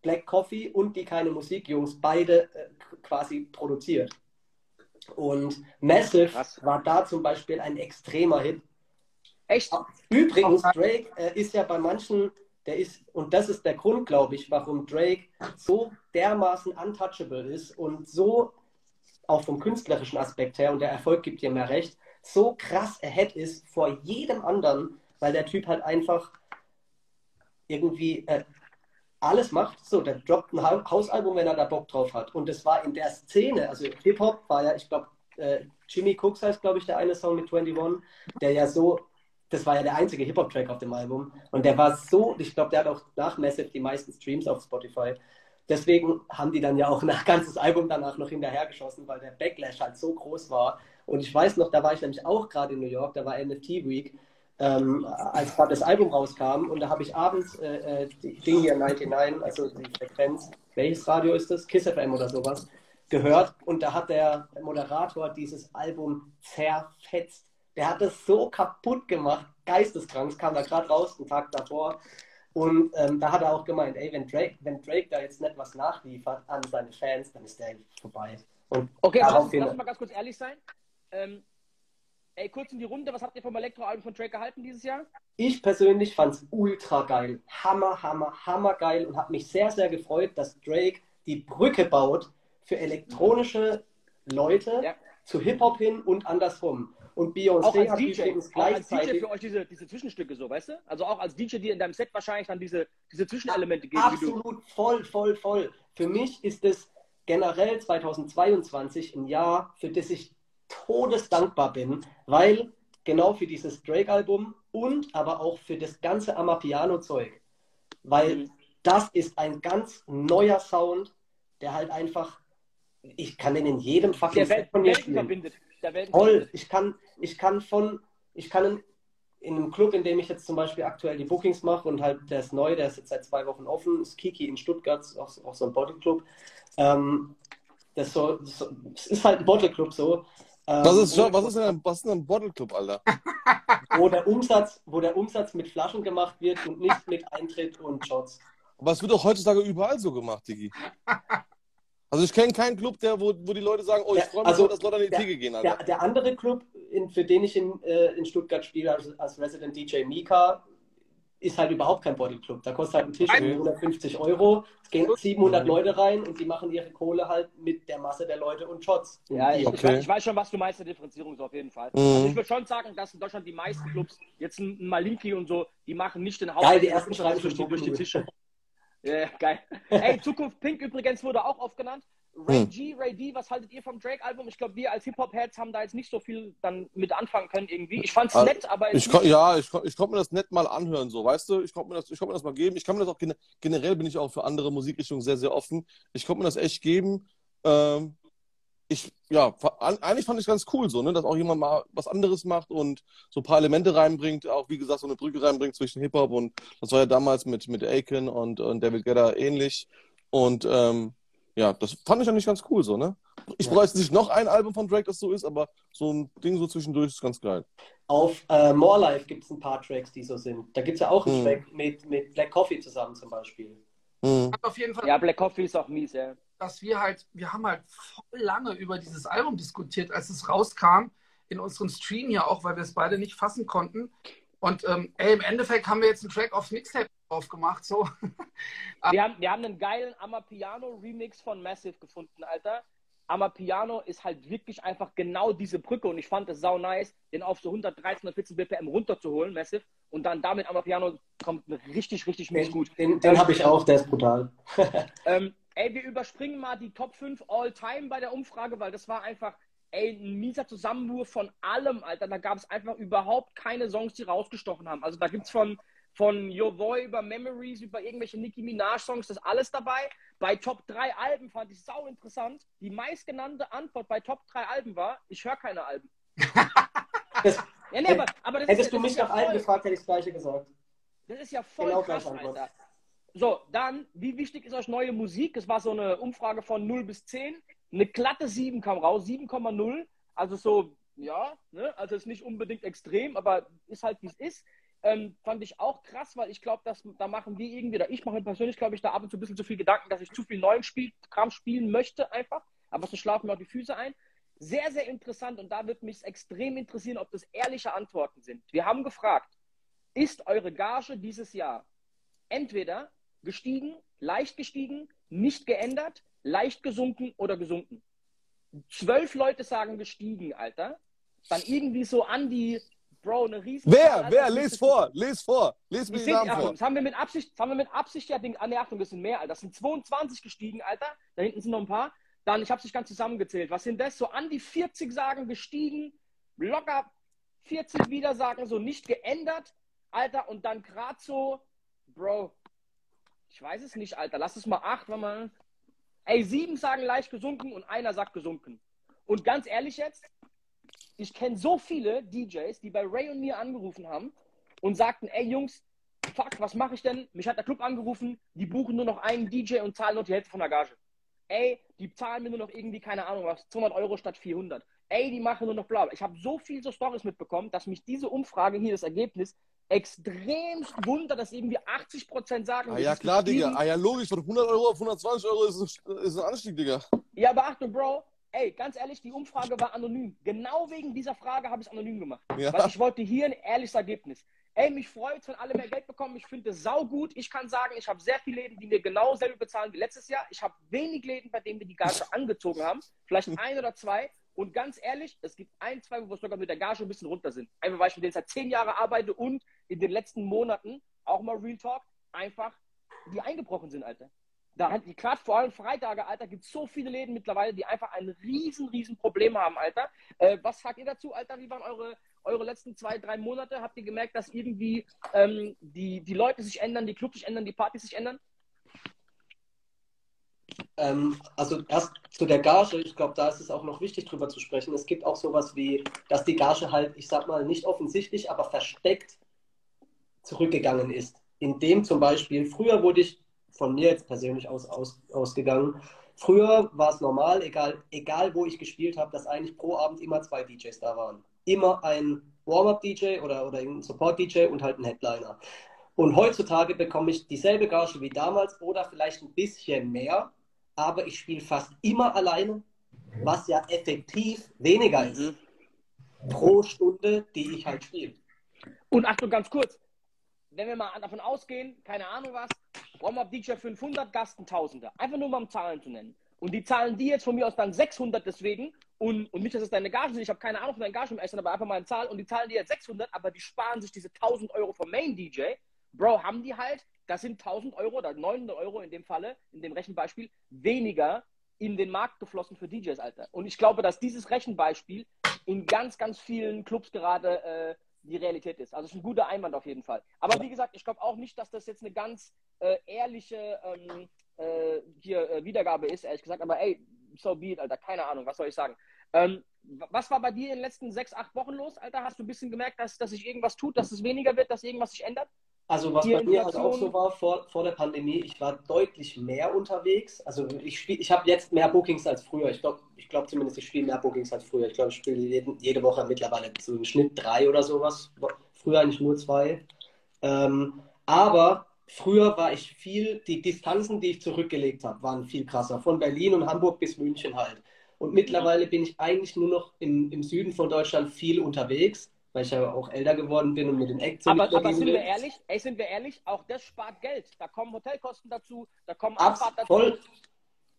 Black Coffee und die Keine Musik-Jungs beide äh, quasi produziert. Und Massive Krass. war da zum Beispiel ein extremer Hit. Echt? Übrigens, Drake äh, ist ja bei manchen der ist, und das ist der Grund, glaube ich, warum Drake so dermaßen untouchable ist und so, auch vom künstlerischen Aspekt her, und der Erfolg gibt dir mehr recht, so krass ahead ist vor jedem anderen, weil der Typ halt einfach irgendwie äh, alles macht. So, der droppt ein Hausalbum, wenn er da Bock drauf hat. Und das war in der Szene, also Hip-Hop war ja, ich glaube, äh, Jimmy Cooks heißt, glaube ich, der eine Song mit 21, der ja so, das war ja der einzige Hip-Hop-Track auf dem Album. Und der war so, ich glaube, der hat auch nach Massive die meisten Streams auf Spotify. Deswegen haben die dann ja auch ein ganzes Album danach noch hinterhergeschossen, weil der Backlash halt so groß war. Und ich weiß noch, da war ich nämlich auch gerade in New York, da war NFT Week ähm, als gerade das Album rauskam. Und da habe ich abends äh, äh, die Ding hier 99, also die Frequenz, welches Radio ist das? Kiss FM oder sowas, gehört. Und da hat der Moderator dieses Album zerfetzt. Der hat das so kaputt gemacht, geisteskrank. Es kam da gerade raus, einen Tag davor. Und ähm, da hat er auch gemeint, ey, wenn Drake, wenn Drake da jetzt nicht was nachliefert an seine Fans, dann ist der vorbei. Und okay, lass, lass uns mal ganz kurz ehrlich sein. Ähm, Ey, kurz in die Runde, was habt ihr vom Elektroalbum von Drake gehalten dieses Jahr? Ich persönlich fand es ultra geil. Hammer, hammer, hammer geil und habe mich sehr, sehr gefreut, dass Drake die Brücke baut für elektronische Leute ja. zu Hip-Hop hin und andersrum. Und Beyoncé hat DJ, übrigens gleichzeitig... Auch als DJ für euch diese, diese Zwischenstücke so, weißt du? Also auch als DJ, die in deinem Set wahrscheinlich dann diese, diese Zwischenelemente geben. Absolut, voll, voll, voll. Für mich ist es generell 2022 ein Jahr, für das ich todesdankbar bin, weil genau für dieses Drake-Album und aber auch für das ganze Amapiano-Zeug, weil mhm. das ist ein ganz neuer Sound, der halt einfach, ich kann den in jedem fucking Set von mir spielen. Verbindet. Toll, ich kann, ich kann von, ich kann in, in einem Club, in dem ich jetzt zum Beispiel aktuell die Bookings mache und halt der ist neu, der ist jetzt seit zwei Wochen offen, ist Kiki in Stuttgart, auch, auch so ein Bodyclub. Ähm, das, so, das, ist halt ein Bottleclub so. Ähm, was, ist, was, ist denn ein, was ist denn ein Bottle Club, Alter? wo, der Umsatz, wo der Umsatz mit Flaschen gemacht wird und nicht mit Eintritt und Shots. Aber es wird doch heutzutage überall so gemacht, Digi. Also ich kenne keinen Club, der, wo, wo die Leute sagen, oh, ich freue mich, also, dass Leute an die der, Theke gehen. Alter. Der, der andere Club, in, für den ich in, äh, in Stuttgart spiele, als, als Resident DJ Mika, ist halt überhaupt kein Bodyclub. Da kostet halt ein Tisch okay. 150 Euro. Es gehen 700 mhm. Leute rein und die machen ihre Kohle halt mit der Masse der Leute und Shots. Ja, ich, okay. ich, weiß schon, was du meinst, der Differenzierung ist auf jeden Fall. Mhm. Also ich würde schon sagen, dass in Deutschland die meisten Clubs, jetzt ein Malinki und so, die machen nicht den Hauptteil. Geil, die ersten Schreiben durch, die, durch die Tische. Ja, geil. Ey, Zukunft Pink übrigens wurde auch oft genannt. Ray hm. G, Ray D, was haltet ihr vom Drake-Album? Ich glaube, wir als Hip-Hop-Heads haben da jetzt nicht so viel dann mit anfangen können irgendwie. Ich fand's also, nett, aber. Ich kon, ja, ich, ich konnte mir das nett mal anhören, so, weißt du? Ich konnte mir, das, konnt mir das mal geben. Ich kann mir das auch generell bin ich auch für andere Musikrichtungen sehr, sehr offen. Ich konnte mir das echt geben. Ähm, ich, ja, eigentlich fand ich ganz cool so, ne, dass auch jemand mal was anderes macht und so ein paar Elemente reinbringt, auch wie gesagt, so eine Brücke reinbringt zwischen Hip-Hop und das war ja damals mit, mit Aiken und, und David Guetta ähnlich. Und ähm, ja, das fand ich eigentlich ganz cool so, ne? Ich ja. bräuchte nicht noch ein Album von Drake, das so ist, aber so ein Ding so zwischendurch ist ganz geil. Auf äh, More Life gibt es ein paar Tracks, die so sind. Da gibt es ja auch einen hm. Track mit, mit Black Coffee zusammen zum Beispiel. Hm. Auf jeden Fall. Ja, Black Coffee ist auch mies, ja. Dass wir halt, wir haben halt voll lange über dieses Album diskutiert, als es rauskam, in unserem Stream ja auch, weil wir es beide nicht fassen konnten. Und ähm, ey, im Endeffekt haben wir jetzt einen Track aufs Mixtape aufgemacht. So. wir, haben, wir haben einen geilen Amapiano-Remix von Massive gefunden, Alter. Amapiano ist halt wirklich einfach genau diese Brücke und ich fand es sau nice, den auf so 113, 114 BPM runterzuholen, Massive, und dann damit Amapiano kommt richtig, richtig mies gut. Den, den habe ich auch, der ist brutal. ähm, ey, wir überspringen mal die Top 5 All-Time bei der Umfrage, weil das war einfach, ey, ein mieser Zusammenwurf von allem, Alter. Da gab es einfach überhaupt keine Songs, die rausgestochen haben. Also da gibt es von von Your Boy über Memories, über irgendwelche Nicki Minaj-Songs, das ist alles dabei. Bei Top 3 Alben fand ich sau interessant. Die meistgenannte Antwort bei Top 3 Alben war, ich höre keine Alben. das, ja, nee, aber, aber hättest ist, du mich nach Alben gefragt, hätte ich das gleiche gesagt. Das ist ja voll genau krass, Alter. So, dann, wie wichtig ist euch neue Musik? Das war so eine Umfrage von 0 bis 10. Eine glatte 7 kam raus, 7,0. Also so, ja, ne? also ist nicht unbedingt extrem, aber ist halt wie es ist. Ähm, fand ich auch krass, weil ich glaube, da machen wir irgendwie, oder ich mache persönlich, glaube ich, da ab und zu ein bisschen zu viel Gedanken, dass ich zu viel neuen Spiel, Kram spielen möchte einfach. Aber so schlafen mir auch die Füße ein. Sehr, sehr interessant und da wird mich extrem interessieren, ob das ehrliche Antworten sind. Wir haben gefragt, ist eure Gage dieses Jahr entweder gestiegen, leicht gestiegen, nicht geändert, leicht gesunken oder gesunken. Zwölf Leute sagen gestiegen, Alter. Dann irgendwie so an die, Bro, eine riesen. Wer? Alter, Wer? Les vor, les vor. Les mir die Namen Achtung, vor. das haben wir mit Absicht, das haben wir mit Absicht ja, Ding, ah, nee, Achtung, das sind mehr, Alter. Das sind 22 gestiegen, Alter. Da hinten sind noch ein paar. Dann, ich habe es nicht ganz zusammengezählt. Was sind das? So an die 40 sagen gestiegen, locker 40 wieder sagen so nicht geändert, Alter. Und dann gerade so, Bro, ich weiß es nicht, Alter. Lass es mal acht, wenn man. Ey, sieben sagen leicht gesunken und einer sagt gesunken. Und ganz ehrlich jetzt, ich kenne so viele DJs, die bei Ray und mir angerufen haben und sagten, ey Jungs, fuck, was mache ich denn? Mich hat der Club angerufen, die buchen nur noch einen DJ und zahlen nur die Hälfte von der Gage. Ey, die zahlen mir nur noch irgendwie, keine Ahnung was, 200 Euro statt 400. Ey, die machen nur noch bla. bla. Ich habe so viel so Stories mitbekommen, dass mich diese Umfrage hier, das Ergebnis, extremst wundert, dass irgendwie 80% sagen, Ah ja, klar, gestiegen. Digga. Ah ja, logisch. Von 100 Euro auf 120 Euro ist ein, ist ein Anstieg, Digga. Ja, aber Achtung, Bro, ey, ganz ehrlich, die Umfrage war anonym. Genau wegen dieser Frage habe ich es anonym gemacht. Ja. Weil ich wollte hier ein ehrliches Ergebnis. Ey, mich freut, wenn alle mehr Geld bekommen. Ich finde es saugut. Ich kann sagen, ich habe sehr viele Läden, die mir genau selber bezahlen wie letztes Jahr. Ich habe wenig Läden, bei denen wir die Gage angezogen haben. Vielleicht ein oder zwei. Und ganz ehrlich, es gibt ein, zwei, wo wir sogar mit der Gage ein bisschen runter sind. Einfach weil ich mit denen seit zehn Jahren arbeite und in den letzten Monaten, auch mal Real Talk, einfach die eingebrochen sind, Alter. Da hat die gerade vor allem Freitage, Alter, gibt so viele Läden mittlerweile, die einfach ein riesen, riesen Problem haben, Alter. Äh, was sagt ihr dazu, Alter? Wie waren eure, eure letzten zwei, drei Monate? Habt ihr gemerkt, dass irgendwie ähm, die, die Leute sich ändern, die Clubs sich ändern, die Partys sich ändern? Ähm, also erst zu der Gage, ich glaube, da ist es auch noch wichtig drüber zu sprechen. Es gibt auch sowas wie, dass die Gage halt, ich sag mal, nicht offensichtlich, aber versteckt zurückgegangen ist. Indem zum Beispiel, früher wurde ich von mir jetzt persönlich aus, aus, ausgegangen, früher war es normal, egal, egal wo ich gespielt habe, dass eigentlich pro Abend immer zwei DJs da waren. Immer ein Warm-Up-DJ oder, oder ein Support-DJ und halt ein Headliner. Und heutzutage bekomme ich dieselbe Gage wie damals oder vielleicht ein bisschen mehr, aber ich spiele fast immer alleine, was ja effektiv weniger ist pro Stunde, die ich halt spiele. Und Achtung, ganz kurz. Wenn wir mal davon ausgehen, keine Ahnung was, Warm-Up DJ 500, Gast ein Tausender. Einfach nur mal um Zahlen zu nennen. Und die zahlen die jetzt von mir aus dann 600 deswegen. Und, und nicht, dass es deine Gagen sind. Ich habe keine Ahnung von deinen Gagen im Essen, aber einfach mal eine Zahl. Und die zahlen die jetzt 600, aber die sparen sich diese 1000 Euro vom Main DJ. Bro, haben die halt, das sind 1000 Euro oder 900 Euro in dem Falle, in dem Rechenbeispiel, weniger in den Markt geflossen für DJs, Alter. Und ich glaube, dass dieses Rechenbeispiel in ganz, ganz vielen Clubs gerade äh, die Realität ist. Also es ist ein guter Einwand auf jeden Fall. Aber wie gesagt, ich glaube auch nicht, dass das jetzt eine ganz äh, ehrliche ähm, äh, hier, äh, Wiedergabe ist, ehrlich gesagt. Aber ey, so be it, Alter. Keine Ahnung, was soll ich sagen. Ähm, was war bei dir in den letzten sechs, acht Wochen los, Alter? Hast du ein bisschen gemerkt, dass, dass sich irgendwas tut, dass es weniger wird, dass irgendwas sich ändert? Also was bei mir halt auch so war vor, vor der Pandemie, ich war deutlich mehr unterwegs. Also ich spiel, ich habe jetzt mehr Bookings als früher. Ich glaube ich glaub zumindest, ich spiele mehr Bookings als früher. Ich glaube, ich spiele jeden, jede Woche mittlerweile so im Schnitt drei oder sowas. Früher eigentlich nur zwei. Ähm, aber früher war ich viel, die Distanzen, die ich zurückgelegt habe, waren viel krasser. Von Berlin und Hamburg bis München halt. Und mittlerweile bin ich eigentlich nur noch im, im Süden von Deutschland viel unterwegs, weil ich ja auch älter geworden bin und mit den Aber, nicht mehr aber gehen sind will. wir ehrlich, ey, sind wir ehrlich, auch das spart Geld. Da kommen Hotelkosten dazu, da kommen Abfahrt dazu. voll,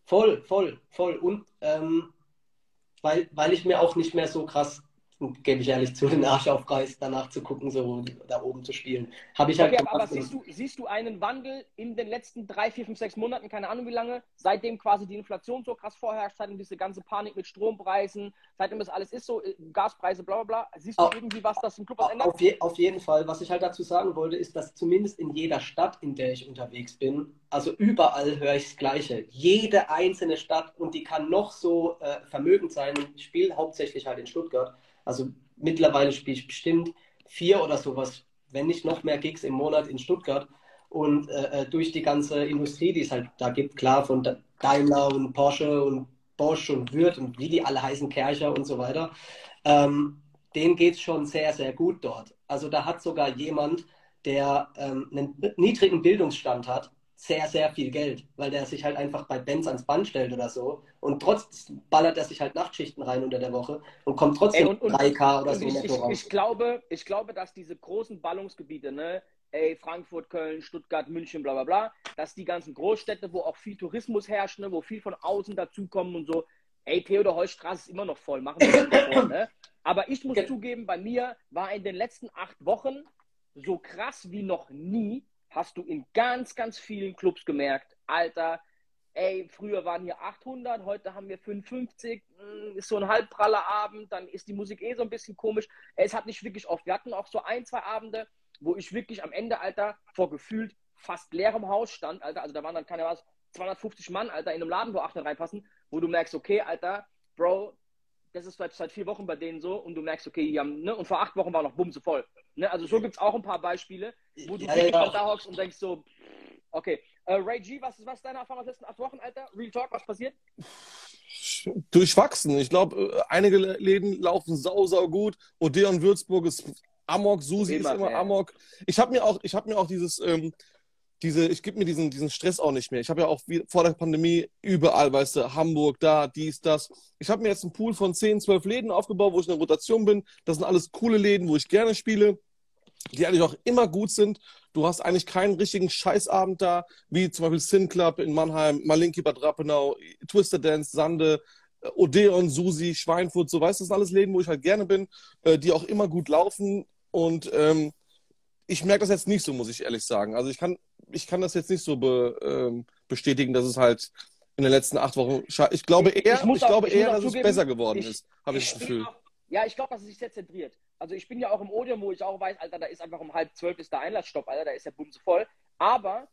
voll, voll, voll. Und ähm, weil, weil ich mir auch nicht mehr so krass, gebe ich ehrlich zu, den Arsch aufreiß, danach zu gucken, so da oben zu spielen. Habe ich halt Okay, aber, aber gemacht. siehst, du, siehst du einen Wandel in den letzten drei, vier, fünf, sechs Monaten, keine Ahnung wie lange, seitdem quasi die Inflation so krass vorherrscht, seitdem diese ganze Panik mit Strompreisen, seitdem das alles ist so, äh, Gaspreise, bla bla bla, siehst du Auf- irgendwie was, das im Club was ändert? Auf, je, auf jeden Fall. Was ich halt dazu sagen wollte, ist, dass zumindest in jeder Stadt, in der ich unterwegs bin, also überall höre ich das Gleiche. Jede einzelne Stadt und die kann noch so äh, vermögend sein. Ich spiele hauptsächlich halt in Stuttgart. Also mittlerweile spiele ich bestimmt vier oder sowas, wenn nicht noch mehr Gigs im Monat in Stuttgart. Und äh, äh, durch die ganze Industrie, die es halt da gibt, klar, von Da- Daimler und Porsche und Bosch und Würth und wie die alle heißen, Kercher und so weiter, ähm, denen geht es schon sehr, sehr gut dort. Also da hat sogar jemand, der ähm, einen niedrigen Bildungsstand hat, sehr, sehr viel Geld, weil der sich halt einfach bei Benz ans Band stellt oder so. Und trotzdem ballert er sich halt Nachtschichten rein unter der Woche und kommt trotzdem Ey, und- und- 3K oder Und so ich, ich, ich, glaube, ich glaube, dass diese großen Ballungsgebiete, ne, ey, Frankfurt, Köln, Stuttgart, München, bla bla bla, dass die ganzen Großstädte, wo auch viel Tourismus herrscht, ne, wo viel von außen dazukommen und so, ey, Theodor Heuss-Straße ist immer noch voll, machen wir das vor, ne? Aber ich muss zugeben, bei mir war in den letzten acht Wochen so krass wie noch nie, hast du in ganz, ganz vielen Clubs gemerkt, Alter, ey, früher waren hier 800, heute haben wir 55, mm, ist so ein halbpraller Abend, dann ist die Musik eh so ein bisschen komisch. Es hat nicht wirklich oft. Wir hatten auch so ein, zwei Abende, wo ich wirklich am Ende, Alter, vor gefühlt fast leerem Haus stand, Alter, also da waren dann keine was, 250 Mann, Alter, in einem Laden, wo 800 reinpassen, wo du merkst, okay, Alter, Bro, das ist seit, seit vier Wochen bei denen so und du merkst, okay, die haben, ne, und vor acht Wochen war noch bumse voll. Ne? Also so gibt es auch ein paar Beispiele, wo du Ja, ja. da hockst und denkst so, okay, äh, Ray G, was ist was ist deine Erfahrung aus den letzten acht Wochen, Alter? Real Talk, was passiert? durchwachsen. Ich glaube, einige Läden laufen sau, sau gut. Odeon Würzburg ist Amok, Susi Immer, ist immer ja. Amok. Ich habe mir auch, ich habe mir auch dieses, ähm, diese, ich gebe mir diesen, diesen Stress auch nicht mehr. Ich habe ja auch wie, vor der Pandemie überall, weißt du, Hamburg, da, dies, das. Ich habe mir jetzt einen Pool von 10, 12 Läden aufgebaut, wo ich in der Rotation bin. Das sind alles coole Läden, wo ich gerne spiele, die eigentlich auch immer gut sind. Du hast eigentlich keinen richtigen Scheißabend da, wie zum Beispiel Sin Club in Mannheim, Malinki Bad Rappenau, Twister Dance, Sande, äh, Odeon, Susi, Schweinfurt, so weißt du, das sind alles Läden, wo ich halt gerne bin, äh, die auch immer gut laufen. Und ähm, ich merke das jetzt nicht so, muss ich ehrlich sagen. Also ich kann, ich kann das jetzt nicht so be, ähm, bestätigen, dass es halt in den letzten acht Wochen. Ich glaube Ich- ich eher, ich, muss auch- glaube ich eher, dass es zugeben, besser geworden ich- ist, habe ich das Gefühl. Auch, ja, ich glaube, dass es sich sehr zentriert. Also ich bin ja auch im Odeon, wo ich auch weiß, Alter, da ist einfach um halb zwölf ist der Einlassstopp, Alter, da ist der Bumse voll. Aber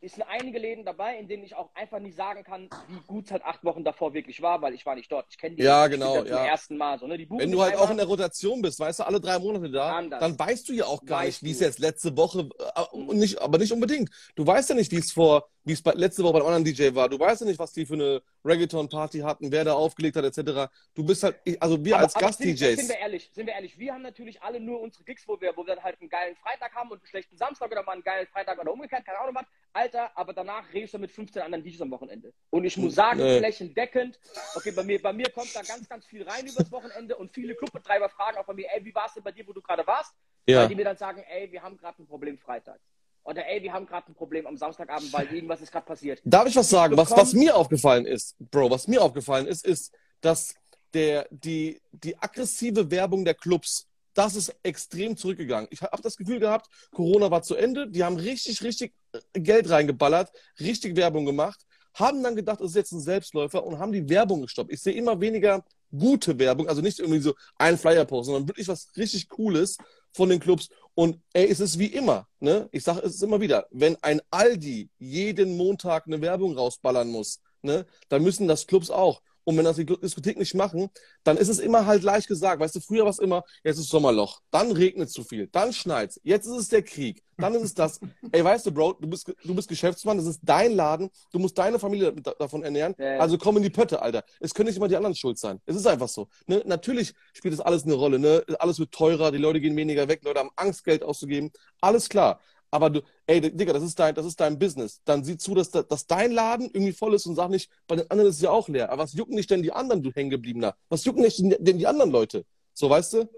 es sind einige Läden dabei, in denen ich auch einfach nicht sagen kann, wie gut es halt acht Wochen davor wirklich war, weil ich war nicht dort. Ich kenne die Ja, genau, da zum ja. ersten Mal. So, ne? Wenn du halt auch einmal. in der Rotation bist, weißt du, alle drei Monate da, Anders. dann weißt du ja auch gar Weißt nicht, wie es jetzt letzte Woche, äh, und nicht, aber nicht unbedingt. Du weißt ja nicht, wie es vor, wie es letzte Woche bei einem anderen DJ war. Du weißt ja nicht, was die für eine Reggaeton-Party hatten, wer da aufgelegt hat, etc. Du bist halt, also wir als sind, sind wir Gast-DJs. ehrlich, sind wir ehrlich, wir haben natürlich alle nur unsere Gigs, wo wir, wo wir dann halt einen geilen Freitag haben und einen schlechten Samstag oder mal einen geilen Freitag oder umgekehrt, keine Ahnung was. Alter, aber danach redest du mit 15 anderen DJs am Wochenende. Und ich muss sagen, Nee. flächendeckend, okay, bei mir, bei mir kommt da ganz, ganz viel rein übers Wochenende und viele Clubbetreiber fragen auch bei mir, ey, wie war es denn bei dir, wo du gerade warst? Weil Ja. die mir dann sagen, ey, wir haben gerade ein Problem Freitag. Oder ey, wir haben gerade ein Problem am Samstagabend, weil irgendwas ist gerade passiert. Darf ich was sagen? Was, was mir aufgefallen ist, Bro, was mir aufgefallen ist, ist, dass der, die, die aggressive Werbung der Clubs, das ist extrem zurückgegangen. Ich habe das Gefühl gehabt, Corona war zu Ende, die haben richtig, richtig äh, Geld reingeballert, richtig Werbung gemacht, haben dann gedacht, es ist jetzt ein Selbstläufer und haben die Werbung gestoppt. Ich sehe immer weniger gute Werbung, also nicht irgendwie so ein Flyer-Post, sondern wirklich was richtig Cooles von den Clubs. Und ey, es ist wie immer, ne? Ich sage es immer wieder, wenn ein Aldi jeden Montag eine Werbung rausballern muss, ne, dann müssen das Clubs auch. Und wenn das die Diskothek nicht machen, dann ist es immer halt leicht gesagt. Weißt du, früher war es immer, jetzt ist Sommerloch, dann regnet zu viel, dann schneit's, jetzt ist es der Krieg, dann ist es das. Ey, weißt du, Bro, du bist, du bist Geschäftsmann, das ist dein Laden, du musst deine Familie da- davon ernähren. Ja. Also komm in die Pötte, Alter. Es können nicht immer die anderen schuld sein. Es ist einfach so. Ne? Natürlich spielt das alles eine Rolle. Ne? Alles wird teurer, die Leute gehen weniger weg, Leute haben Angst, Geld auszugeben. Alles klar. Aber du, ey, Digga, das ist dein, das ist dein Business. Dann sieh zu, dass, dass dein Laden irgendwie voll ist und sag nicht, bei den anderen ist es ja auch leer. Aber was jucken dich denn die anderen, du Hängengebliebener? Was jucken dich denn die anderen Leute? So, weißt du?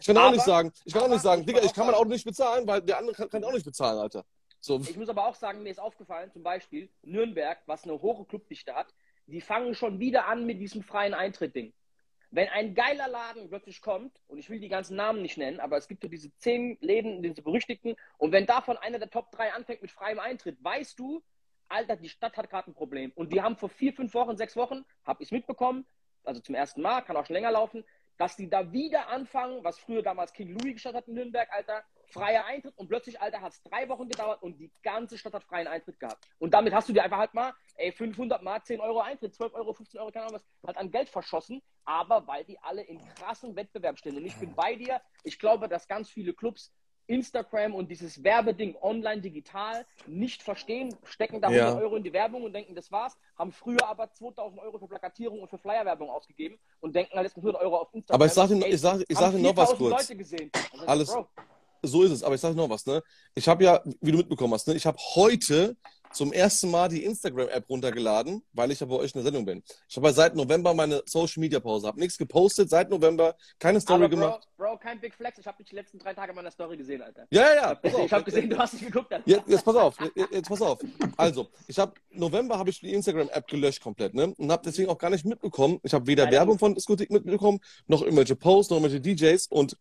Ich kann auch Aber- nicht sagen, ich kann auch nicht sagen, Digga, ich kann auch mein Auto nicht bezahlen, weil der andere kann, kann auch nicht bezahlen, Alter. So, Ich muss aber auch sagen, mir ist aufgefallen, zum Beispiel Nürnberg, was eine hohe Clubdichte hat, die fangen schon wieder an mit diesem freien Eintritt-Ding. Wenn ein geiler Laden plötzlich kommt, und ich will die ganzen Namen nicht nennen, aber es gibt so diese zehn Läden, diese berüchtigten, und wenn davon einer der Top 3 anfängt mit freiem Eintritt, weißt du, Alter, die Stadt hat gerade ein Problem. Und die haben vor vier, fünf Wochen, sechs Wochen, habe ich mitbekommen, also zum ersten Mal, kann auch schon länger laufen, dass die da wieder anfangen, was früher damals King Louis gestartet hat in Nürnberg, Alter, freier Eintritt und plötzlich, Alter, hat es drei Wochen gedauert und die ganze Stadt hat freien Eintritt gehabt. Und damit hast du dir einfach halt mal, ey, 500 mal 10 Euro Eintritt, 12 Euro, 15 Euro, keine Ahnung was, halt an Geld verschossen, aber weil die alle in krassen Wettbewerb stehen. Und ich bin bei dir, ich glaube, dass ganz viele Clubs Instagram und dieses Werbeding online digital nicht verstehen, stecken da 100 Ja. Euro in die Werbung und denken, das war's, haben früher aber 2000 Euro für Plakatierung und für Flyerwerbung ausgegeben und denken halt jetzt mit 100 Euro auf Instagram. Aber ich sag dir ich sag- ich sag noch was 4000 kurz. Leute gesehen. Also, Alles- Bro, so ist es. Aber ich sage noch was, ne? Ich habe ja, wie du mitbekommen hast, ne? Ich habe heute zum ersten Mal die Instagram-App runtergeladen, weil ich ja bei euch in der Sendung bin. Ich habe seit November meine Social-Media-Pause. Habe nichts gepostet seit November, keine Story Aber Bro, gemacht. Bro, kein Big Flex. Ich habe dich die letzten drei Tage in meiner Story gesehen, Alter. Ja, ja, ja. Ich habe gesehen, du hast nicht geguckt, Alter. Jetzt, jetzt pass auf, jetzt, jetzt pass auf. Also, ich habe November habe ich die Instagram-App gelöscht komplett, ne? Und habe deswegen auch gar nicht mitbekommen. Ich habe weder Werbung von Diskothek mitbekommen, noch irgendwelche Posts, noch irgendwelche DJs. Und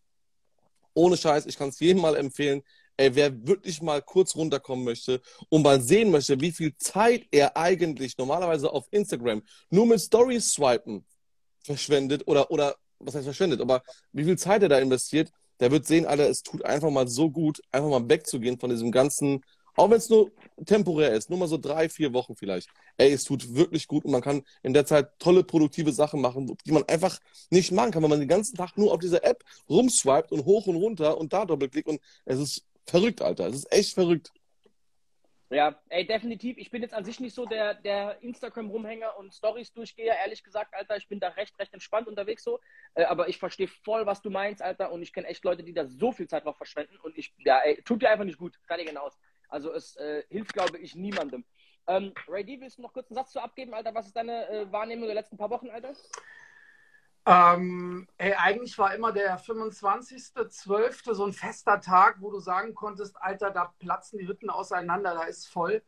ohne Scheiß, ich kann es jedem mal empfehlen. Ey, wer wirklich mal kurz runterkommen möchte und mal sehen möchte, wie viel Zeit er eigentlich normalerweise auf Instagram nur mit Stories swipen verschwendet oder, oder, was heißt verschwendet, aber wie viel Zeit er da investiert, der wird sehen, Alter, es tut einfach mal so gut, einfach mal wegzugehen von diesem ganzen, auch wenn es nur temporär ist, nur mal so drei, vier Wochen vielleicht. Ey, es tut wirklich gut und man kann in der Zeit tolle, produktive Sachen machen, die man einfach nicht machen kann, weil man den ganzen Tag nur auf dieser App rumswiped und hoch und runter und da doppelklickt und es ist verrückt, Alter. Es ist echt verrückt. Ja, ey, definitiv. Ich bin jetzt an sich nicht so der, der Instagram-Rumhänger und Stories-Durchgeher, ehrlich gesagt, Alter. Ich bin da recht, recht entspannt unterwegs so. Äh, aber ich verstehe voll, was du meinst, Alter. Und ich kenne echt Leute, die da so viel Zeit drauf verschwenden. Und ich, ja, ey, tut dir einfach nicht gut. Fertig hinaus. Also es äh, hilft, glaube ich, niemandem. Ähm, Ray D, willst du noch kurz einen Satz zu abgeben, Alter? Was ist deine äh, Wahrnehmung der letzten paar Wochen, Alter? Ähm, ey, eigentlich war immer der 25.12. so ein fester Tag, wo du sagen konntest, Alter, da platzen die Hütten auseinander, da ist voll.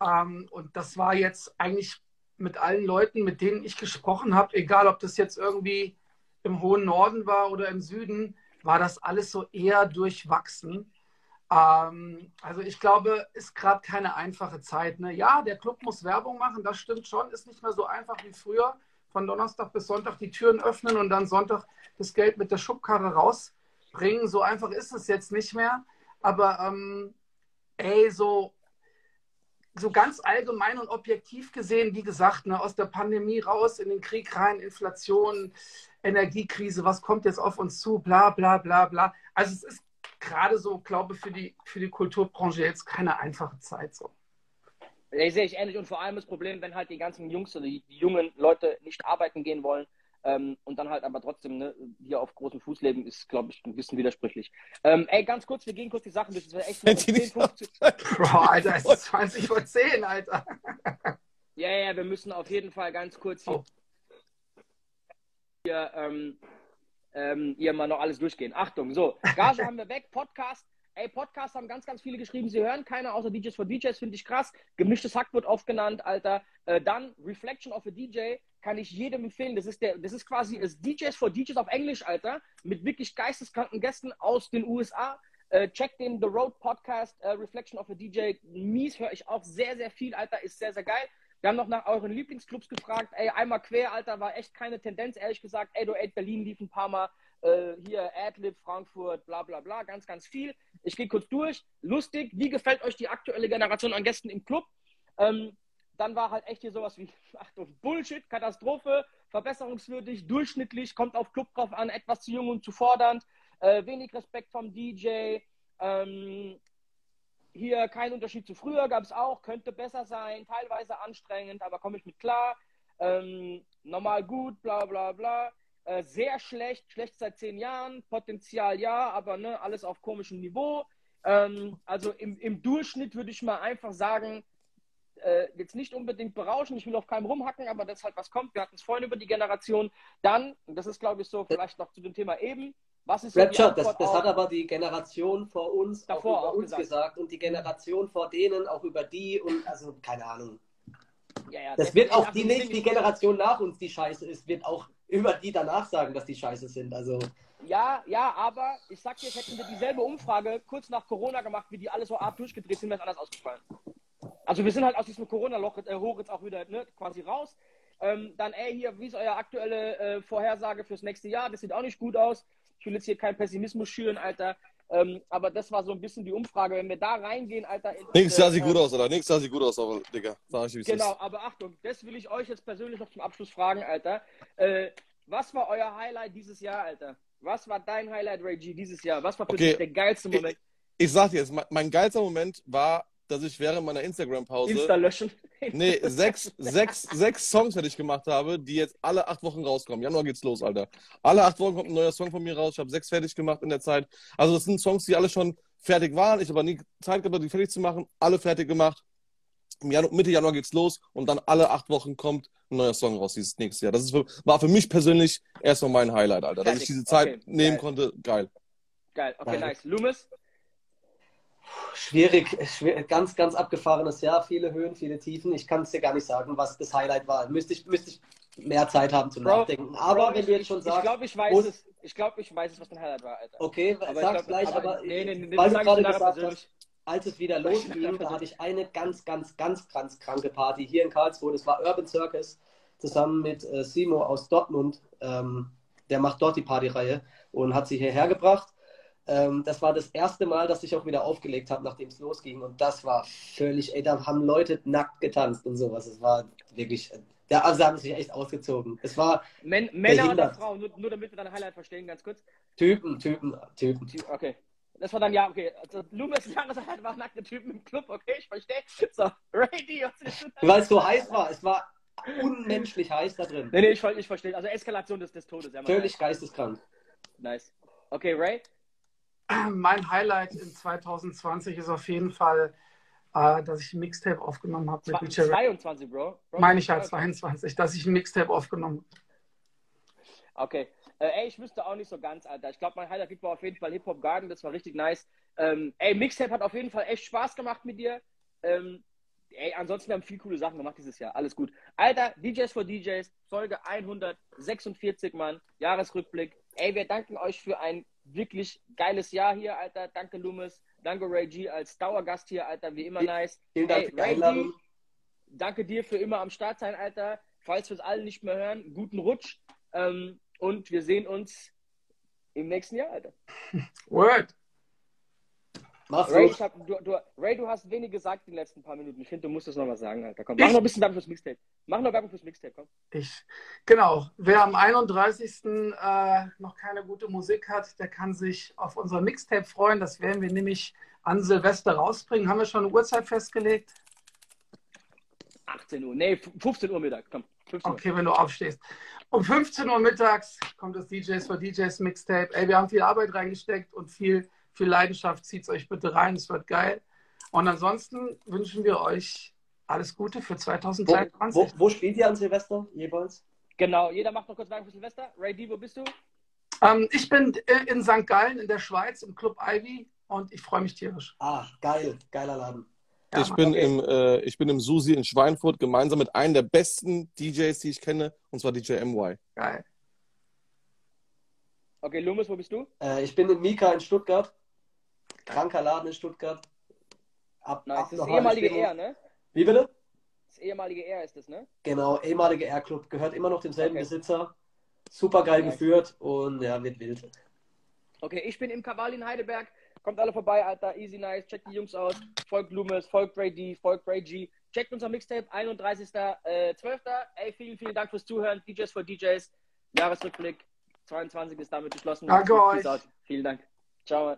Ähm, und das war jetzt eigentlich mit allen Leuten, mit denen ich gesprochen habe, egal ob das jetzt irgendwie im hohen Norden war oder im Süden, war das alles so eher durchwachsen. Ähm, also ich glaube, ist gerade keine einfache Zeit. Ne? Ja, der Club muss Werbung machen, das stimmt schon, ist nicht mehr so einfach wie früher von Donnerstag bis Sonntag die Türen öffnen und dann Sonntag das Geld mit der Schubkarre rausbringen. So einfach ist es jetzt nicht mehr. Aber ähm, ey, so, so ganz allgemein und objektiv gesehen, wie gesagt, ne, aus der Pandemie raus, in den Krieg rein, Inflation, Energiekrise, was kommt jetzt auf uns zu, bla bla bla bla. Also es ist gerade so, glaube ich, für die, für die Kulturbranche jetzt keine einfache Zeit so. Ja, sehe ich ähnlich und vor allem das Problem, wenn halt die ganzen Jungs oder die, die jungen Leute nicht arbeiten gehen wollen ähm, und dann halt aber trotzdem ne, hier auf großem Fuß leben, ist, glaube ich, ein bisschen widersprüchlich. Ähm, ey, ganz kurz, wir gehen kurz die Sachen durch. Das wäre echt die 10, nicht 15. Bro, Alter, es ist 20 vor 10, Alter. Ja, ja, wir müssen auf jeden Fall ganz kurz hier, Oh. hier, ähm, ähm, hier mal noch alles durchgehen. Achtung, so, Gage haben wir weg, Podcast. Ey, Podcast haben ganz, ganz viele geschrieben, sie hören keiner außer DJs for DJs, finde ich krass. Gemischtes Hack wird oft genannt, Alter. Äh, dann Reflection of a DJ kann ich jedem empfehlen. Das ist, der, das ist quasi das DJs for DJs auf Englisch, Alter, mit wirklich geisteskranken Gästen aus den USA. Äh, check den The Road Podcast, äh, Reflection of a DJ. Mies höre ich auch sehr, sehr viel, Alter, ist sehr, sehr geil. Wir haben noch nach euren Lieblingsclubs gefragt. Ey, einmal quer, Alter, war echt keine Tendenz, ehrlich gesagt. 808 Berlin lief ein paar Mal. Äh, hier Adlib, Frankfurt, bla bla bla, ganz, ganz viel. Ich gehe kurz durch. Lustig, wie gefällt euch die aktuelle Generation an Gästen im Club? Ähm, dann war halt echt hier sowas wie, Achtung, Bullshit, Katastrophe, verbesserungswürdig, durchschnittlich, kommt auf Club drauf an, etwas zu jung und zu fordernd, äh, wenig Respekt vom DJ, ähm, hier kein Unterschied zu früher, gab es auch, könnte besser sein, teilweise anstrengend, aber komme ich mit klar, ähm, normal gut, bla bla bla. Äh, sehr schlecht, schlecht seit zehn Jahren, Potenzial ja, aber ne, alles auf komischem Niveau. Ähm, also im, im Durchschnitt würde ich mal einfach sagen, äh, jetzt nicht unbedingt berauschen, ich will auf keinem rumhacken, aber das ist halt was kommt. Wir hatten es vorhin über die Generation. Dann, und das ist glaube ich so, vielleicht noch zu dem Thema eben, was ist Rapture, das, das hat aber die Generation vor uns Davor auch über auch uns gesagt. gesagt. und die Generation vor denen auch über die und also keine Ahnung. ja, ja, Das wird auch die, nicht, die Generation nach uns, die scheiße ist, wird auch über die danach sagen, dass die scheiße sind. Also Ja, ja, aber ich sag dir, hätten wir dieselbe Umfrage kurz nach Corona gemacht, wie die alle so art durchgedreht sind, wäre es anders ausgefallen. Also wir sind halt aus diesem Corona-Loch äh, hoch jetzt auch wieder ne, quasi raus. Ähm, dann, ey, hier, wie ist eure aktuelle äh, Vorhersage fürs nächste Jahr? Das sieht auch nicht gut aus. Ich will jetzt hier keinen Pessimismus schüren, Alter. Ähm, aber das war so ein bisschen die Umfrage. Wenn wir da reingehen, Alter. in Nächstes diese, Jahr sieht äh, gut aus, oder? Nächstes Jahr sieht gut aus, aber, Digga, sag ich, Genau, ist. aber Achtung, das will ich euch jetzt persönlich noch zum Abschluss fragen, Alter. Äh, was war euer Highlight dieses Jahr, Alter? Was war dein Highlight, G, dieses Jahr? Was war für Okay. dich der geilste Moment? Ich sag dir jetzt, mein, mein geilster Moment war, dass ich während meiner Instagram-Pause Insta löschen. nee, sechs, sechs, sechs Songs fertig gemacht habe, die jetzt alle acht Wochen rauskommen. Januar geht's los, Alter. Alle acht Wochen kommt ein neuer Song von mir raus. Ich habe sechs fertig gemacht in der Zeit. Also das sind Songs, die alle schon fertig waren. Ich habe nie Zeit gehabt, die fertig zu machen. Alle fertig gemacht. Januar, Mitte Januar geht's los und dann alle acht Wochen kommt ein neuer Song raus dieses nächste Jahr. Das ist für, war für mich persönlich erstmal mein Highlight, Alter. Dass ich diese Zeit Okay, nehmen geil. konnte, geil. Geil, okay, nice. Loomis? Schwierig, ganz, ganz abgefahrenes Jahr, viele Höhen, viele Tiefen. Ich kann es dir gar nicht sagen, was das Highlight war. Müsste ich, müsste ich mehr Zeit haben zum Bro, Nachdenken. Aber Bro, wenn ich, du jetzt schon sagst, Ich glaube, ich weiß es. Ich glaube, ich weiß es, was dein Highlight war, Alter. okay, Aber ich sag's glaub- gleich, aber- aber, nee, nee, nee, weil du gerade gesagt hast, als es wieder losging, da hatte ich eine ganz, ganz, ganz, ganz kranke Party hier in Karlsruhe. Das war Urban Circus zusammen mit äh, Simo aus Dortmund. Ähm, der macht dort die Partyreihe und hat sie hierher gebracht. Ähm, das war das erste Mal, dass ich auch wieder aufgelegt habe, nachdem es losging. Und das war völlig, ey, da haben Leute nackt getanzt und sowas. Es war wirklich, also da haben sie sich echt ausgezogen. Es war Men Männer oder. Frauen? Nur, nur damit wir dein Highlight verstehen, ganz kurz. Typen, Typen, Typen. Ty- Okay. Das war dann ja, okay. Also, Loomis Jahreshighlight war nackte Typen im Club, okay, ich verstehe. So, Brady, was ist das? Weil es so heiß war. Es war unmenschlich heiß da drin. Nee, nee, ich, ich verstehe. Also Eskalation des, des Todes. Ja. Völlig geisteskrank. Nice. Okay, Ray? Mein Highlight in 2020 ist auf jeden Fall, äh, dass ich ein Mixtape aufgenommen habe mit Zwa- DJ Rap. 22, Bro. Bro Meine ich halt 22, dass ich ein Mixtape aufgenommen habe. Okay. Äh, ey, ich wüsste auch nicht so ganz, Alter. Ich glaube, mein Highlight war auf jeden Fall Hip Hop Garden. Das war richtig nice. Ähm, ey, Mixtape hat auf jeden Fall echt Spaß gemacht mit dir. Ähm, ey, ansonsten wir haben viel coole Sachen gemacht dieses Jahr. Alles gut. Alter, DJs for DJs, Folge 146, Mann. Jahresrückblick. Ey, wir danken euch für ein wirklich geiles Jahr hier, Alter. Danke, Loomis. Danke, Ray G, als Dauergast hier, Alter. Wie immer nice. Vielen Dank Ey, für die Einladung. danke dir für immer am Start sein, Alter. Falls wir es alle nicht mehr hören, guten Rutsch. Ähm, und wir sehen uns im nächsten Jahr, Alter. Word. Mach's Ray, hab, du, du, Ray, du hast wenig gesagt in den letzten paar Minuten. Ich finde, du musst das noch was sagen, Alter. Komm, mach Ich- noch ein bisschen Werbung fürs Mixtape. Mach noch Werbung fürs Mixtape, komm. Ich. Genau. Wer am 31. Äh, noch keine gute Musik hat, der kann sich auf unser Mixtape freuen. Das werden wir nämlich an Silvester rausbringen. Haben wir schon eine Uhrzeit festgelegt? 18 Uhr. Nee, 15 Uhr Mittag. Komm, 15 Uhr. Okay, wenn du aufstehst. Um 15 Uhr mittags kommt das DJs for DJs Mixtape. Ey, wir haben viel Arbeit reingesteckt und viel, viel Leidenschaft. Zieht's euch bitte rein, es wird geil. Und ansonsten wünschen wir euch alles Gute für Wo, 2022. wo, wo spielt ihr an Silvester jeweils? Genau, jeder macht noch kurz Werbung für Silvester. Ray D, wo bist du? Ähm, ich bin in St. Gallen in der Schweiz im Club Ivy und ich freue mich tierisch. Ah, geil, geiler Laden. Ja, ich, Mann. bin okay. im, äh, ich bin im Susi in Schweinfurt gemeinsam mit einem der besten DJs, die ich kenne, und zwar DJ MY. Geil. Okay, Loomis, wo bist du? Äh, ich bin in Mika in Stuttgart. Kranker Laden in Stuttgart. Ab, Nice. ab Das ist ehemalige. R, ne? Wie bitte? Das ehemalige R ist das, ne? Genau, ehemalige R-Club. Gehört immer noch demselben Okay. Besitzer. Super geil Nice. geführt und ja, wird wild. Okay, ich bin im Kaval in Heidelberg. Kommt alle vorbei, Alter. Easy nice. Checkt die Jungs aus. Folgt Loomis, folgt Ray D, folgt Ray G. Checkt unser Mixtape, 31.12. Ey, vielen, vielen Dank fürs Zuhören. DJs for DJs. Jahresrückblick 22 ist damit geschlossen. Danke Peace euch. out. Vielen Dank. Ciao.